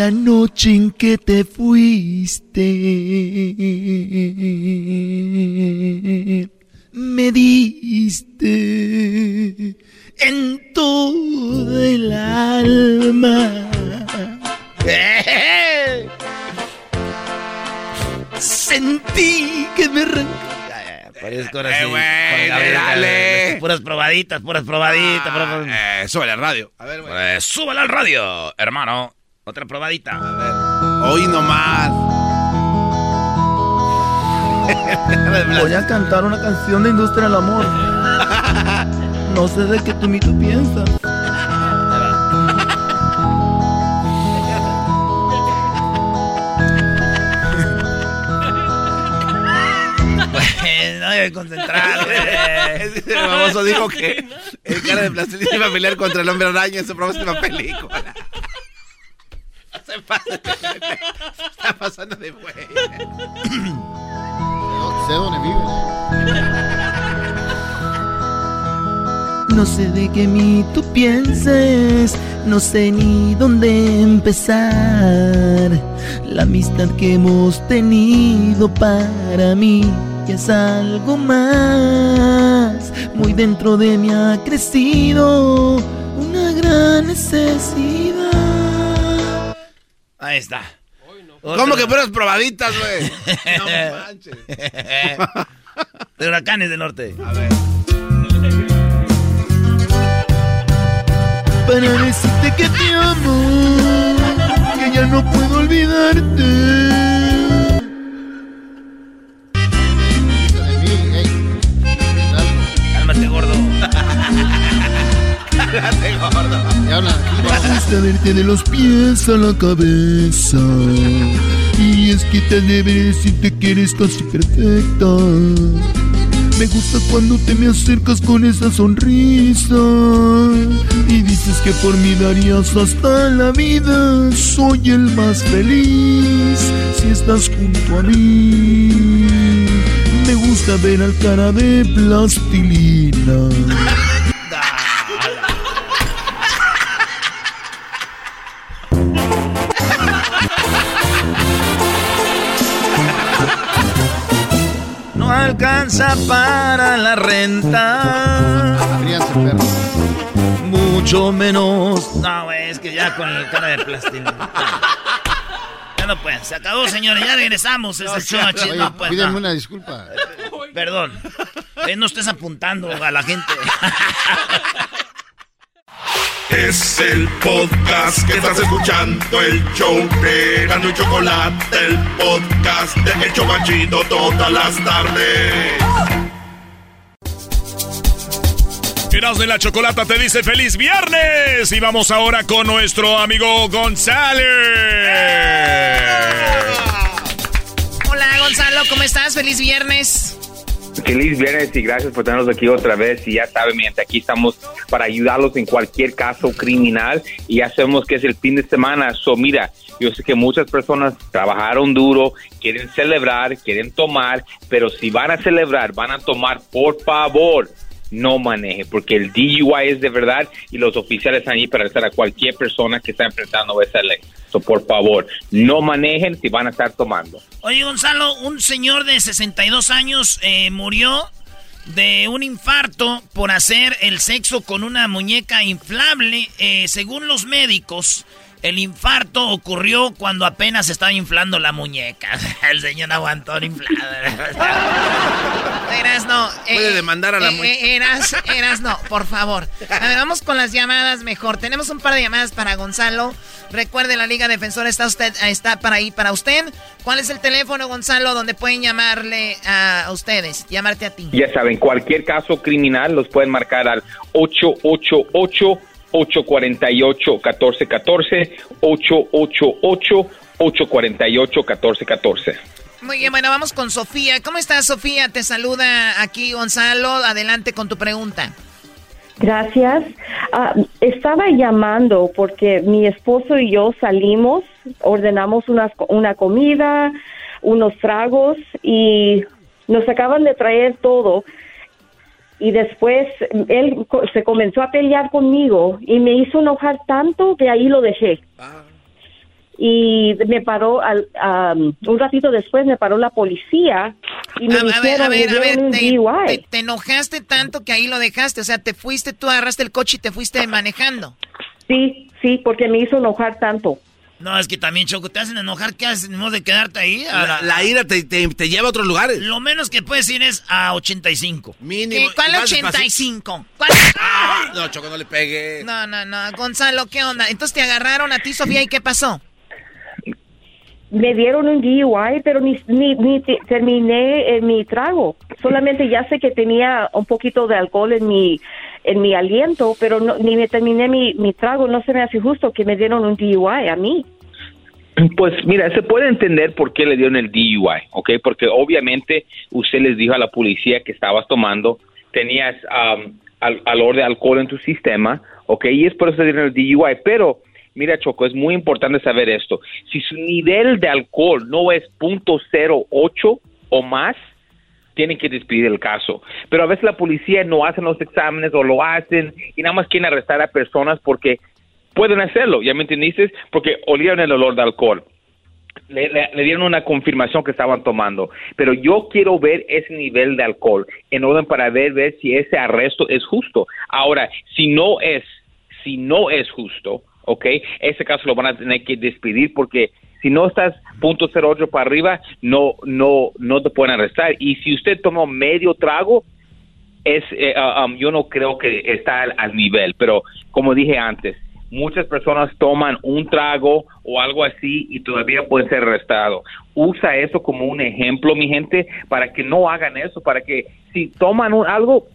La noche en que te fuiste, me diste en todo el alma. Sentí que me. Parezco ahora sí. Eh, güey, Juan Gabriel, dale. Puras probaditas, puras probaditas. puras prob- Eh, sube la radio. A ver, güey. Pues, súbala al radio, hermano. Otra probadita. Hoy nomás. Voy a cantar una canción de Industria del Amor. No sé de qué tú ni tú piensas. Pues, no debe concentrar. El famoso dijo que el cara de plastilina iba a pelear contra el hombre araña en su próxima película. Se pasa está pasando de güey. No sé dónde viven. No sé de qué mí tú pienses, no sé ni dónde empezar. La amistad que hemos tenido para mí ya es algo más. Muy dentro de mí ha crecido una gran necesidad. Ahí está. ¿Cómo que puras probaditas, güey? No manches. De huracanes del norte. A ver. Para decirte que te amo, que ya no puedo olvidarte. Cállate, gordo. Y verte de los pies a la cabeza. Y es que te debe decirte que eres casi perfecta. Me gusta cuando te me acercas con esa sonrisa. Y dices que por mí darías hasta la vida. Soy el más feliz si estás junto a mí. Me gusta ver al cara de plastilina. Alcanza para la renta. Mucho menos. No, es que ya con el cara de plastilina. Ya no puede. Se acabó, señores. Ya regresamos. Es el show. Oye, No, pues, no. una disculpa. Perdón. Eh, no estés apuntando a la gente. Es el podcast que estás escuchando, el show de y Chocolate, el podcast de El Chobachito todas las tardes. Erasmo y la Chocolata te dice feliz viernes. Y vamos ahora con nuestro amigo González. Hola, Gonzalo, ¿cómo estás? Feliz viernes. Feliz viernes y gracias por tenernos aquí otra vez. Y ya saben, mi gente, aquí estamos para ayudarlos en cualquier caso criminal. Y ya sabemos que es el fin de semana. So, mira, yo sé que muchas personas trabajaron duro, quieren celebrar, quieren tomar, pero si van a celebrar, van a tomar, por favor, no maneje, porque el DUI es de verdad y los oficiales están ahí para arrestar a cualquier persona que está enfrentando esa ley. Por favor, no manejen si van a estar tomando. Oye, Gonzalo, un señor de 62 años eh, murió de un infarto por hacer el sexo con una muñeca inflable. Eh, según los médicos, el infarto ocurrió cuando apenas estaba inflando la muñeca. El señor aguantó la inflada. Eras no. Puede demandar a la mu- eras, eras no, por favor. A ver, vamos con las llamadas mejor. Tenemos un par de llamadas para Gonzalo. Recuerde, la Liga Defensora está usted está para ahí para usted. ¿Cuál es el teléfono, Gonzalo, donde pueden llamarle a ustedes? Llamarte a ti. Ya saben, cualquier caso criminal los pueden marcar al 888-848-1414, 888-848-1414. Muy bien, bueno, vamos con Sofía. ¿Cómo estás, Sofía? Te saluda aquí Gonzalo. Adelante con tu pregunta. Gracias. Ah, estaba llamando porque mi esposo y yo salimos, ordenamos una, una comida, unos tragos y nos acaban de traer todo. Y después él se comenzó a pelear conmigo y me hizo enojar tanto que ahí lo dejé. Y me paró, al, am, un ratito después me paró la policía y me A, a ver, dijeron, a me ver, a ver, un te, DUI. te- te enojaste tanto que ahí lo dejaste. O sea, te fuiste, tú agarraste el coche y te fuiste manejando. Sí, sí, porque me hizo enojar tanto. No, es que también, Choco, te hacen enojar. ¿Qué haces? ¿No de quedarte ahí? La, la ira te, te- te lleva a otros lugares. Lo menos que puedes ir es a 85. Mínimo. ¿Cuál Y más 85? ¿Cuál? Ah, no, Choco, no le pegues. No, no, no. Gonzalo, ¿qué onda? Entonces te agarraron a ti, Sofía, ¿y qué pasó? Me dieron un DUI, pero ni, ni, ni te- terminé eh, mi trago. Solamente ya sé que tenía un poquito de alcohol en mi en mi aliento, pero no, ni me terminé mi, mi trago. No se me hace justo que me dieron un DUI a mí. Pues mira, se puede entender por qué le dieron el DUI, ¿ok? Porque obviamente usted les dijo a la policía que estabas tomando, tenías um, al, alor de alcohol en tu sistema, ¿ok? Y es por eso le dieron el DUI. Pero, mira, Choco, es muy importante saber esto. Si su nivel de alcohol no es .08 o más, tienen que despedir el caso. Pero a veces la policía no hacen los exámenes o lo hacen y nada más quieren arrestar a personas porque pueden hacerlo, ¿ya me entendiste? Porque olieron el olor de alcohol. Le, le- dieron una confirmación que estaban tomando. Pero yo quiero ver ese nivel de alcohol en orden para ver, ver si ese arresto es justo. Ahora, si no es, si no es justo, ¿ok? Ese caso lo van a tener que despedir porque si no estás punto .08 para arriba, no, no, no te pueden arrestar. Y si usted tomó medio trago, es, eh, um, yo no creo que está al, al nivel, pero como dije antes, muchas personas toman un trago o algo así y todavía pueden ser arrestados. Usa eso como un ejemplo, mi gente, para que no hagan eso, para que si toman un- algo,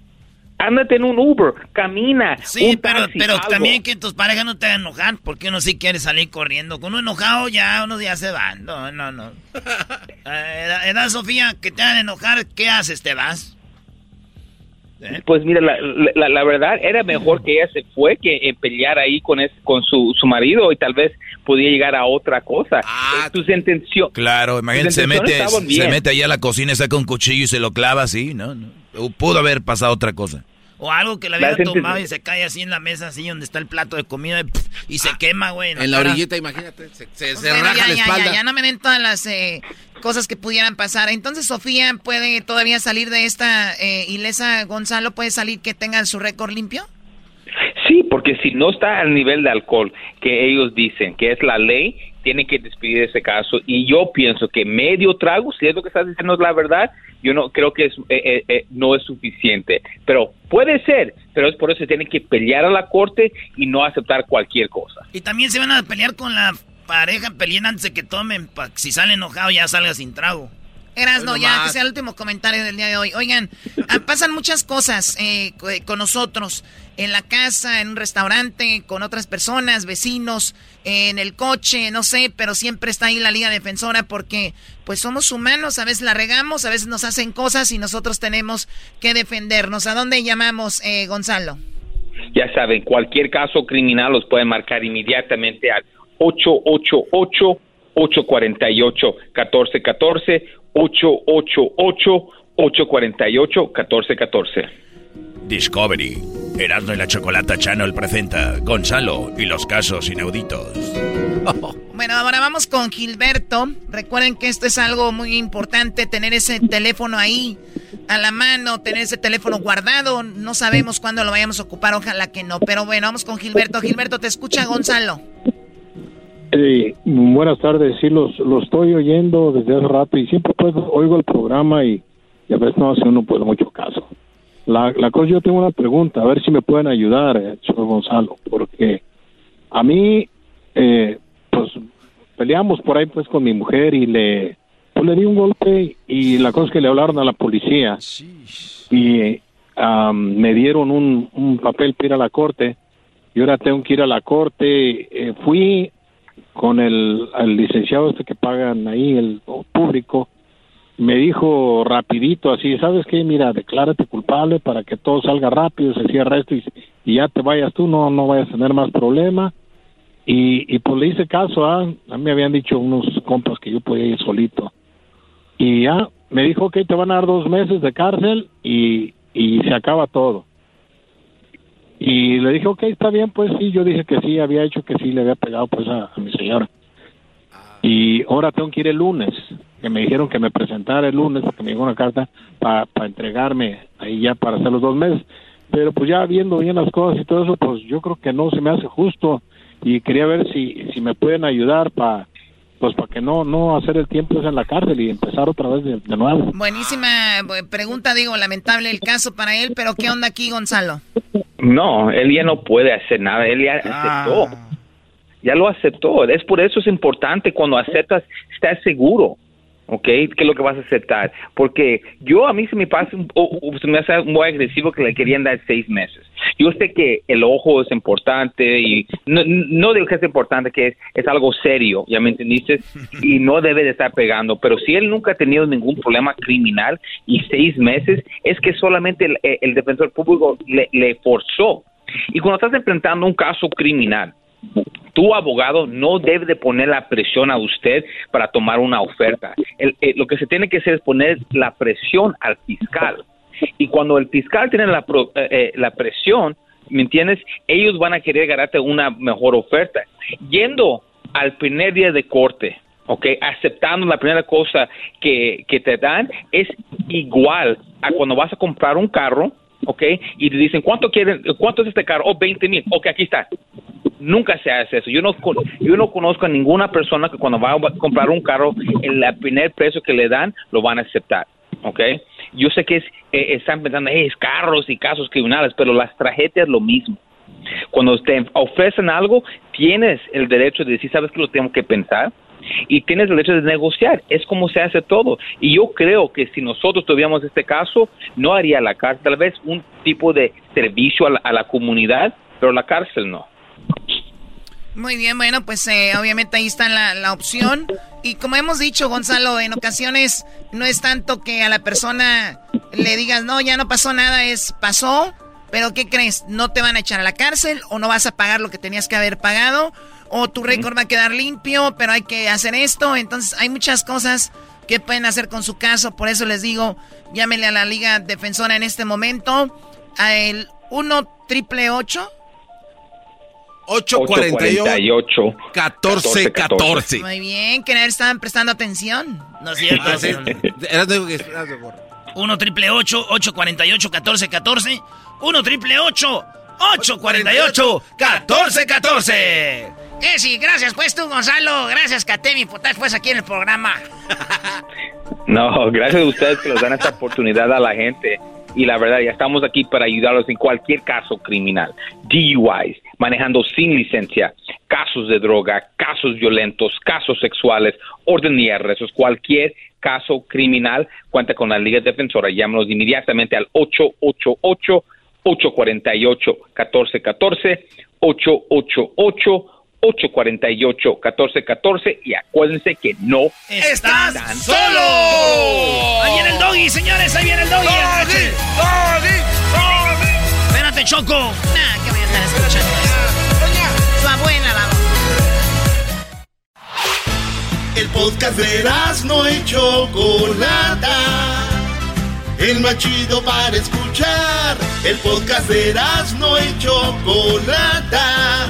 ándate en un Uber, camina. Sí, un pero, taxi, pero algo. también que tus parejas no te hagan enojar, porque uno sí quiere salir corriendo. Con uno enojado ya unos días se van. No, no, no. Eh, edad, Sofía, que te hagan enojar, ¿qué haces? ¿Te vas? Pues mira, la, la, la verdad era mejor que ella se fue que eh, pelear ahí con es, con su, su marido y tal vez podía llegar a otra cosa. Ah, Eh, Tus intenciones. Claro, imagínate, se mete, se mete ahí a la cocina, saca un cuchillo y se lo clava así, ¿no? no. Pudo haber pasado otra cosa. O algo que La había tomado y se cae así en la mesa, así donde está el plato de comida, y, se quema, güey. En la cara. orillita, imagínate, se, se, se Bueno, raja ya, la ya, espalda. ya, ya no me den todas las eh, cosas que pudieran pasar. Entonces, Sofía puede todavía salir de esta eh, ilesa. Gonzalo puede salir que tenga su récord limpio. Sí, porque si no está al nivel de alcohol que ellos dicen que es la ley, tienen que despedir ese caso. Y yo pienso que medio trago, si es lo que estás diciendo es la verdad, yo no creo que es, eh, eh, eh, no es suficiente. Pero puede ser, pero es por eso que tienen que pelear a la corte y no aceptar cualquier cosa. Y también se van a pelear con la pareja, peleen antes de que tomen, pa- si sale enojado ya salga sin trago. Eras, no, ya, que sea el último comentario del día de hoy. Oigan, ah, pasan muchas cosas eh, eh, con nosotros, en la casa, en un restaurante, con otras personas, vecinos, en el coche, no sé, pero siempre está ahí la Liga Defensora porque pues somos humanos, a veces la regamos, a veces nos hacen cosas y nosotros tenemos que defendernos. ¿A dónde llamamos, eh, Gonzalo? Ya saben, cualquier caso criminal los pueden marcar inmediatamente al 888-848-1414, 888-848-1414. Discovery. Erasmo y la Chocolata Channel presenta Gonzalo y los casos inauditos. Bueno, ahora vamos con Gilberto. Recuerden que esto es algo muy importante, tener ese teléfono ahí a la mano, tener ese teléfono guardado. No sabemos cuándo lo vayamos a ocupar, ojalá que no. Pero bueno, vamos con Gilberto. Gilberto, te escucha Gonzalo. Eh, buenas tardes, sí, los, los estoy oyendo desde hace rato y siempre pues oigo el programa y, a veces no hace uno pues mucho caso. La, la cosa, yo tengo una pregunta, a ver si me pueden ayudar, eh, señor Gonzalo, porque a mí, eh, pues peleamos por ahí pues con mi mujer y le, pues, le di un golpe y la cosa es que le hablaron a la policía y am, me dieron un, un papel para ir a la corte y ahora tengo que ir a la corte. Eh, fui con el, licenciado este que pagan ahí, el público, me dijo rapidito así, ¿sabes qué? Mira, declárate culpable para que todo salga rápido, se cierra esto y, ya te vayas tú, no, no vayas a tener más problema. Y, y pues le hice caso, ¿ah? a mí me habían dicho unos compas que yo podía ir solito. Y ya me dijo que te van a dar dos meses de cárcel y, y se acaba todo. Y le dije, ok, está bien, pues sí, yo dije que sí, había hecho que sí, le había pegado pues a, a mi señora. Y ahora tengo que ir el lunes, que me dijeron que me presentara el lunes, porque me llegó una carta para entregarme ahí ya para hacer los dos meses. Pero pues ya viendo bien las cosas y todo eso, pues yo creo que no se me hace justo y quería ver si, si me pueden ayudar para pues para que no no hacer el tiempo ese en la cárcel y empezar otra vez de, de nuevo. Buenísima eh, pregunta, digo, lamentable el caso para él, pero ¿qué onda aquí, Gonzalo? No, él ya no puede hacer nada, él ya aceptó. Ya lo aceptó. Es por eso es importante cuando aceptas, estar seguro, ¿ok? ¿Qué es lo que vas a aceptar? Porque yo a mí se me pasa, un- o- o se me hace muy agresivo que le querían dar seis meses. Yo sé que el ojo es importante y no, no digo que es importante, que es, es algo serio, ¿ya me entendiste? Y no debe de estar pegando, pero si él nunca ha tenido ningún problema criminal y seis meses, es que solamente el, el defensor público le, le forzó. Y cuando estás enfrentando un caso criminal, tu abogado no debe de poner la presión a usted para tomar una oferta. Eh, lo que se tiene que hacer es poner la presión al fiscal. Y cuando el fiscal tiene la, pro- eh, eh, la presión, ¿me entiendes? Ellos van a querer ganarte una mejor oferta. Yendo al primer día de corte, ¿ok? Aceptando la primera cosa que te dan, es igual a cuando vas a comprar un carro, ¿ok? Y te dicen, ¿cuánto quieren? ¿Cuánto es este carro? Oh, 20 mil. Ok, aquí está. Nunca se hace eso. Yo no, yo no conozco a ninguna persona que cuando va a comprar un carro, el primer precio que le dan, lo van a aceptar. ¿Ok? Yo sé que es, eh, están pensando, "Eh, es carros y casos criminales, pero las tragedias lo mismo. Cuando te ofrecen algo, tienes el derecho de decir, ¿sabes que lo tengo que pensar? Y tienes derecho de negociar. Es como se hace todo. Y yo creo que si nosotros tuviéramos este caso, no haría la cárcel. Tal vez un tipo de servicio a la, a la comunidad, pero la cárcel no. Muy bien, bueno, pues eh, obviamente ahí está la, la opción. Y como hemos dicho, Gonzalo, en ocasiones no es tanto que a la persona le digas, no, ya no pasó nada, es pasó, pero ¿qué crees? No te van a echar a la cárcel o no vas a pagar lo que tenías que haber pagado o tu récord va a quedar limpio, pero hay que hacer esto. Entonces hay muchas cosas que pueden hacer con su caso. Por eso les digo, llámenle a la Liga Defensora en este momento, a el 1 triple 8 848 14 14. Muy bien, que estaban prestando atención. No es cierto. Ah, sí. Eras de- eras de- 1 triple 848 1414 1 triple 8 848-1414. Eh, gracias pues tú, Gonzalo. Gracias, Katemi, por estar pues aquí en el programa. No, gracias a ustedes que nos dan esta oportunidad a la gente. Y la verdad, ya estamos aquí para ayudarlos en cualquier caso criminal. DUIs, manejando sin licencia, casos de droga, casos violentos, casos sexuales, orden y arrestos, cualquier caso criminal, cuenta con la Liga Defensora. Llámanos inmediatamente al 888 848 1414 888 848-1414 y acuérdense que no estás solo. Ahí viene el doggy, señores, ahí viene el doggy. Doggy, doggy, doggy. Espérate, Choco. Nah, que voy a estar escuchando eso. Su abuela la El podcast de no y Chocolata. El más chido para escuchar. El podcast de no y Chocolata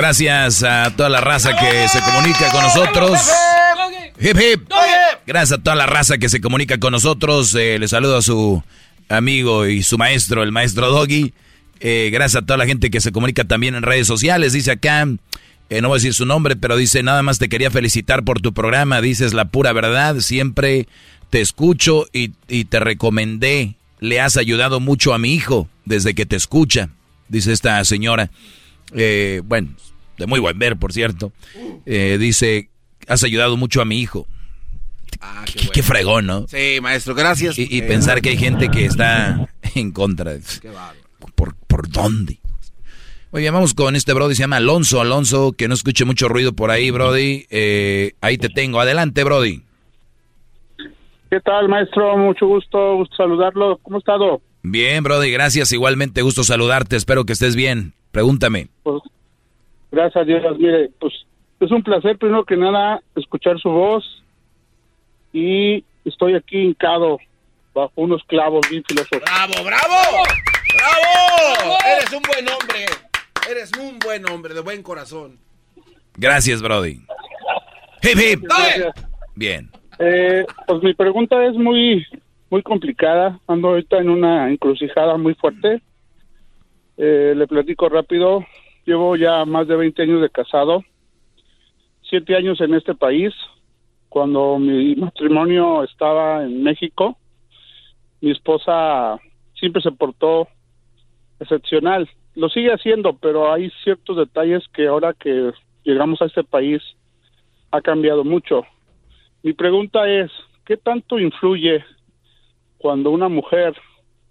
Gracias a toda la raza que se comunica con nosotros. Hip hip. Gracias a toda la raza que se comunica con nosotros. Eh, le saludo a su amigo y su maestro, el maestro Doggy. Eh, gracias a toda la gente que se comunica también en redes sociales. Dice acá, eh, no voy a decir su nombre, pero dice, nada más te quería felicitar por tu programa. Dices la pura verdad. Siempre te escucho y, y te recomendé. Le has ayudado mucho a mi hijo desde que te escucha, dice esta señora eh, bueno, de muy buen ver, por cierto, eh, dice, has ayudado mucho a mi hijo. Ah, qué, fregón, ¿no? Sí, maestro, gracias. Y, eh, pensar que hay gente que está en contra. Qué ¿Por, ¿Por dónde? Muy bien, vamos con este Brody, se llama Alonso. Alonso, que no escuche mucho ruido por ahí, Brody. Eh, ahí te tengo. Adelante, Brody. ¿Qué tal, maestro? Mucho gusto, gusto saludarlo. ¿Cómo ha estado? Bien, Brody, gracias. Igualmente, gusto saludarte. Espero que estés bien. Pregúntame. Pues, gracias a Dios. Mire, pues es un placer, primero que nada, escuchar su voz. Y estoy aquí hincado bajo unos clavos bien filosóficos. ¡Bravo, bravo! ¡Bravo! Eres un buen hombre. Eres un buen hombre, de buen corazón. Gracias, Brody. Hip, hip. Bien. Eh, pues mi pregunta es muy, muy complicada. Ando ahorita en una encrucijada muy fuerte. Eh, le platico rápido. Llevo ya más de 20 años de casado, siete años en este país. Cuando mi matrimonio estaba en México, mi esposa siempre se portó excepcional. Lo sigue haciendo, pero hay ciertos detalles que ahora que llegamos a este país ha cambiado mucho. Mi pregunta es, ¿qué tanto influye cuando una mujer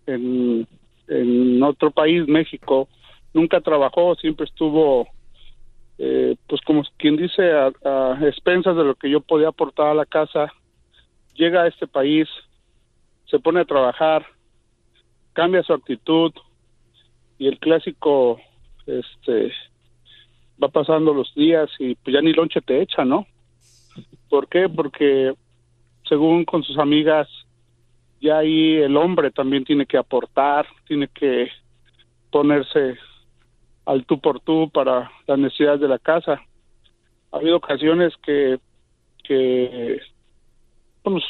en en otro país, México, nunca trabajó, siempre estuvo, eh, pues como quien dice, a, expensas de lo que yo podía aportar a la casa, llega a este país, se pone a trabajar, cambia su actitud y el clásico, este, va pasando los días y pues ya ni lonche te echa, ¿no? ¿Por qué? Porque según con sus amigas ya ahí el hombre también tiene que aportar, tiene que ponerse al tú por tú para las necesidades de la casa. Ha habido ocasiones que, que pues,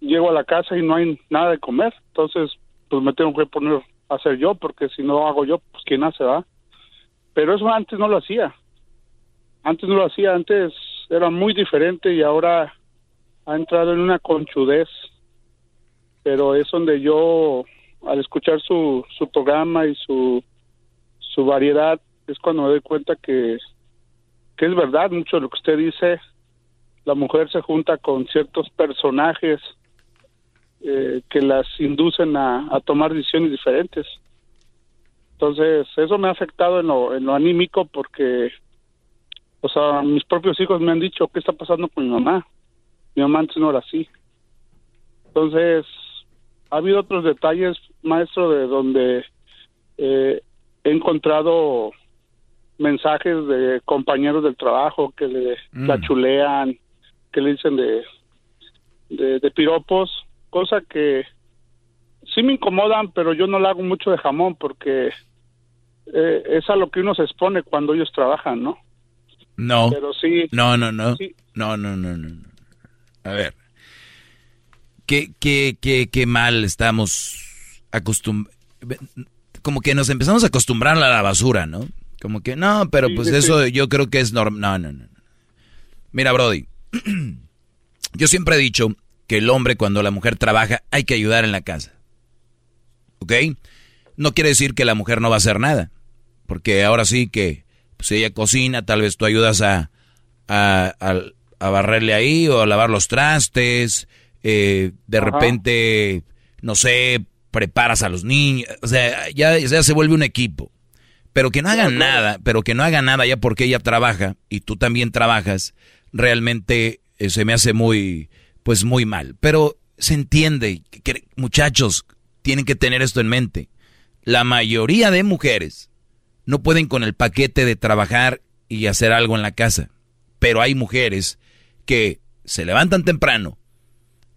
llego a la casa y no hay nada de comer, entonces pues me tengo que poner a hacer yo, porque si no hago yo, pues quién hace, va. Pero eso antes no lo hacía. Antes no lo hacía, antes era muy diferente y ahora ha entrado en una conchudez pero es donde yo, al escuchar su, su programa y su, su variedad, es cuando me doy cuenta que, que es verdad mucho de lo que usted dice. La mujer se junta con ciertos personajes eh, que las inducen a, a, tomar decisiones diferentes. Entonces, eso me ha afectado en lo, en lo anímico porque, o sea, mis propios hijos me han dicho, ¿qué está pasando con mi mamá? Mi mamá antes no era así. Entonces, ha habido otros detalles, maestro, de donde eh, he encontrado mensajes de compañeros del trabajo que le Mm. la chulean, que le dicen de, de, de piropos, cosa que sí me incomodan, pero yo no la hago mucho de jamón porque eh, es a lo que uno se expone cuando ellos trabajan, ¿no? No. Pero sí. No, no, no. Sí. No, no, no, no. no. A ver. ¿Qué, qué, qué, qué mal estamos acostumbrados? Como que nos empezamos a acostumbrar a la basura, ¿no? Como que, no, pero pues sí, eso sí. yo creo que es normal. No, no, no. Mira, Brody. yo siempre he dicho que el hombre cuando la mujer trabaja hay que ayudar en la casa. ¿Ok? No quiere decir que la mujer no va a hacer nada. Porque ahora sí que pues ella cocina, tal vez tú ayudas a, a, a- a barrerle ahí o a lavar los trastes, eh, de Ajá. repente, no sé, preparas a los niños, o sea, ya, ya se vuelve un equipo. Pero que no hagan nada, pero que no haga nada ya porque ella trabaja y tú también trabajas, realmente eh, se me hace muy, pues muy mal. Pero se entiende, que, muchachos, tienen que tener esto en mente. La mayoría de mujeres no pueden con el paquete de trabajar y hacer algo en la casa. Pero hay mujeres que se levantan temprano,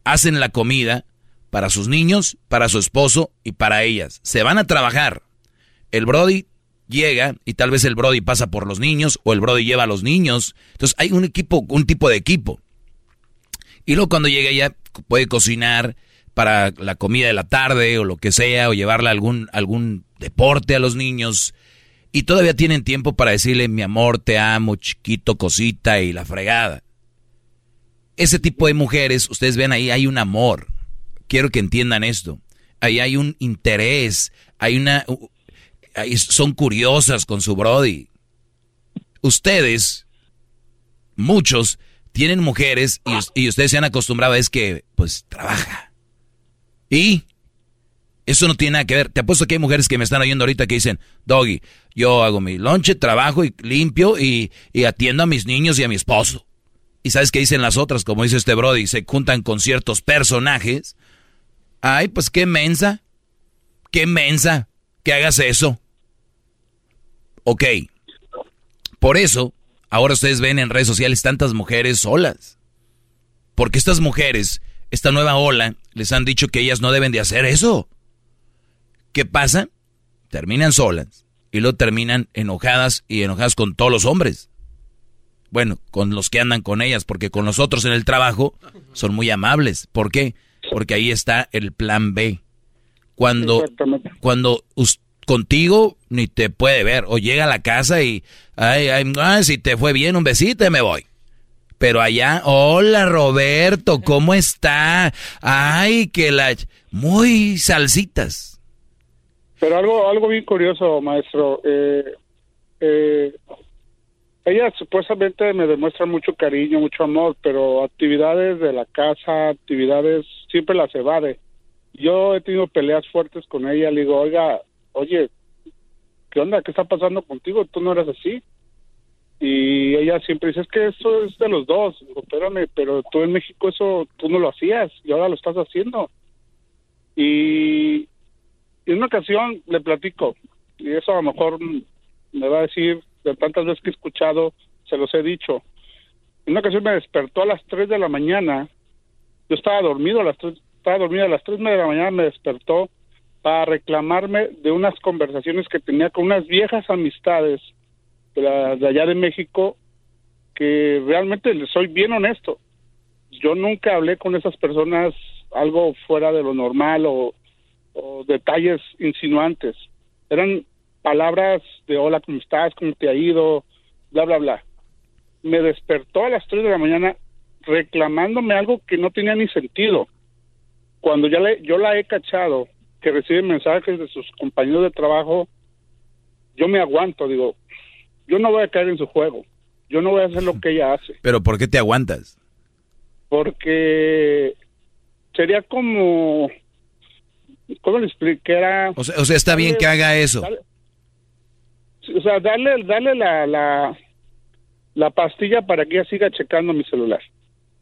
hacen la comida para sus niños, para su esposo y para ellas. Se van a trabajar. El Brody llega y tal vez el Brody pasa por los niños o el Brody lleva a los niños. Entonces hay un equipo, un tipo de equipo. Y luego cuando llega ella puede cocinar para la comida de la tarde o lo que sea o llevarle algún algún deporte a los niños y todavía tienen tiempo para decirle mi amor, te amo, chiquito, cosita y la fregada. Ese tipo de mujeres, ustedes ven ahí, hay un amor. Quiero que entiendan esto. Ahí hay un interés, hay una... son curiosas con su Brody. Ustedes, muchos, tienen mujeres y ustedes se han acostumbrado a es que, pues, trabaja. Y eso no tiene nada que ver. Te apuesto que hay mujeres que me están oyendo ahorita que dicen, Doggy, yo hago mi lonche, trabajo y limpio y, y atiendo a mis niños y a mi esposo. Y sabes qué dicen las otras, como dice este Brody, se juntan con ciertos personajes. Ay, pues qué mensa, qué mensa que hagas eso. Ok, por eso, ahora ustedes ven en redes sociales tantas mujeres solas. Porque estas mujeres, esta nueva ola, les han dicho que ellas no deben de hacer eso. ¿Qué pasa? Terminan solas y luego terminan enojadas y enojadas con todos los hombres. Bueno, con los que andan con ellas, porque con los otros en el trabajo son muy amables. ¿Por qué? Porque ahí está el plan B. Cuando, cuando contigo ni te puede ver, o llega a la casa y, ay, ay, ay, si te fue bien, un besito y me voy. Pero allá, hola Roberto, ¿cómo está? Ay, que la... Muy salsitas. Pero algo, algo bien curioso, maestro. Eh, eh, ella supuestamente me demuestra mucho cariño, mucho amor, pero actividades de la casa, actividades, siempre las evade. Yo he tenido peleas fuertes con ella. Le digo, oiga, oye, ¿qué onda? ¿Qué está pasando contigo? Tú no eras así. Y ella siempre dice, es que eso es de los dos. Digo, espérame, pero tú en México eso tú no lo hacías y ahora lo estás haciendo. Y en una ocasión le platico, y eso a lo mejor me va a decir de tantas veces que he escuchado, se los he dicho. En una ocasión me despertó a las 3 de la mañana, yo estaba dormido a las 3, estaba dormido a las 3 de la mañana, me despertó para reclamarme de unas conversaciones que tenía con unas viejas amistades de, la- de allá de México, que realmente les soy bien honesto. Yo nunca hablé con esas personas algo fuera de lo normal o, o detalles insinuantes. Eran palabras de hola, ¿cómo estás? ¿Cómo te ha ido? Bla, bla, bla. Me despertó a las 3 de la mañana reclamándome algo que no tenía ni sentido. Cuando ya le, yo la he cachado, que recibe mensajes de sus compañeros de trabajo, yo me aguanto, digo, yo no voy a caer en su juego, yo no voy a hacer lo que ella hace, Pero ¿por qué te aguantas? porque sería como, ¿cómo le expliqué? Era, O sea, o sea, está bien que haga eso. O sea, darle, darle la, la, la pastilla para que ella siga checando mi celular.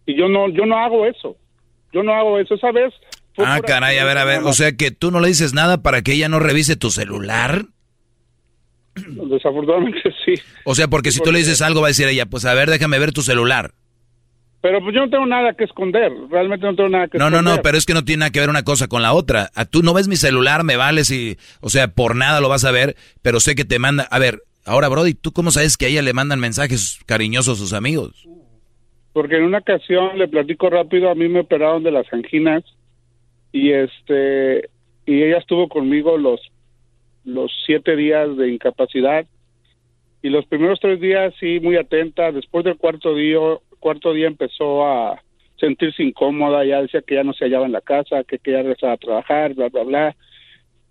Y yo no, yo no hago eso. Yo no hago eso. Esa vez. Ah, caray, a ver, a ver. O sea que tú no le dices nada para que ella no revise tu celular. Desafortunadamente sí. O sea, porque si tú le dices algo va a decir ella, pues a ver, déjame ver tu celular. Pero pues yo no tengo nada que esconder, realmente no tengo nada que No, esconder. no, no, pero es que no tiene nada que ver una cosa con la otra. A tú no ves mi celular, me vales y, o sea, por nada lo vas a ver, pero sé que te manda, a ver, ahora Brody, ¿tú cómo sabes que a ella le mandan mensajes cariñosos a sus amigos? Porque en una ocasión, le platico rápido, a mí me operaron de las anginas y este y ella estuvo conmigo los los siete días de incapacidad y los primeros tres días sí muy atenta. Después del cuarto día cuarto día empezó a sentirse incómoda, ya decía que ya no se hallaba en la casa, que quería regresar a trabajar, bla bla bla.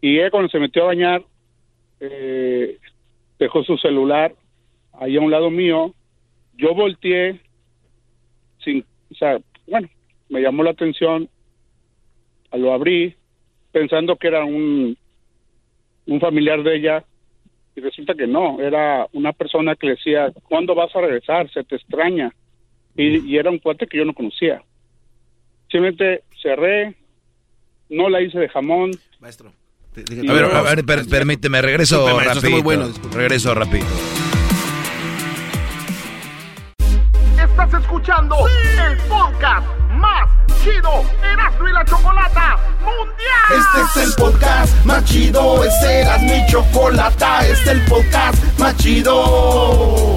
Y ella cuando se metió a bañar eh, dejó su celular ahí a un lado mío. Yo volteé sin, o sea, bueno, me llamó la atención, lo abrí pensando que era un, un familiar de ella y resulta que no, era una persona que le decía, ¿cuándo vas a regresar? Se te extraña. Y, y era un cuate que yo no conocía. Simplemente cerré, no la hice de jamón. Maestro. A ver, a ver, per- permíteme, regreso Disculpe, maestro, está rapidito. muy bueno, regreso rápido. Estás escuchando el podcast más chido Erasmo y la Chocolata Mundial. Este es el podcast más chido, este era mi chocolata, este es el podcast más chido.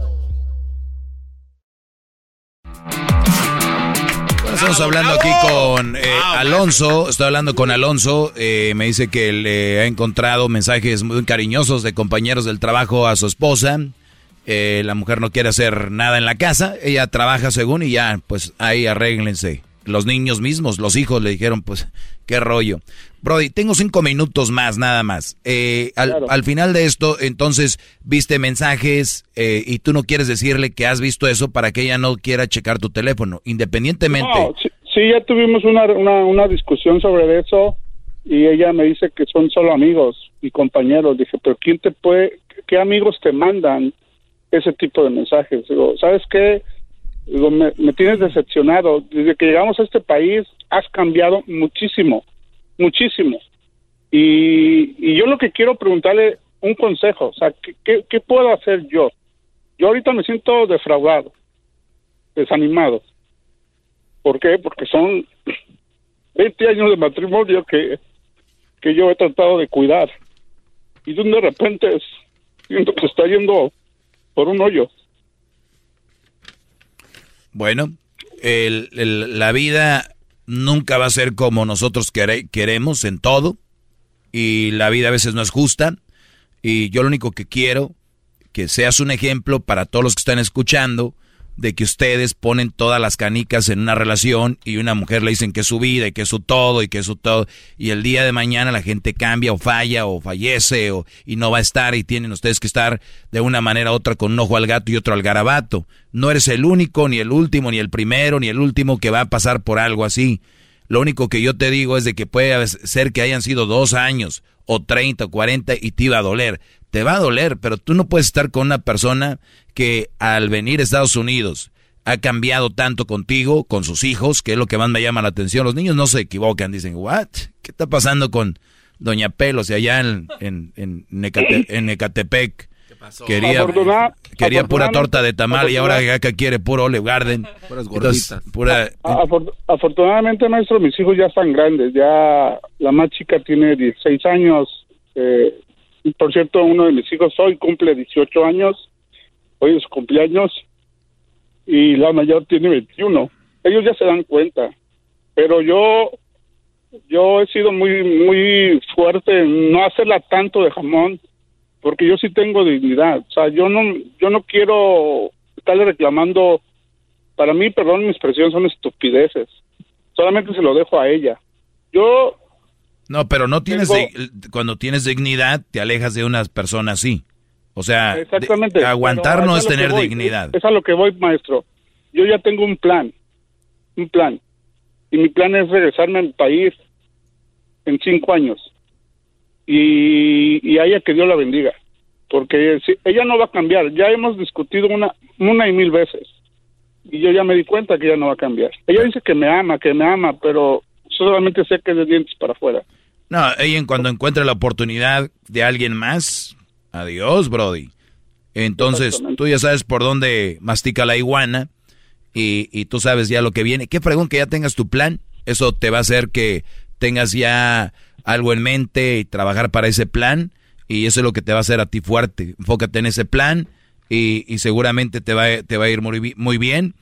Estamos hablando aquí con eh, Alonso, estoy hablando con Alonso, eh, me dice que le ha encontrado mensajes muy cariñosos de compañeros del trabajo a su esposa. Eh, la mujer no quiere hacer nada en la casa, ella trabaja según y ya, pues ahí arréglense. Los niños mismos, los hijos le dijeron, pues, qué rollo. Brody, tengo cinco minutos más, nada más. Eh, al, al final de esto, entonces, viste mensajes eh, y tú no quieres decirle que has visto eso para que ella no quiera checar tu teléfono, independientemente. No, sí, sí, ya tuvimos una, una, una discusión sobre eso y ella me dice que son solo amigos y compañeros. Dije, pero ¿quién te puede, qué amigos te mandan ese tipo de mensajes? Digo, ¿sabes qué? Digo, me, me tienes decepcionado. Desde que llegamos a este país has cambiado muchísimo, muchísimo. Y, y yo lo que quiero preguntarle un consejo, o sea, ¿qué, qué, puedo hacer yo? Yo ahorita me siento defraudado, desanimado. ¿Por qué? Porque son 20 años de matrimonio que, que yo he tratado de cuidar. Y de repente siento que está yendo por un hoyo. Bueno, el- la vida nunca va a ser como nosotros quere- queremos en todo. Y la vida a veces no es justa. Y yo lo único que quiero, que seas un ejemplo para todos los que están escuchando, de que ustedes ponen todas las canicas en una relación y una mujer le dicen que es su vida y que es su todo y que es su todo. Y el día de mañana la gente cambia o falla o fallece o, y no va a estar y tienen ustedes que estar de una manera u otra con un ojo al gato y otro al garabato. No eres el único, ni el último, ni el primero, ni el último que va a pasar por algo así. Lo único que yo te digo es de que puede ser que hayan sido dos años, o 30, o 40, y te iba a doler. Te va a doler, pero tú no puedes estar con una persona que al venir a Estados Unidos ha cambiado tanto contigo, con sus hijos, que es lo que más me llama la atención. Los niños no se equivocan, dicen, ¿what? ¿Qué está pasando con Doña Pelos y allá en, en, en, Necate- en Ecatepec? Quería, Afortuna- quería pura torta de tamal y ahora acá quiere puro Olive Garden. Puras Entonces, gorditas. pura, afortunadamente, maestro, mis hijos ya están grandes. Ya la más chica tiene 16 años. eh, por cierto, uno de mis hijos hoy cumple 18 años. Hoy es su cumpleaños. Y la mayor tiene 21. Ellos ya se dan cuenta. Pero yo, yo he sido muy, muy fuerte en no hacerla tanto de jamón. Porque yo sí tengo dignidad. O sea, yo no, yo no quiero estarle reclamando para mí, perdón mi expresión, son estupideces. Solamente se lo dejo a ella. Yo, No, pero no tienes Tengo- cuando tienes dignidad te alejas de unas personas así. O sea, de- Exactamente. aguantar no es tener voy, dignidad. Es, es a lo que voy, maestro. Yo ya tengo un plan, un plan. Y mi plan es regresarme a mi país en cinco años. Y, y a ella que Dios la bendiga. Porque si- ella no va a cambiar. Ya hemos discutido una, una y mil veces. Y yo ya me di cuenta que ella no va a cambiar. Ella dice que me ama, que me ama, pero solamente sé que es de dientes para afuera. No, ella en cuando encuentre la oportunidad de alguien más, adiós, Brody. Entonces, tú ya sabes por dónde mastica la iguana y, y tú sabes ya lo que viene. Qué fregón que ya tengas tu plan. Eso te va a hacer que tengas ya algo en mente y trabajar para ese plan. Y eso es lo que te va a hacer a ti fuerte. Enfócate en ese plan y, y seguramente te va, a- te va a ir muy bien.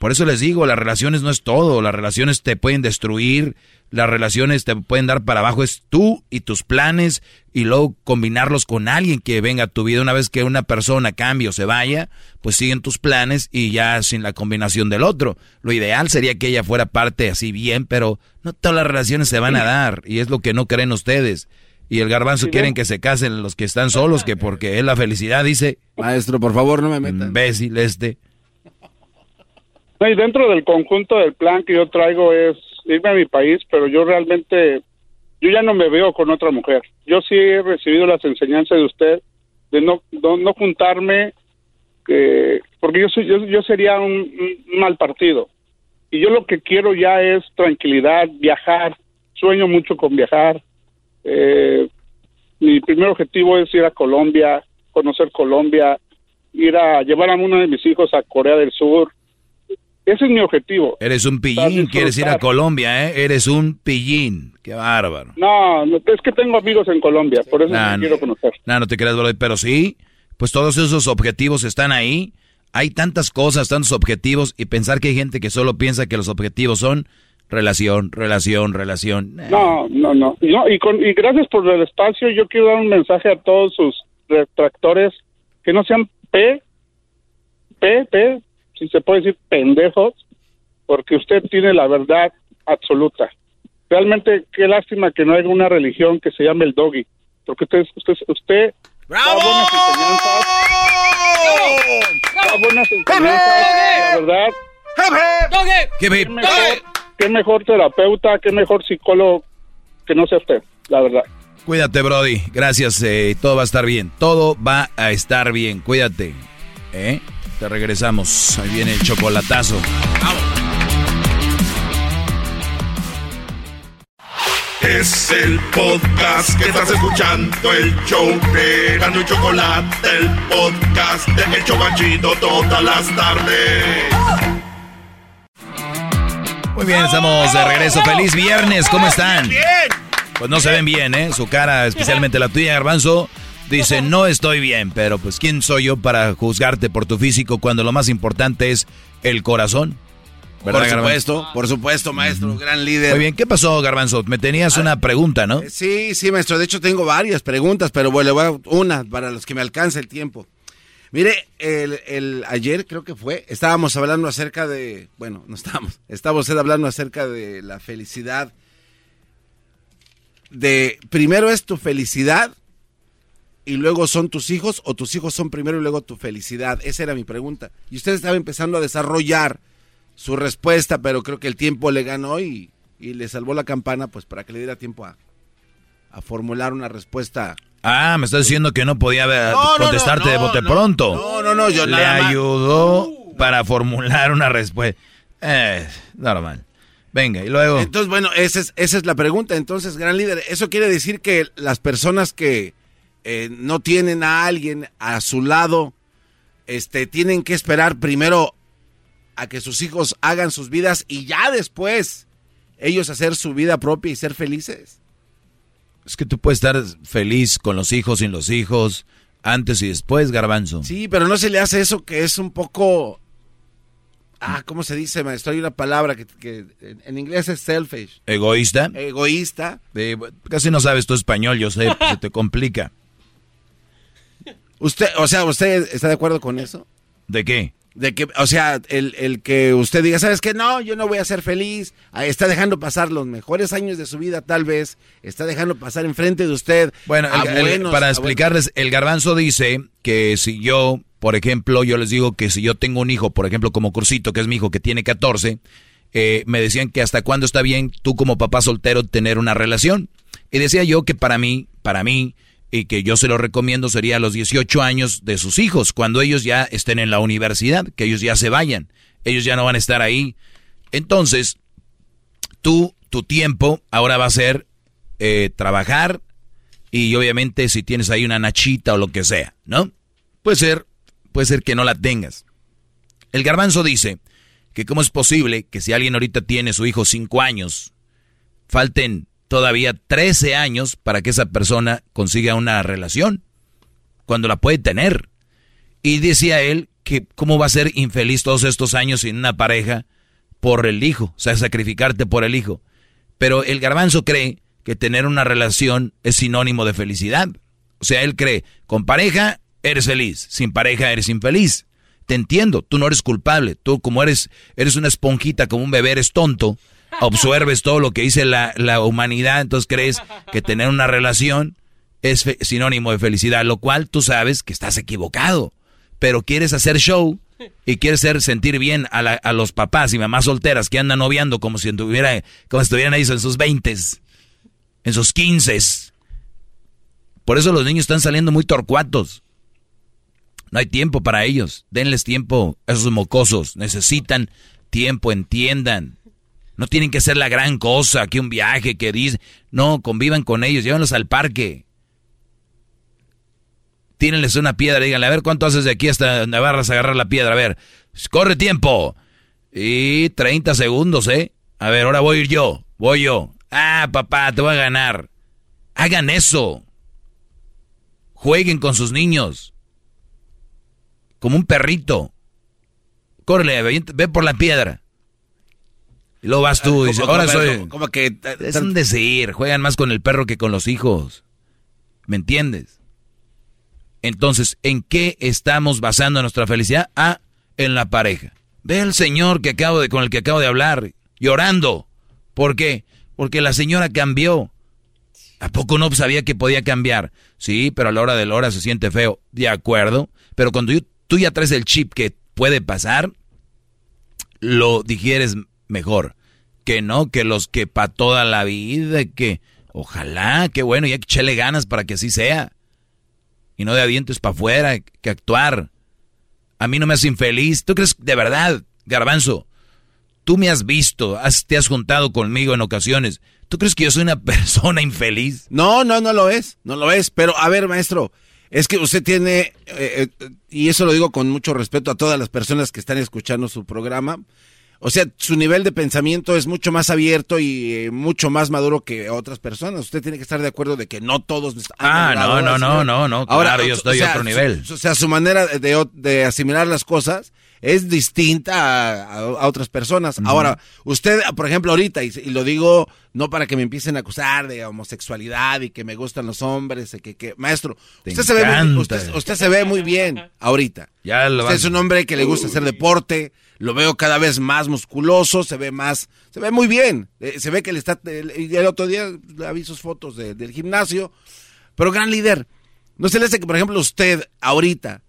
Por eso les digo, las relaciones no es todo, las relaciones te pueden destruir, las relaciones te pueden dar para abajo, es tú y tus planes y luego combinarlos con alguien que venga a tu vida. Una vez que una persona cambie o se vaya, pues siguen tus planes y ya sin la combinación del otro. Lo ideal sería que ella fuera parte así bien, pero no todas las relaciones se van a dar y es lo que no creen ustedes. Y el garbanzo quieren que se casen los que están solos, que porque es la felicidad, dice. Maestro, por favor, no me metan. Imbécil este. No, y dentro del conjunto del plan que yo traigo es irme a mi país, pero yo realmente, yo ya no me veo con otra mujer. Yo sí he recibido las enseñanzas de usted de no, no, no juntarme, que, porque yo, soy, yo, yo sería un, un mal partido. Y yo lo que quiero ya es tranquilidad, viajar, sueño mucho con viajar. Eh, mi primer objetivo es ir a Colombia, conocer Colombia, ir a llevar a uno de mis hijos a Corea del Sur. Ese es mi objetivo. Eres un pillín, quieres ir a Colombia, ¿eh? Eres un pillín. Qué bárbaro. No, no, es que tengo amigos en Colombia, por eso Nah, me quiero conocer. No, no te creas, brother, pero sí, pues todos esos objetivos están ahí. Hay tantas cosas, tantos objetivos, y pensar que hay gente que solo piensa que los objetivos son relación, relación, relación. No, no, no. Y, no, y, con, y gracias por el espacio. Yo quiero dar un mensaje a todos sus retractores que no sean P, P, P, si se puede decir pendejos, porque usted tiene la verdad absoluta. Realmente, qué lástima que no haya una religión que se llame el doggy, porque usted, usted, usted da buenas enseñanzas, da buenas enseñanzas, la verdad. ¿Qué, qué mejor, qué mejor terapeuta, qué mejor psicólogo que no sea usted, la verdad. Cuídate, Brody. Gracias. eh, todo va a estar bien. Todo va a estar bien. Cuídate. ¿Eh? Te regresamos. Ahí viene el chocolatazo. Es el podcast que estás escuchando, el show de Gano y Chocolate, el podcast de El Chocachito todas las tardes. Muy bien, estamos de regreso. Feliz viernes. ¿Cómo están? Pues no se ven bien, ¿eh? Su cara, especialmente la tuya, Garbanzo, dice, no estoy bien, pero pues ¿quién soy yo para juzgarte por tu físico cuando lo más importante es el corazón? ¿Verdad, Por Garbanzo? supuesto, por supuesto, maestro, gran líder. Muy bien, ¿qué pasó, Garbanzo? Me tenías una pregunta, ¿no? Sí, sí, maestro. De hecho, tengo varias preguntas, pero bueno, le voy a una para los que me alcance el tiempo. Mire, el, el- ayer creo que fue, estábamos hablando acerca de, bueno, no estábamos, estaba usted hablando acerca de la felicidad. De, primero es tu felicidad y luego son tus hijos o tus hijos son primero y luego tu felicidad. Esa era mi pregunta. Y usted estaba empezando a desarrollar su respuesta, pero creo que el tiempo le ganó y, y le salvó la campana, pues para que le diera tiempo a, a formular una respuesta. Ah, me estás diciendo que no podía No, contestarte no, de bote pronto. no, no, no, yo Le nada ayudó para formular una respuesta. Eh, normal. Venga, y luego... Entonces, bueno, esa es, esa es la pregunta. Entonces, gran líder, eso quiere decir que las personas que eh, no tienen a alguien a su lado, este, tienen que esperar primero a que sus hijos hagan sus vidas y ya después ellos hacer su vida propia y ser felices. Es que tú puedes estar feliz con los hijos, sin los hijos, antes y después, garbanzo. Sí, pero no se le hace eso que es un poco... Ah, ¿cómo se dice, maestro? Hay una palabra que, que en inglés es selfish. ¿Egoísta? Egoísta. Casi no sabes tu español, yo sé, se te complica. Usted, o sea, ¿usted está de acuerdo con eso? ¿De qué? De que, o sea, el, el que usted diga, ¿sabes qué? No, yo no voy a ser feliz. Ah, Está dejando pasar los mejores años de su vida, tal vez. Está dejando pasar enfrente de usted. Bueno, el- para explicarles, el garbanzo dice que si yo, por ejemplo, yo les digo que si yo tengo un hijo, por ejemplo, como Cursito, que es mi hijo que tiene 14, eh, me decían que hasta cuándo está bien tú como papá soltero tener una relación. Y decía yo que para mí, para mí, y que yo se lo recomiendo sería a los 18 años de sus hijos, cuando ellos ya estén en la universidad, que ellos ya se vayan, ellos ya no van a estar ahí. Entonces, tú, tu tiempo ahora va a ser eh, trabajar y obviamente si tienes ahí una nachita o lo que sea, ¿no? Puede ser, puede ser que no la tengas. El garbanzo dice que cómo es posible que si alguien ahorita tiene su hijo 5 años, falten todavía 13 años para que esa persona consiga una relación, cuando la puede tener. Y decía él que cómo va a ser infeliz todos estos años sin una pareja por el hijo, o sea, sacrificarte por el hijo. Pero el garbanzo cree que tener una relación es sinónimo de felicidad. O sea, él cree, con pareja eres feliz, sin pareja eres infeliz. Te entiendo, tú no eres culpable, tú como eres, eres una esponjita, como un bebé, eres tonto, absorbes todo lo que dice la, la humanidad, entonces crees que tener una relación es sinónimo de felicidad, lo cual tú sabes que estás equivocado, pero quieres hacer show y quieres hacer sentir bien a, la- a los papás y mamás solteras que andan noviando como si como estuvieran ahí en sus veintes, en sus quinces. Por eso los niños están saliendo muy torcuatos. No hay tiempo para ellos. Denles tiempo a esos mocosos. Necesitan tiempo, entiendan. No tienen que ser la gran cosa, que un viaje, que dice. No, convivan con ellos, llévenlos al parque. Tírenles una piedra, díganle, a ver cuánto haces de aquí hasta a agarrar la piedra. A ver, corre tiempo. Y 30 segundos, ¿eh? A ver, ahora voy a ir yo, voy yo. Ah, papá, te voy a ganar. Hagan eso. Jueguen con sus niños. Como un perrito. Córrele, ve, ve por la piedra. Y luego vas tú y dices, ahora soy... como- como que Es un decir, juegan más con el perro que con los hijos. ¿Me entiendes? Entonces, ¿en qué estamos basando nuestra felicidad? Ah, en la pareja. Ve al señor que acabo de, con el que acabo de hablar, llorando. ¿Por qué? Porque la señora cambió. ¿A poco no sabía que podía cambiar? Sí, pero a la hora de la hora se siente feo. De acuerdo. Pero cuando yo- tú ya traes el chip que puede pasar, lo digieres mejor. Que no, que los que para toda la vida, que ojalá, que bueno, ya que echele ganas para que así sea. Y no de dientes para afuera, que actuar. A mí no me hace infeliz. ¿Tú crees de verdad, garbanzo? Tú me has visto, has- te has juntado conmigo en ocasiones. ¿Tú crees que yo soy una persona infeliz? No, no, no lo es, no lo es. Pero a ver, maestro, es que usted tiene, eh, eh, y eso lo digo con mucho respeto a todas las personas que están escuchando su programa. O sea, su nivel de pensamiento es mucho más abierto y eh, mucho más maduro que otras personas. Usted tiene que estar de acuerdo de que no todos. Ah, no, no, no, no, no, claro, yo estoy a otro nivel. o sea, su manera de, de asimilar las cosas es distinta a, otras personas. Ahora, usted, por ejemplo, ahorita, y, lo digo no para que me empiecen a acusar de homosexualidad y que me gustan los hombres, y que, que maestro, Te usted se, ve muy, usted, usted se ve muy bien ahorita. Ya lo Usted es un hombre que le gusta hacer deporte, lo veo cada vez más musculoso, se ve más, se ve muy bien. Eh, se ve que le está, el, otro día le vi sus fotos de- del gimnasio, pero gran líder. ¿No se le hace que, por ejemplo, usted ahorita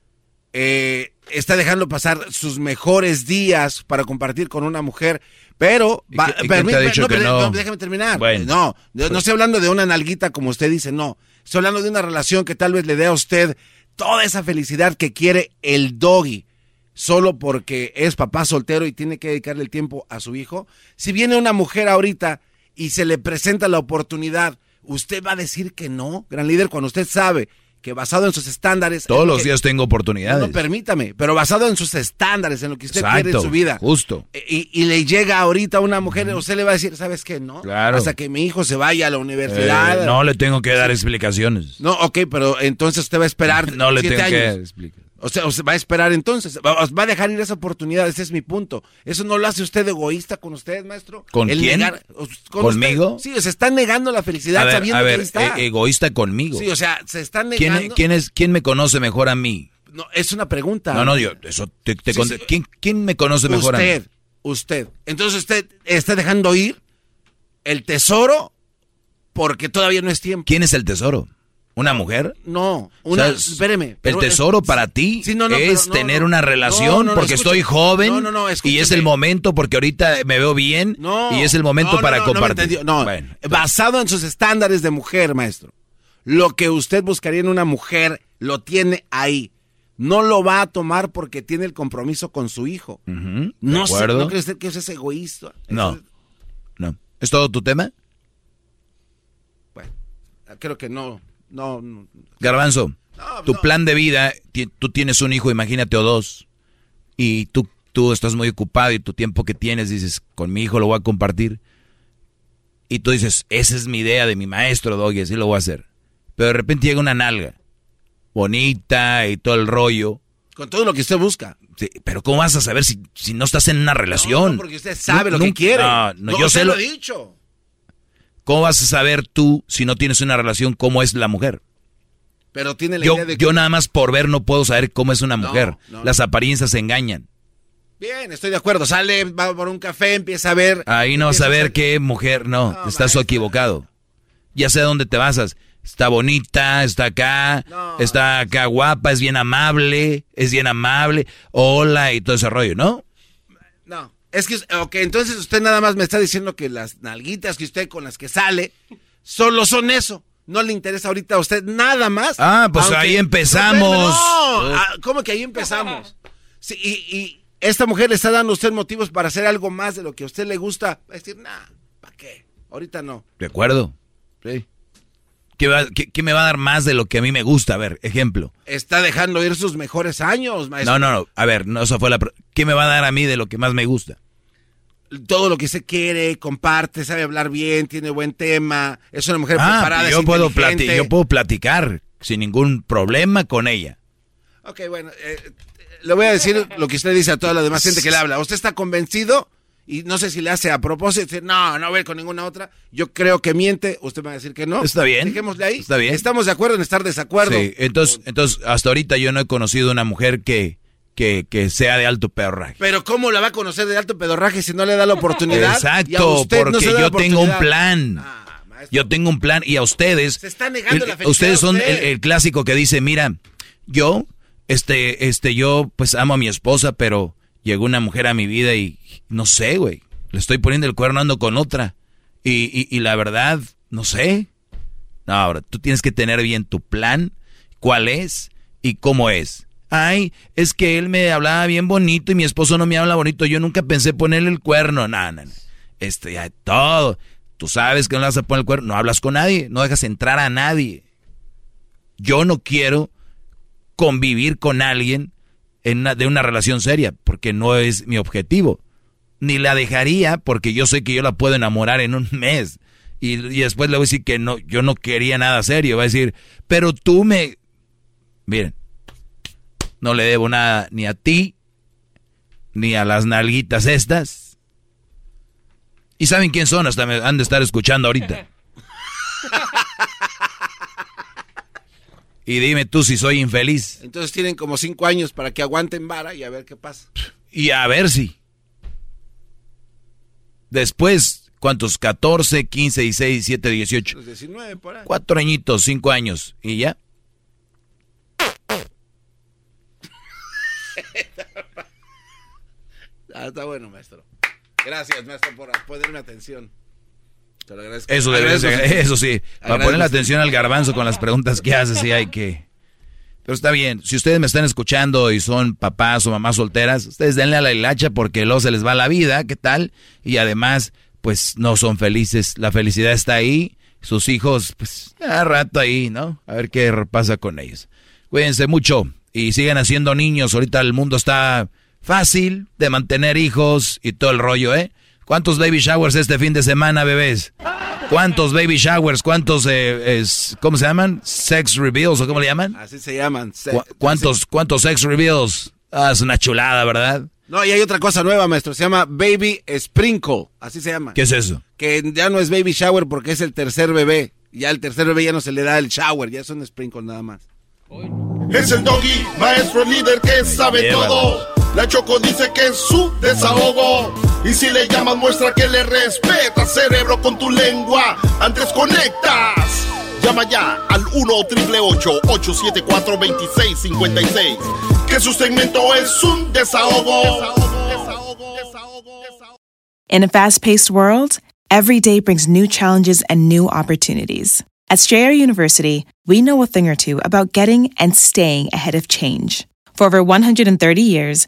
eh, está dejando pasar sus mejores días para compartir con una mujer, pero... ¿Y va- y pero- no? déjame terminar. Bueno. No, no, no estoy hablando de una nalguita como usted dice, no. Estoy hablando de una relación que tal vez le dé a usted toda esa felicidad que quiere el doggy solo porque es papá soltero y tiene que dedicarle el tiempo a su hijo. Si viene una mujer ahorita y se le presenta la oportunidad, ¿usted va a decir que no, gran líder, cuando usted sabe que basado en sus estándares... Todos los que- días tengo oportunidades. no, permítame, pero basado en sus estándares, en lo que usted quiere en su vida. justo. Y, y le llega ahorita una mujer, usted le va a decir, ¿sabes qué? No. Claro. Hasta que mi hijo se vaya a la universidad. Eh, no le tengo que dar explicaciones. No, ok, pero entonces usted va a esperar No le siete tengo que años. explicar. O sea, va a esperar entonces, va, va a dejar ir esa oportunidad, ese es mi punto. ¿Eso no lo hace usted egoísta con usted, maestro? ¿Con El quién? negar- con ¿Conmigo? usted. Sí, se está negando la felicidad A ver, sabiendo a ver, que ahí está. e- egoísta conmigo. sí, o sea, se está ¿Quién, negando. quién es, ¿Quién me conoce mejor a mí? No, es una pregunta. No, no, yo, eso te, te Sí, conté. sí. ¿Quién, quién me conoce mejor a mí? Usted, usted. Entonces usted está dejando ir el tesoro porque todavía no es tiempo. ¿Quién es el tesoro? ¿Una mujer? No, una, O sea, espéreme. el es- tesoro para ti Sí, no, no, es no, tener una relación porque estoy joven No, no, no, y es el momento porque ahorita me veo bien y es el momento para no, no me compartir. No, basado en sus estándares de mujer, maestro. Lo que usted buscaría en una mujer lo tiene ahí. No lo va a tomar porque tiene el compromiso con su hijo. No ¿De sé, acuerdo? ¿no cree usted que eso es egoísta? No, no. ¿Es todo tu tema? Creo que no, no, no. Garbanzo, tu plan de vida, tú tienes un hijo, imagínate, o dos, y tú, tú estás muy ocupado y tu tiempo que tienes, dices, con mi hijo lo voy a compartir. Y tú dices, esa es mi idea de mi maestro, Doggy, así lo voy a hacer. Pero de repente llega una nalga, bonita y todo el rollo. Con todo lo que usted busca. Sí, pero ¿cómo vas a saber si, si no estás en una relación? No, porque usted sabe lo que quiere. No, no, No, yo sé lo lo... ha dicho. ¿Cómo vas a saber tú, si no tienes una relación, cómo es la mujer? Pero tiene la Yo, idea de que... yo nada más por ver no puedo saber cómo es una mujer. no, Las apariencias se engañan. Bien, estoy de acuerdo. Sale, va por un café, empieza a ver... Ahí no vas a ver qué mujer, no, estás equivocado. Ya sé a dónde te basas. Está bonita, está acá, está acá guapa, es bien amable, es bien amable, hola y todo ese rollo, ¿no? No, es que, ok, entonces usted nada más me está diciendo que las nalguitas que usted con las que sale solo son eso. No le interesa ahorita a usted nada más. Ah, pues ahí empezamos. No, ah, ¿cómo que ahí empezamos? Sí, y, y esta mujer le está dando a usted motivos para hacer algo más de lo que a usted le gusta. Va a decir, nah, ¿para qué? Ahorita no. ¿De acuerdo? Sí. ¿Qué, va- qué- qué me va a dar más de lo que a mí me gusta? A ver, ejemplo. Está dejando ir sus mejores años, maestro. No, no, no. A ver, no, eso fue la... ¿Qué me va a dar a mí de lo que más me gusta? Todo lo que se quiere, comparte, sabe hablar bien, tiene buen tema, es una mujer Ah, preparada, es yo puedo, plati- inteligente. yo puedo platicar sin ningún problema con ella. Ok, bueno, eh, le voy a decir lo que usted dice a toda la demás gente que le habla. ¿Usted está convencido? Y no sé si le hace a propósito, no, no voy con ninguna otra. Yo creo que miente, usted me va a decir que no. Está bien. Dejémosle ahí. Está bien. Estamos de acuerdo en estar desacuerdo. Sí, entonces, entonces, hasta ahorita yo no he conocido una mujer que, que, que sea de alto pedorraje. Pero ¿cómo la va a conocer de alto pedorraje si no le da la oportunidad? Exacto, no porque yo tengo un oportunidad. Ah, plan. Yo tengo un plan y a ustedes... Se está negando el- la felicidad Ustedes son usted. el, el clásico que dice, mira, yo, este, este, yo pues amo a mi esposa, pero llegó una mujer a mi vida y no sé, güey, le estoy poniendo el cuerno ando con otra. Y, y, y la verdad, no sé. No, ahora, tú tienes que tener bien tu plan, cuál es y cómo es. Ay, es que él me hablaba bien bonito y mi esposo no me habla bonito. Yo nunca pensé ponerle el cuerno. No, no, no. Este, ya, todo. Tú sabes que no le vas a poner el cuerno. No hablas con nadie. No dejas entrar a nadie. Yo no quiero convivir con alguien de una relación seria porque no es mi objetivo. Ni la dejaría porque yo sé que yo la puedo enamorar en un mes. Y, y después le voy a decir que no, yo no quería nada serio. Va a decir, pero tú me... Miren, no le debo nada ni a ti, ni a las nalguitas estas. ¿Y saben quién son? Hasta me han de estar escuchando ahorita. Y dime tú si soy infeliz. Entonces tienen como cinco años para que aguanten vara y a ver qué pasa. Y a ver si. Después, ¿cuántos? 14, 15, 16, 17, 18. Los 19 por ahí. Cuatro añitos, cinco años. ¿Y ya? Ah, está bueno, maestro. Gracias, maestro, por ponerme atención. Te lo agradezco. Eso, Agradezco, eso sí. Para Agradezco. ponerle atención al garbanzo con las preguntas que hace, sí hay que... Pero está bien. Si ustedes me están escuchando y son papás o mamás solteras, ustedes denle a la hilacha porque luego se les va la vida, ¿qué tal? Y además, pues no son felices. La felicidad está ahí. Sus hijos, pues, a rato ahí, ¿no? A ver qué pasa con ellos. Cuídense mucho y sigan haciendo niños. Ahorita el mundo está fácil de mantener hijos y todo el rollo, ¿eh? ¿Cuántos baby showers este fin de semana, bebés? ¿Cuántos baby showers? ¿Cuántos, eh, es- cómo se llaman? Sex reveals o cómo le llaman? Así se llaman. Se- ¿Cu- ¿Cuántos, cuántos sex reveals? Ah, es una chulada, ¿verdad? No, y hay otra cosa nueva, maestro. Se llama Baby Sprinkle. Así se llama. ¿Qué es eso? Que ya no es Baby Shower porque es el tercer bebé. Ya el tercer bebé ya no se le da el shower, ya es un sprinkle nada más. Es el doggy, maestro líder que sabe todo. La Choco dice que es su desahogo. Y si le llamas, muestra que le respeta, cerebro, con tu lengua. Antes conectas. Llama ya al 1-888-874-2656. Que su segmento es un desahogo. In a fast paced world, every day brings new challenges and new opportunities. At Strayer University, we know a thing or two about getting and staying ahead of change. For over 130 years,